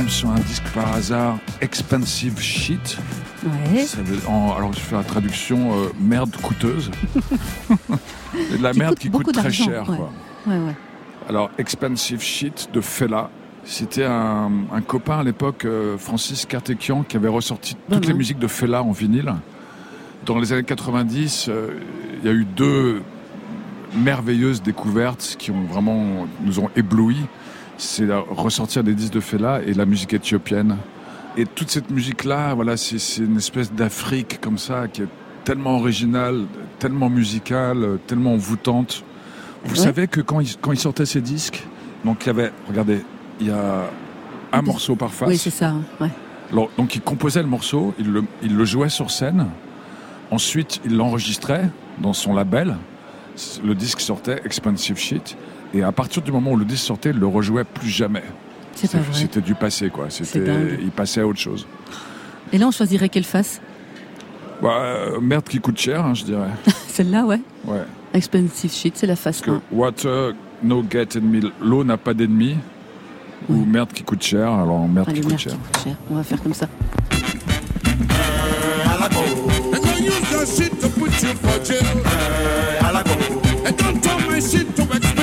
tombe sur un disque par hasard, Expensive Shit. Ouais. Ça veut- en- alors je fais la traduction euh, merde coûteuse. Et de la Qui merde coûte qui coûte très cher. ouais. Quoi. Ouais. Alors Expensive Shit de Fela. C'était un, un copain à l'époque, euh, Francis Kartekian, qui avait ressorti toutes les musiques de Fela en vinyle. Dans les années 90, euh, il y a eu deux merveilleuses découvertes qui ont vraiment nous ont éblouis. C'est ressortir des disques de Fela et la musique éthiopienne. Et toute cette musique-là, voilà, c'est une espèce d'Afrique comme ça qui est tellement originale, tellement musicale, tellement envoûtante. Vous Ouais. savez que quand il, quand il sortait ces disques, donc il y avait, regardez, il y a un morceau par face. Oui, c'est ça. Ouais. Alors, donc il composait le morceau, il le, il le jouait sur scène. Ensuite, il l'enregistrait dans son label. Le disque sortait, Expensive Shit. Et à partir du moment où le disque sortait, il le rejouait plus jamais. C'est pas vrai. C'était du passé, quoi. C'était, il passait à autre chose. Et là, on choisirait quelle face? Bah, euh, merde qui coûte cher, hein, je dirais. Celle-là, ouais. Ouais. Expensive shit, c'est la face Parce 1. que water, no get enemy. L'eau n'a pas d'ennemi. Ou merde qui coûte cher, alors merde Allez, qui coûte merde cher. qui coûte cher. On va faire comme ça. And don't use that shit to put you for jail. And don't turn my shit to expensive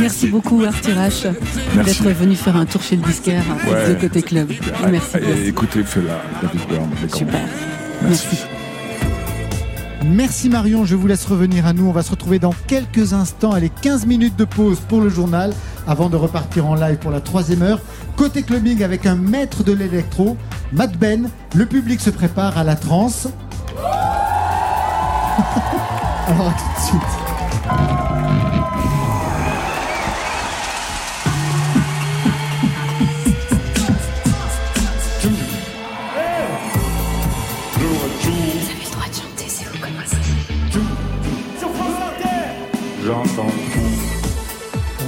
Merci beaucoup, Arthur H, Merci. d'être venu faire un tour chez le disquaire Ouais. de Côté Club. Merci. Et, écoutez, fais la David Byrne. Super. Merci. Merci Marion, je vous laisse revenir à nous. On va se retrouver dans quelques instants. Allez, 15 minutes de pause pour le journal avant de repartir en live pour la troisième heure. Côté clubbing avec un maître de l'électro, Mad Ben, le public se prépare à la transe. Alors à tout de suite. J'entends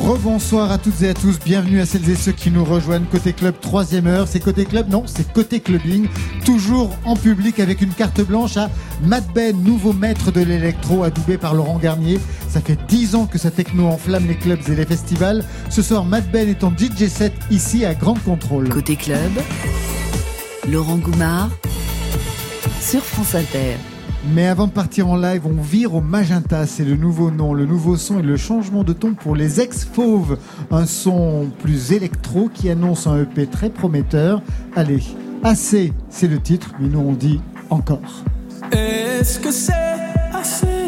Rebonsoir à toutes et à tous, bienvenue à celles et ceux qui nous rejoignent côté club troisième heure. C'est côté club Non, c'est côté clubbing, toujours en public avec une carte blanche à Mad Ben, nouveau maître de l'électro adoubé par Laurent Garnier. Ça fait 10 ans que sa techno enflamme les clubs et les festivals. Ce soir, Mad Ben est en DJ set ici à Grande Contrôle. Côté club, Laurent Goumard sur France Inter. Mais avant de partir en live, on vire au magenta. C'est le nouveau nom, le nouveau son et le changement de ton pour les ex-fauves. Un son plus électro qui annonce un EP très prometteur. Allez, assez, c'est le titre, mais nous on dit encore. Est-ce que c'est assez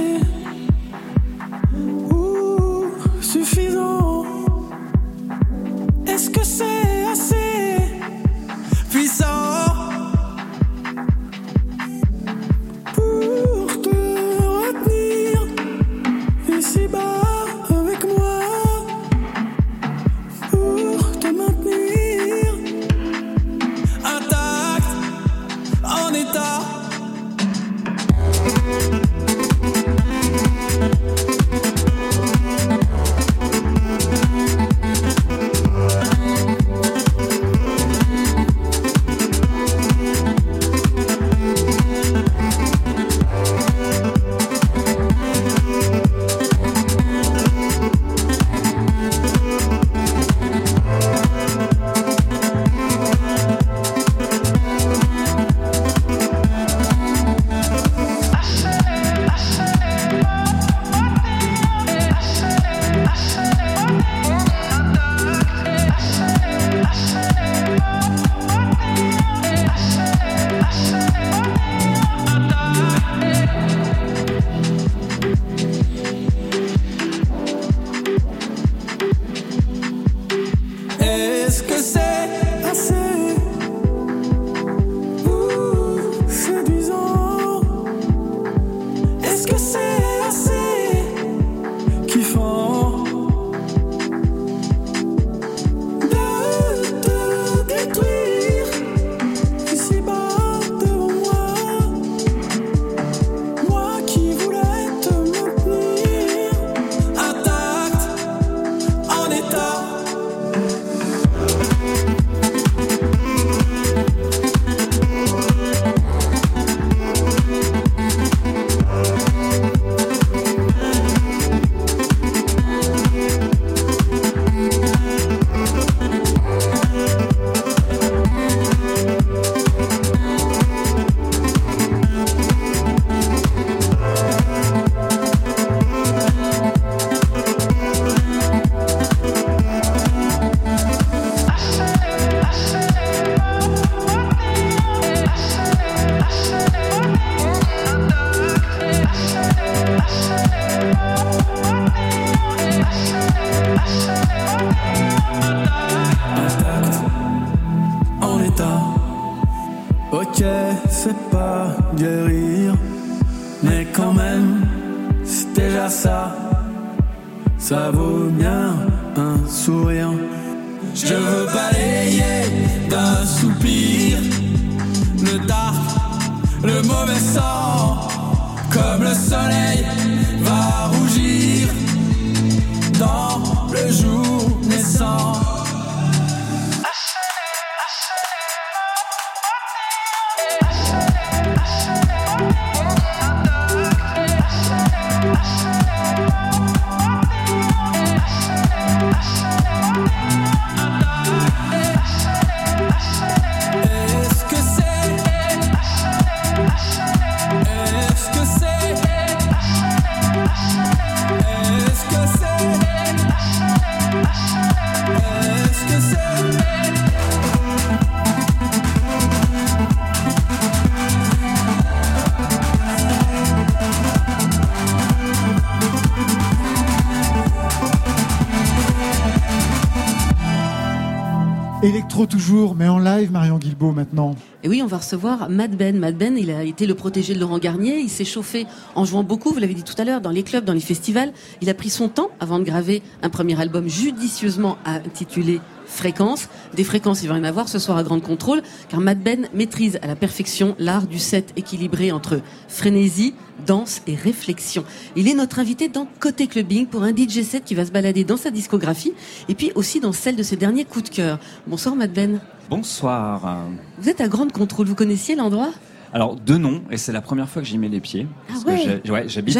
recevoir Mad Ben. Mad Ben, il a été le protégé de Laurent Garnier. Il s'est chauffé en jouant beaucoup, vous l'avez dit tout à l'heure, dans les clubs, dans les festivals. Il a pris son temps avant de graver un premier album judicieusement intitulé Fréquences. Des fréquences, il va y en avoir ce soir à Grande Contrôle, car Mad Ben maîtrise à la perfection l'art du set équilibré entre frénésie, danse et réflexion. Il est notre invité dans Côté Clubbing pour un DJ set qui va se balader dans sa discographie et puis aussi dans celle de ses derniers coups de cœur. Bonsoir Mad Ben. Bonsoir. Vous êtes à Grande Contrôle, vous connaissiez l'endroit? Alors, deux noms, et c'est la première fois que j'y mets les pieds. Parce ouais. que j'ai- ouais, j'habite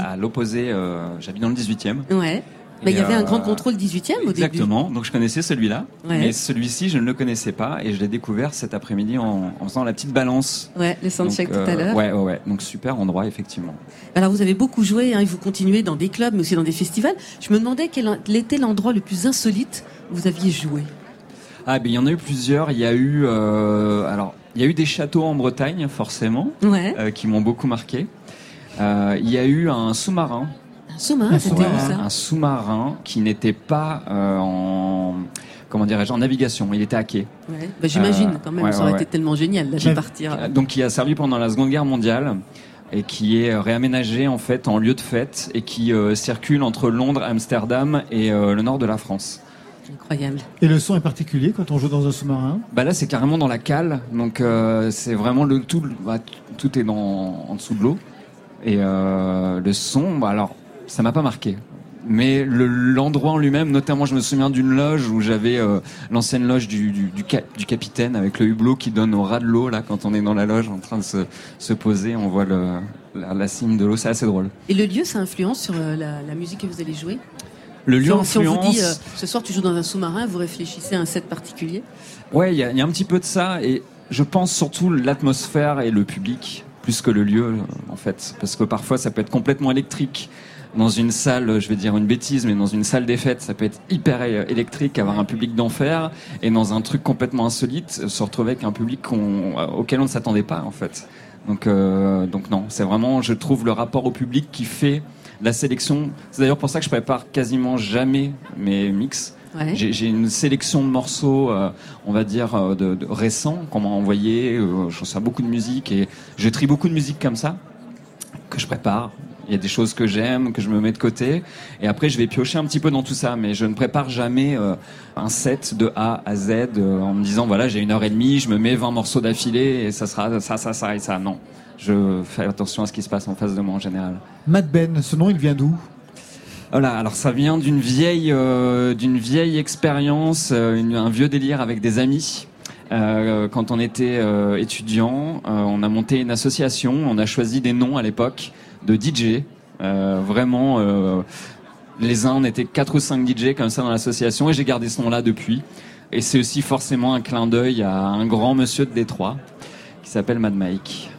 à l'opposé, euh, j'habite dans le 18e. Ouais. Bah, il y avait un euh, Grand Contrôle 18e au début. Exactement, donc je connaissais celui-là, Ouais. mais celui-ci je ne le connaissais pas et je l'ai découvert cet après-midi en, en faisant la petite balance. Ouais, le soundcheck tout à l'heure. Ouais, ouais, ouais, donc super endroit effectivement. Alors vous avez beaucoup joué hein, et vous continuez dans des clubs mais aussi dans des festivals. Je me demandais quel était l'endroit le plus insolite où vous aviez joué. Ah, ben il y en a eu plusieurs. Il y a eu, euh, alors, il y a eu des châteaux en Bretagne, forcément, Ouais. euh, qui m'ont beaucoup marqué. Euh, il y a eu un sous-marin. Un sous-marin, c'était où ça Un sous-marin qui n'était pas euh, en, comment dirais-je, en navigation. Il était à quai. Ouais. Bah, J'imagine Euh, quand même, ouais, ça aurait ouais, été ouais. tellement génial là, de partir. Donc, qui a servi pendant la Seconde Guerre mondiale et qui est réaménagé en fait en lieu de fête et qui euh, circule entre Londres, Amsterdam et euh, le nord de la France. Incroyable. Et le son est particulier quand on joue dans un sous-marin? Bah là, c'est carrément dans la cale, donc euh, c'est vraiment le tout. bah, tout est dans, en dessous de l'eau et euh, le son. Bah alors, ça m'a pas marqué. Mais le- l'endroit en lui-même, notamment, je me souviens d'une loge où j'avais euh, l'ancienne loge du, du, du, ca- du capitaine avec le hublot qui donne au ras de l'eau là quand on est dans la loge en train de se, se poser, on voit le, la, la cime de l'eau, c'est assez drôle. Et le lieu, ça influence sur euh, la, la musique que vous allez jouer? Le lieu Si on- Si on vous dit euh, ce soir tu joues dans un sous-marin, vous réfléchissez à un set particulier? Ouais, il y, a- il y a un petit peu de ça, et je pense surtout l'atmosphère et le public, plus que le lieu, en fait. Parce que parfois, ça peut être complètement électrique. Dans une salle, je vais dire une bêtise, mais dans une salle des fêtes, ça peut être hyper électrique, avoir un public d'enfer, et dans un truc complètement insolite, se retrouver avec un public euh, auquel on ne s'attendait pas, en fait. Donc, euh, donc non, c'est vraiment, je trouve, le rapport au public qui fait la sélection. C'est d'ailleurs pour ça que je prépare quasiment jamais mes mix. Ouais. J'ai une sélection de morceaux, euh, on va dire, de, de récents qu'on m'a envoyé. Euh, je reçois beaucoup de musique et je trie beaucoup de musique comme ça, que je prépare. Il y a des choses que j'aime, que je me mets de côté. Et après, je vais piocher un petit peu dans tout ça. Mais je ne prépare jamais euh, un set de A à Z euh, en me disant, voilà, j'ai une heure et demie, je me mets 20 morceaux d'affilée et ça sera ça, ça, ça et ça. Non. Je fais attention à ce qui se passe en face de moi en général. Mad Ben, ce nom, il vient d'où? Voilà, alors ça vient d'une vieille, euh, d'une vieille expérience, un vieux délire avec des amis. Euh, quand on était euh, étudiant, euh, on a monté une association, on a choisi des noms à l'époque de DJ. Euh, vraiment, euh, les uns, on était quatre ou cinq DJ comme ça dans l'association et j'ai gardé ce nom-là depuis. Et c'est aussi forcément un clin d'œil à un grand monsieur de Détroit qui s'appelle Mad Mike.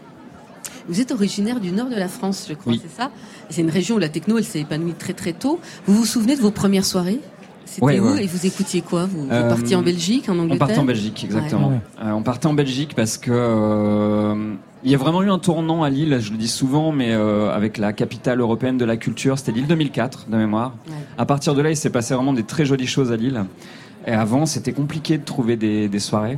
Vous êtes originaire du nord de la France, je crois, Oui. c'est ça? C'est une région où la techno, elle s'est épanouie très très tôt. Vous vous souvenez de vos premières soirées? C'était Ouais, où ouais. Et vous écoutiez quoi? Vous, vous Euh, partiez en Belgique, en Angleterre On partait en Belgique, exactement. Ouais. Euh, on partait en Belgique parce que euh, il y a vraiment eu un tournant à Lille, je le dis souvent, mais euh, avec la capitale européenne de la culture, c'était Lille 2004 de mémoire. À partir de là, il s'est passé vraiment des très jolies choses à Lille. Et avant, c'était compliqué de trouver des, des soirées.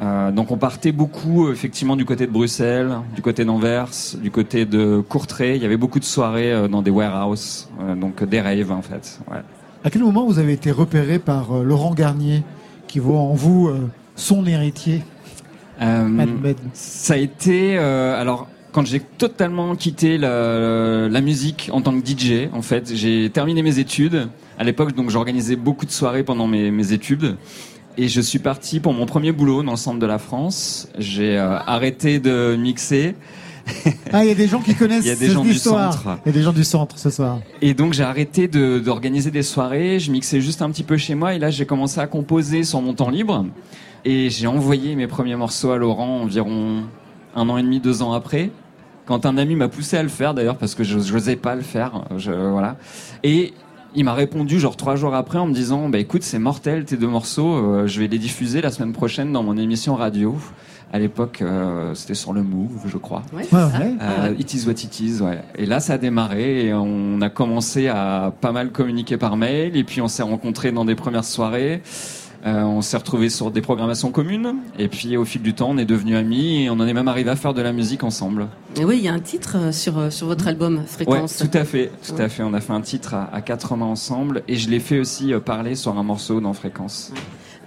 Euh, donc on partait beaucoup euh, effectivement du côté de Bruxelles, du côté d'Anvers, du côté de Courtrai. Il y avait beaucoup de soirées euh, dans des warehouses, euh, donc des raves en fait. Ouais. À quel moment vous avez été repéré par Laurent Garnier, qui voit en vous son héritier? Euh. Ça a été euh, alors quand j'ai totalement quitté la, la musique en tant que DJ. En fait, j'ai terminé mes études à l'époque, donc j'organisais beaucoup de soirées pendant mes, mes études. Et je suis parti pour mon premier boulot dans le centre de la France. J'ai euh, arrêté de mixer. Ah, il y a des gens qui connaissent Il y a des cette gens du histoire. centre. Il y a des gens du centre ce soir. Et donc j'ai arrêté de- d'organiser des soirées, je mixais juste un petit peu chez moi et là j'ai commencé à composer sur mon temps libre et j'ai envoyé mes premiers morceaux à Laurent environ un an et demi, deux ans après. Quand un ami m'a poussé à le faire d'ailleurs parce que je n'osais pas le faire, je, voilà. Et il m'a répondu genre trois jours après en me disant bah écoute c'est mortel tes deux morceaux, euh, je vais les diffuser la semaine prochaine dans mon émission radio. À l'époque euh, c'était sur le Move je crois. Ouais, c'est Ouais, ouais. Euh, It is what it is, ouais. Et là, ça a démarré et on a commencé à pas mal communiquer par mail et puis on s'est rencontrés dans des premières soirées. Euh, on s'est retrouvés sur des programmations communes. Et puis, au fil du temps, on est devenus amis et on en est même arrivé à faire de la musique ensemble. Et oui, il y a un titre euh, sur, euh, sur votre album, Ouais, Fréquence. tout à fait, tout Ouais. à fait. On a fait un titre à, à quatre mains ensemble et je l'ai fait aussi parler sur un morceau dans Fréquence.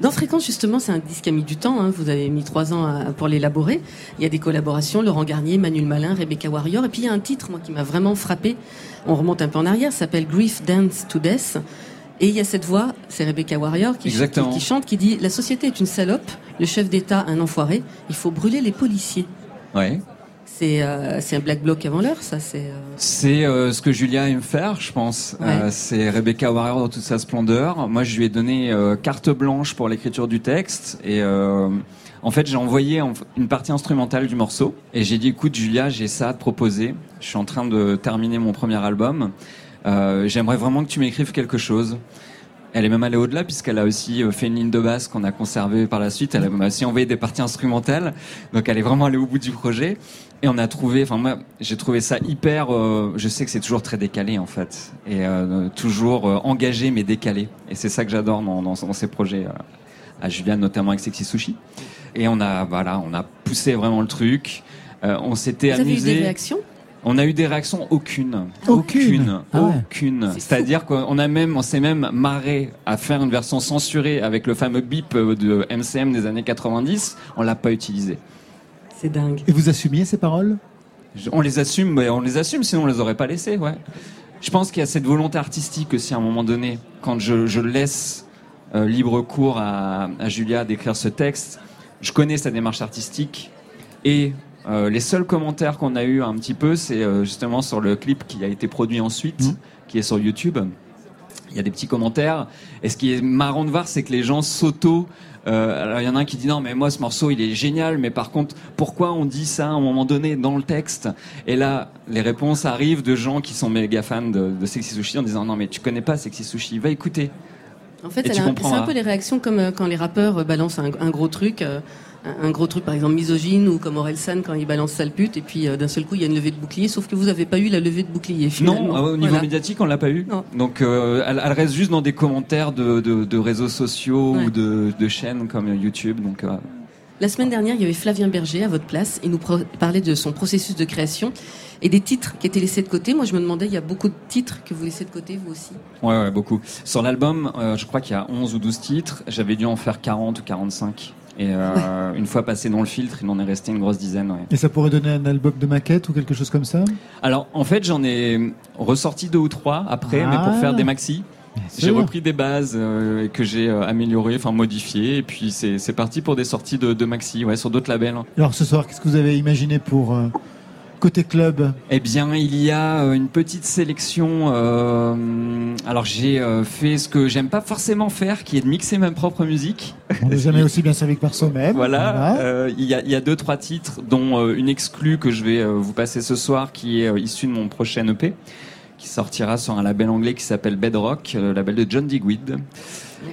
Dans Fréquence, justement, c'est un disque qui a mis du temps. hein. Vous avez mis trois ans à- pour l'élaborer. Il y a des collaborations, Laurent Garnier, Manuel Malin, Rebecca Warrior. Et puis il y a un titre, moi, qui m'a vraiment frappé. On remonte un peu en arrière, ça s'appelle Grief Dance to Death. Et il y a cette voix, c'est Rebecca Warrior qui, Exactement. qui- qui chante, qui dit La société est une salope, le chef d'État un enfoiré, il faut brûler les policiers. Ouais. C'est euh, un black bloc avant l'heure, ça. C'est euh, C'est euh, ce que Julia aime faire, je pense. Ouais. C'est Rebecca Warrior dans toute sa splendeur. Moi, je lui ai donné carte blanche pour l'écriture du texte et en fait, j'ai envoyé en- une partie instrumentale du morceau et j'ai dit écoute, Julia, j'ai ça à te proposer. Je suis en train de terminer mon premier album. Euh, J'aimerais vraiment que tu m'écrives quelque chose. Elle est même allée au-delà puisqu'elle a aussi euh, fait une ligne de basse qu'on a conservée par la suite. Elle m'a aussi envoyé des parties instrumentales. Donc elle est vraiment allée au bout du projet. Et on a trouvé, enfin moi j'ai trouvé ça hyper, euh, je sais que c'est toujours très décalé en fait. Et euh, toujours euh, engagé mais décalé. Et c'est ça que j'adore dans, dans, dans ces projets. à Juliane notamment avec Sexy Sushi. Et on a, voilà, on a poussé vraiment le truc. Euh, on s'était Vous avez eu amusé. des réactions? On a eu des réactions aucune. Aucune Ah ouais. Aucune. C'est-à-dire qu'on a même, on s'est même marré à faire une version censurée avec le fameux bip euh, de MCM des années 90. On l'a pas utilisé. C'est dingue. Et vous assumiez ces paroles? Je- On les assume, mais on les assume, sinon on les aurait pas laissés, ouais. Je pense qu'il y a cette volonté artistique aussi à un moment donné, quand je, je laisse euh, libre cours à, à Julia d'écrire ce texte, je connais sa démarche artistique et euh, les seuls commentaires qu'on a eu un petit peu, c'est euh, justement sur le clip qui a été produit ensuite, qui est sur YouTube. Il y a des petits commentaires. Et ce qui est marrant de voir, c'est que les gens s'auto. euh, alors il y en a un qui dit non mais moi ce morceau il est génial mais par contre pourquoi on dit ça à un moment donné dans le texte? Et là les réponses arrivent de gens qui sont méga fans de, de Sexy Sushi en disant non mais tu connais pas Sexy Sushi va écouter En fait, Et c'est un peu les réactions comme euh, quand les rappeurs euh, balancent un, un gros truc, euh, un gros truc par exemple misogyne ou comme Orelsan quand il balance sale pute et puis euh, d'un seul coup il y a une levée de bouclier, sauf que vous n'avez pas eu la levée de bouclier finalement. Non, euh, au niveau Voilà. médiatique, on l'a pas eu. Donc, elle, elle reste juste dans des commentaires de, de, de réseaux sociaux Ouais. ou de, de chaînes comme YouTube. Donc, La semaine dernière, il y avait Flavien Berger à votre place. Il nous parlait de son processus de création et des titres qui étaient laissés de côté. Moi, je me demandais, il y a beaucoup de titres que vous laissez de côté, vous aussi. ouais, ouais, beaucoup. Sur l'album, euh, je crois qu'il y a 11 ou 12 titres. J'avais dû en faire 40 ou 45. Et euh, une fois passé dans le filtre, il en est resté une grosse dizaine. Ouais. Et ça pourrait donner un album de maquette ou quelque chose comme ça? Alors, en fait, j'en ai ressorti deux ou trois après, mais pour Ah. faire des maxi. J'ai repris des bases euh, que j'ai euh, améliorées, enfin modifiées, et puis c'est c'est parti pour des sorties de, de maxi, ouais, sur d'autres labels. Alors ce soir, qu'est-ce que vous avez imaginé pour euh, côté club Eh bien, il y a euh, une petite sélection. euh, alors, j'ai euh, fait ce que j'aime pas forcément faire, qui est de mixer ma propre musique. On n'est jamais aussi bien servi que par soi-même. Voilà, euh, il y, a, il y a deux trois titres, dont une exclue que je vais vous passer ce soir, qui est issue de mon prochain EP, qui sortira sur un label anglais qui s'appelle Bedrock, le label de John Digweed.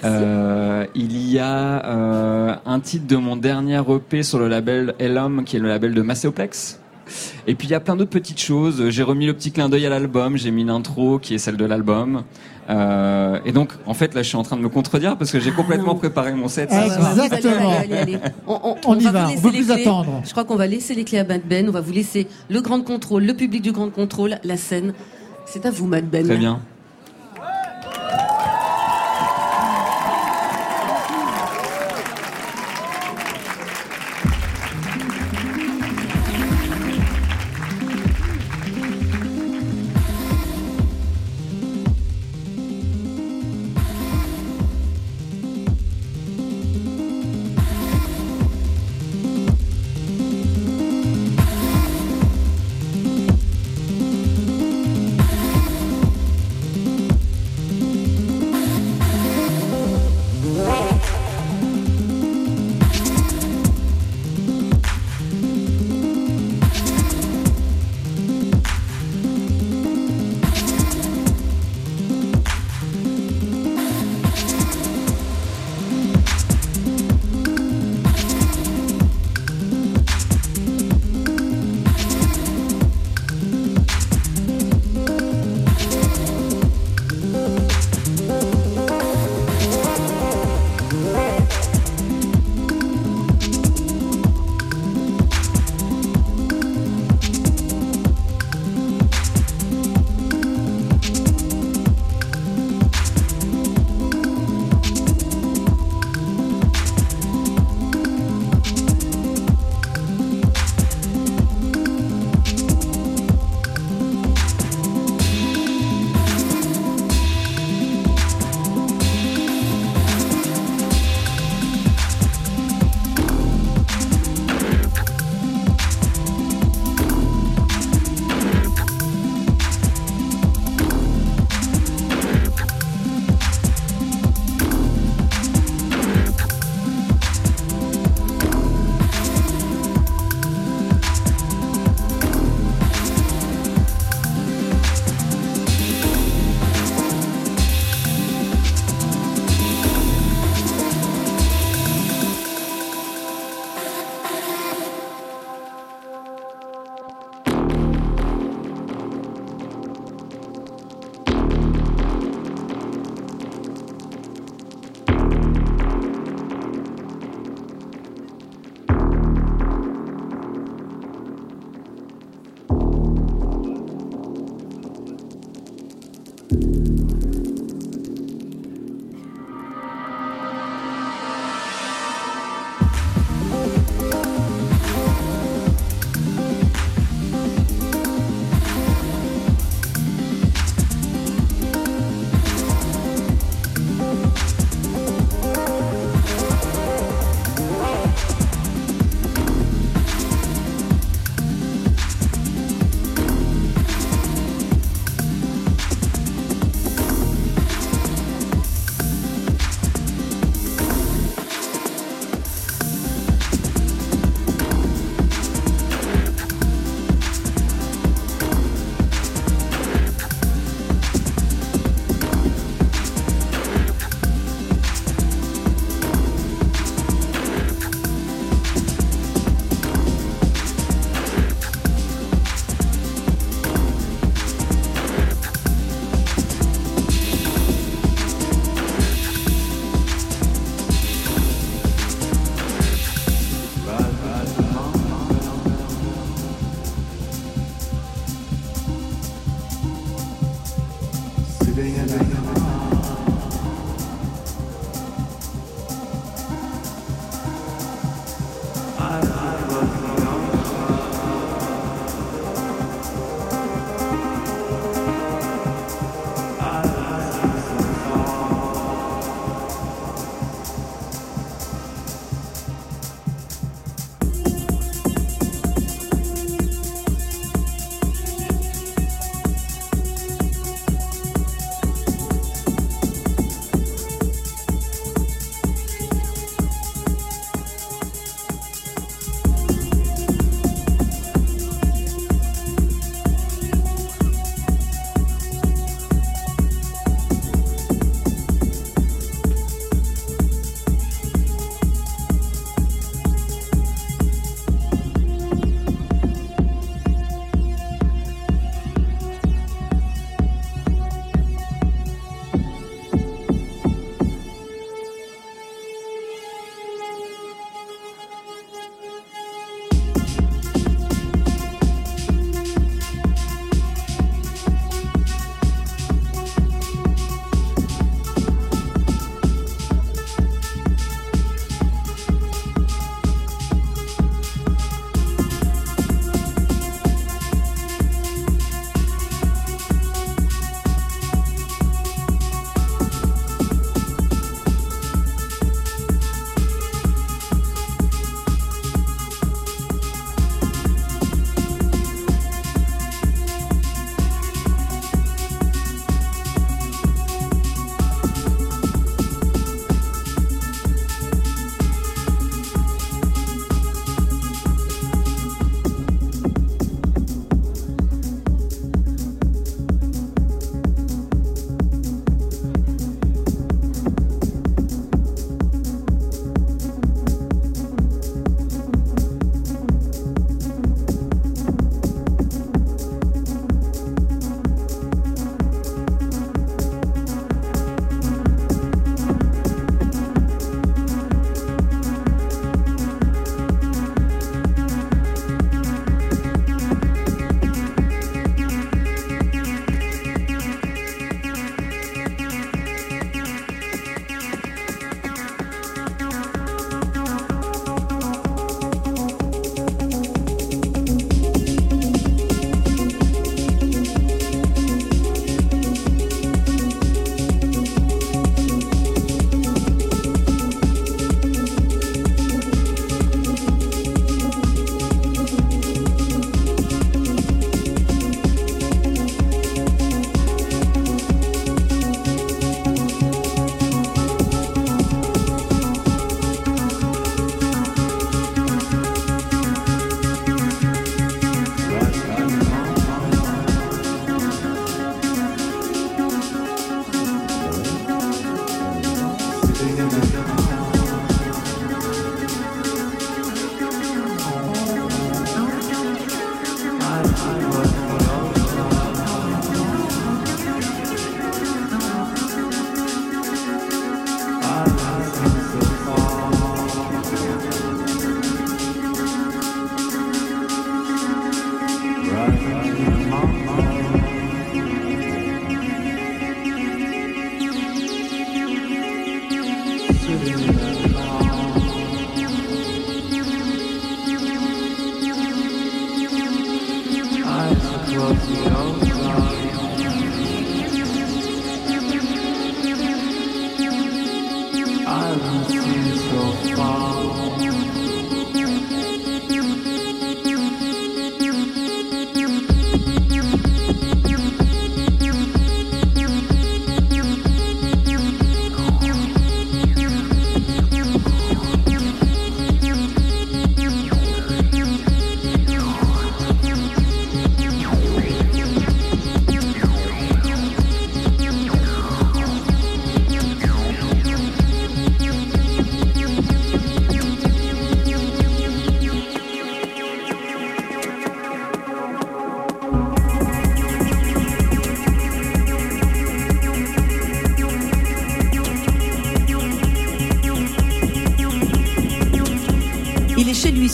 Euh, il y a euh, un titre de mon dernier EP sur le label Elom, qui est le label de Macéoplex. Et puis il y a plein d'autres petites choses. J'ai remis le petit clin d'œil à l'album, j'ai mis une intro qui est celle de l'album. Euh, et donc, en fait, là, je suis en train de me contredire parce que j'ai complètement préparé mon set. Exactement. Allez, allez, allez. On, on- On on y va, va, vous on peut plus clés. attendre. Je crois qu'on va laisser les clés à Mad Ben. On va vous laisser le grand contrôle, le public du grand contrôle, la scène. C'est à vous, Mad Ben. Très bien.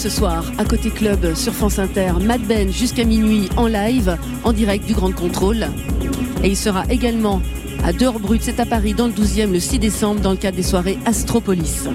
Ce soir, à côté club sur France Inter, Mad Ben jusqu'à minuit en live, en direct du Grand Contrôle. Et il sera également à Dehors Brut, c'est à Paris, dans le 12e, le 6 décembre, dans le cadre des soirées Astropolis.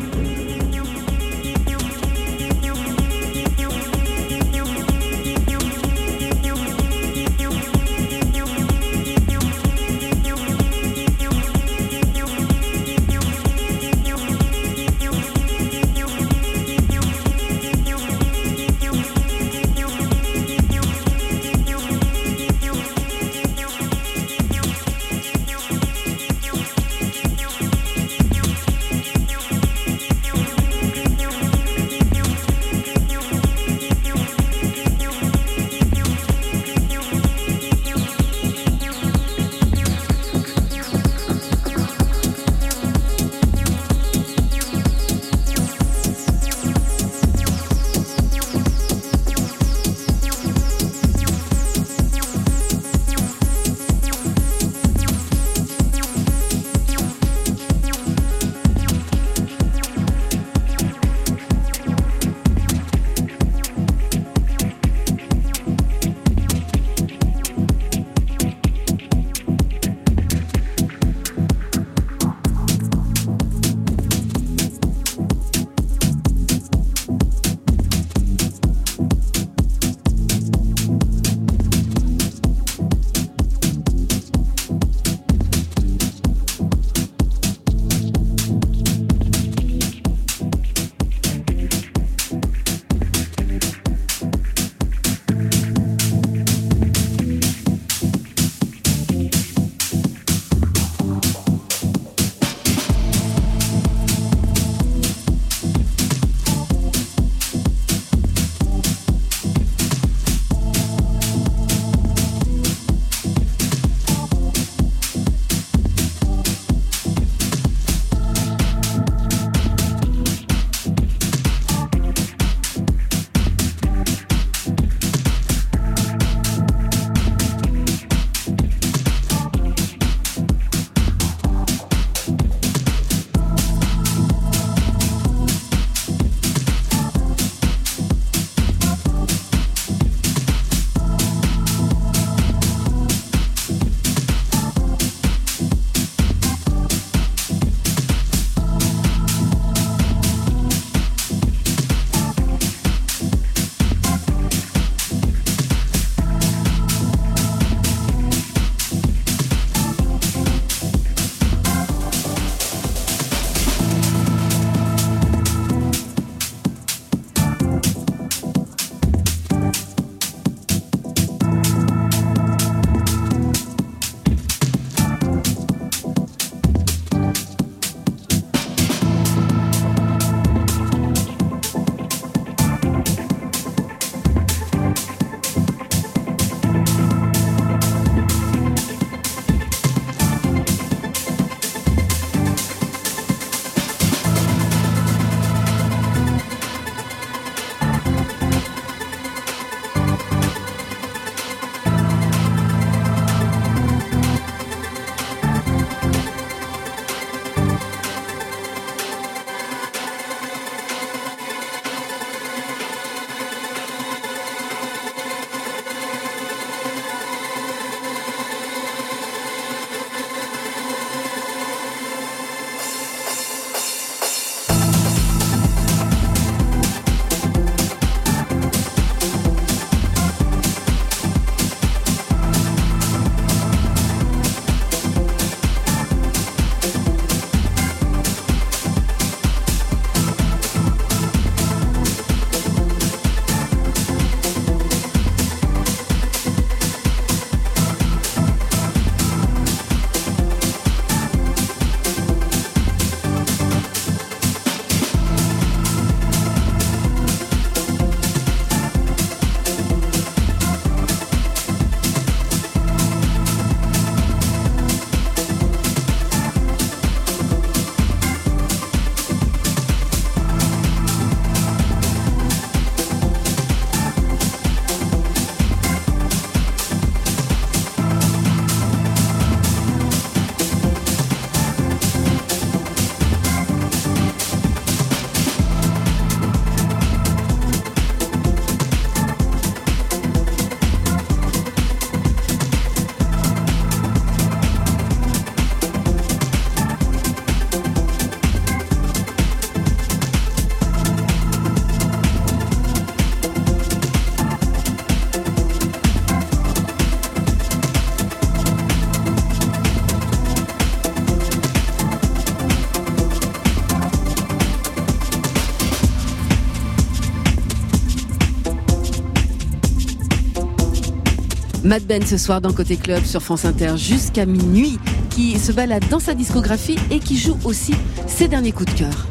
Mad Ben ce soir dans Côté Club sur France Inter jusqu'à minuit, qui se balade dans sa discographie et qui joue aussi ses derniers coups de cœur.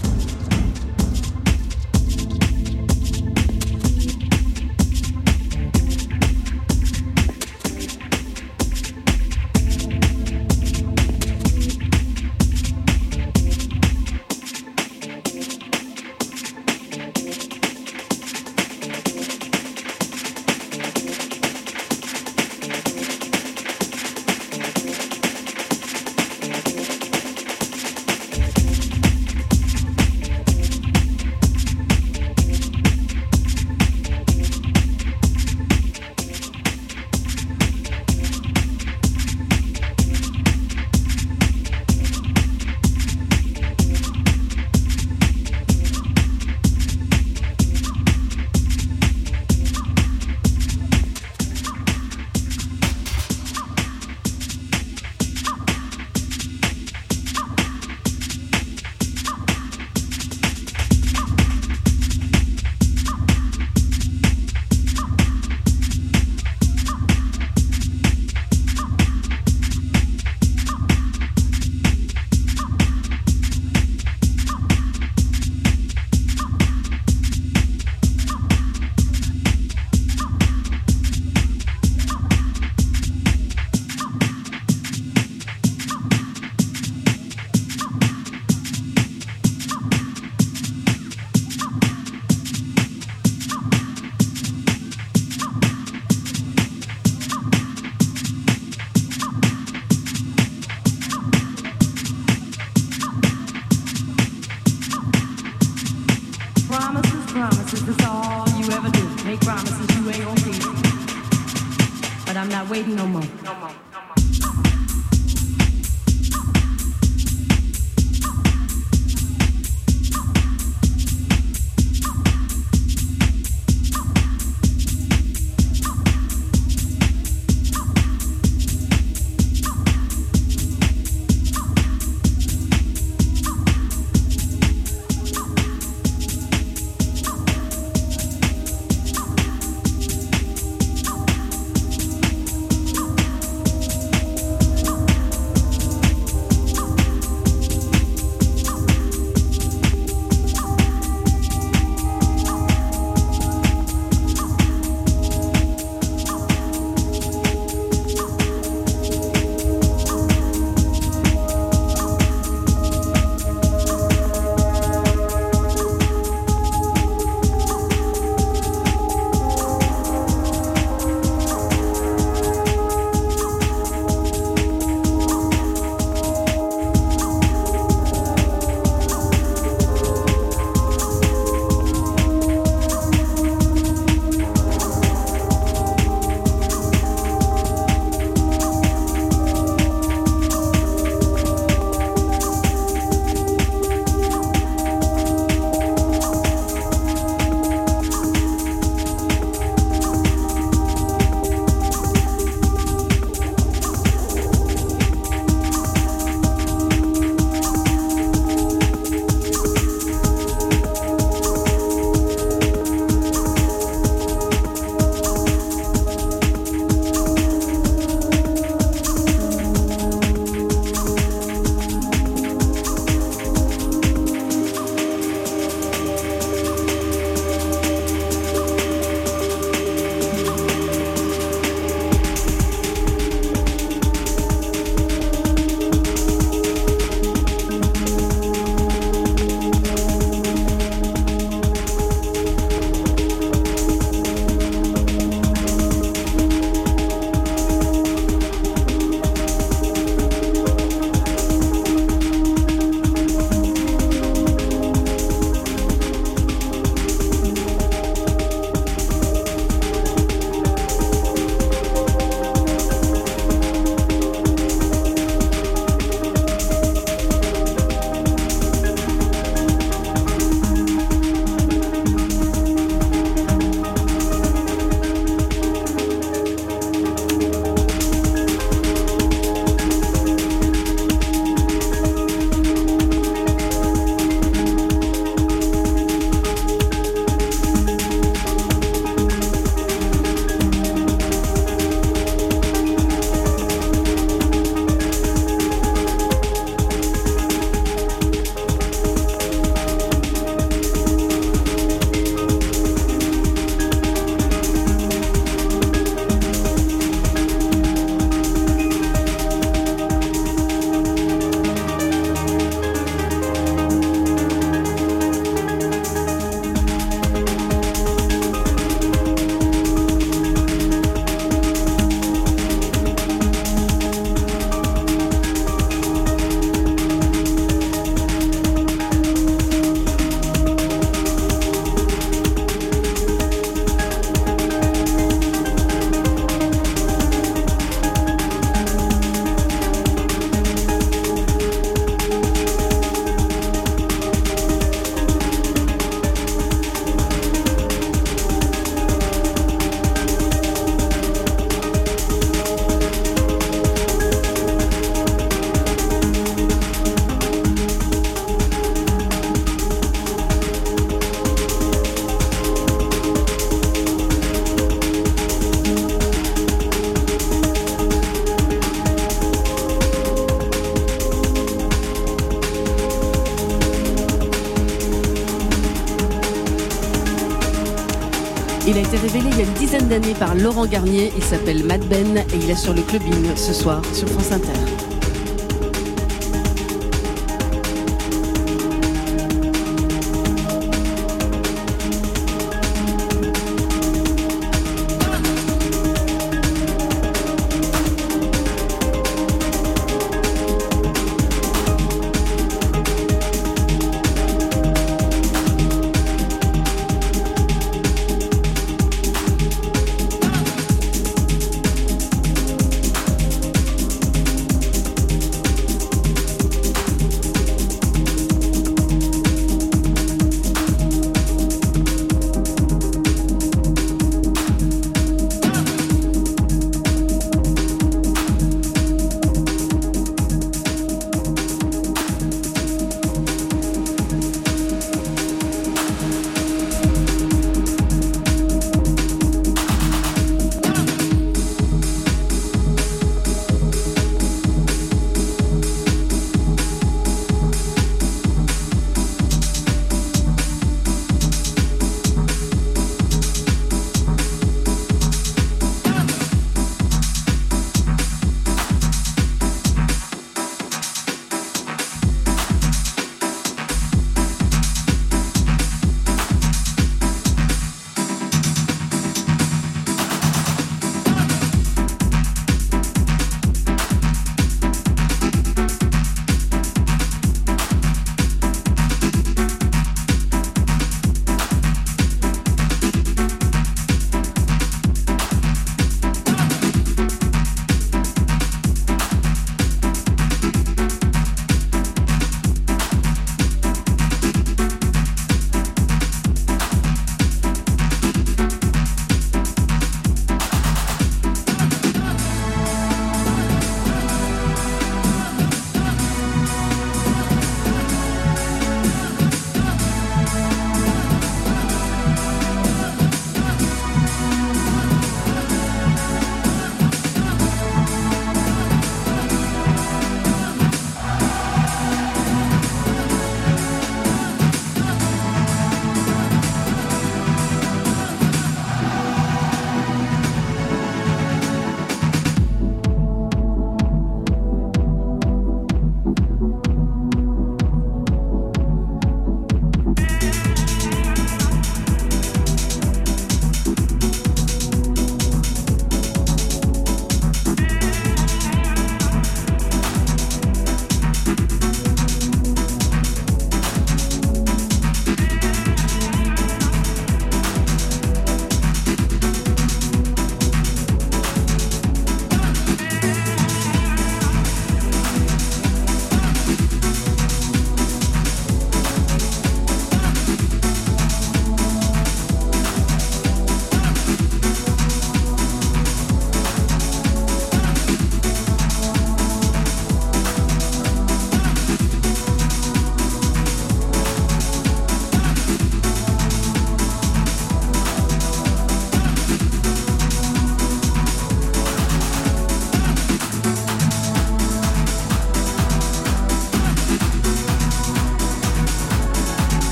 Révélé il y a une dizaine d'années par Laurent Garnier. Il s'appelle Mad Ben et il est sur le clubbing ce soir sur France Inter.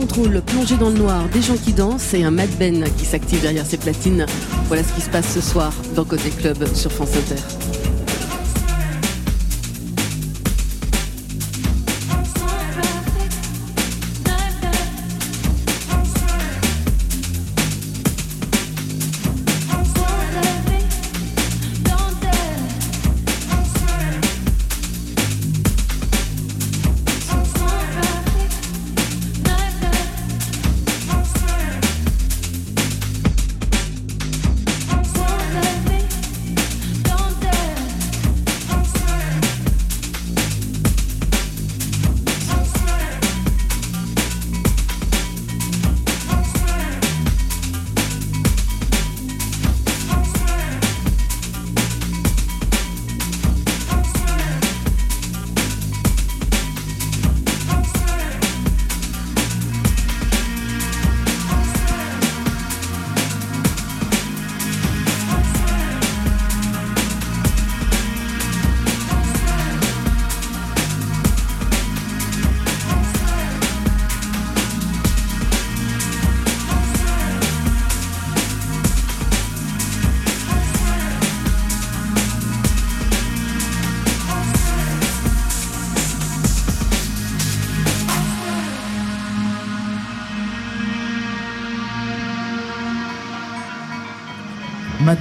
Contrôle plongé dans le noir, des gens qui dansent et un Mad Ben qui s'active derrière ses platines. Voilà ce qui se passe ce soir dans Côté Club sur France Inter.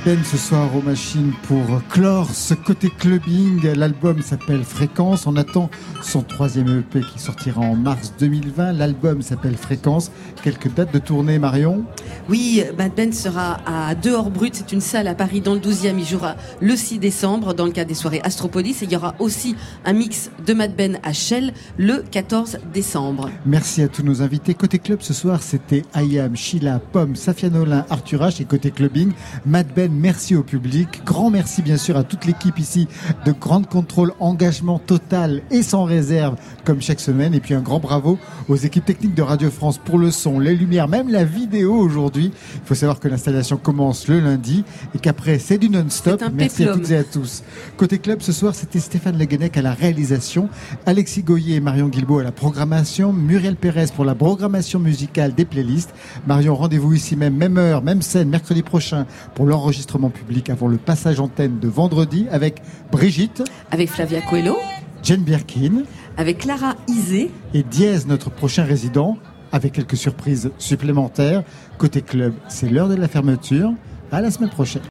Ce soir aux machines pour clore ce côté clubbing. L'album s'appelle Fréquence. On attend son troisième EP qui sortira en mars 2020. L'album s'appelle Fréquence. Quelques dates de tournée, Marion? Oui, Mad Ben sera à Dehors Brut, c'est une salle à Paris dans le 12e. Il jouera le 6 décembre dans le cadre des soirées Astropolis. Et il y aura aussi un mix de Mad Ben à Shell le 14 décembre. Merci à tous nos invités. Côté club ce soir, c'était Ayam, Sheila, Pomme, Safia Nolin, Arthur H. Et côté clubbing, Mad Ben, merci au public. Grand merci bien sûr à toute l'équipe ici de Grande Contrôle, engagement total et sans réserve comme chaque semaine. Et puis un grand bravo aux équipes techniques de Radio France pour le son, les lumières, même la vidéo aujourd'hui. Il faut savoir que l'installation commence le lundi et qu'après c'est du non-stop. Merci à toutes et à tous. Côté club ce soir, c'était Stéphane Leguenec à la réalisation, Alexis Goyer et Marion Guilbault à la programmation, Muriel Pérez pour la programmation musicale des playlists. Marion, rendez-vous ici même, même heure, même scène, mercredi prochain pour l'enregistrement public avant le passage antenne de vendredi avec Brigitte, Avec Flavia Coelho, Jane Birkin avec Clara Isé. et Diez, notre prochain résident, avec quelques surprises supplémentaires. Côté club, c'est l'heure de la fermeture. À la semaine prochaine.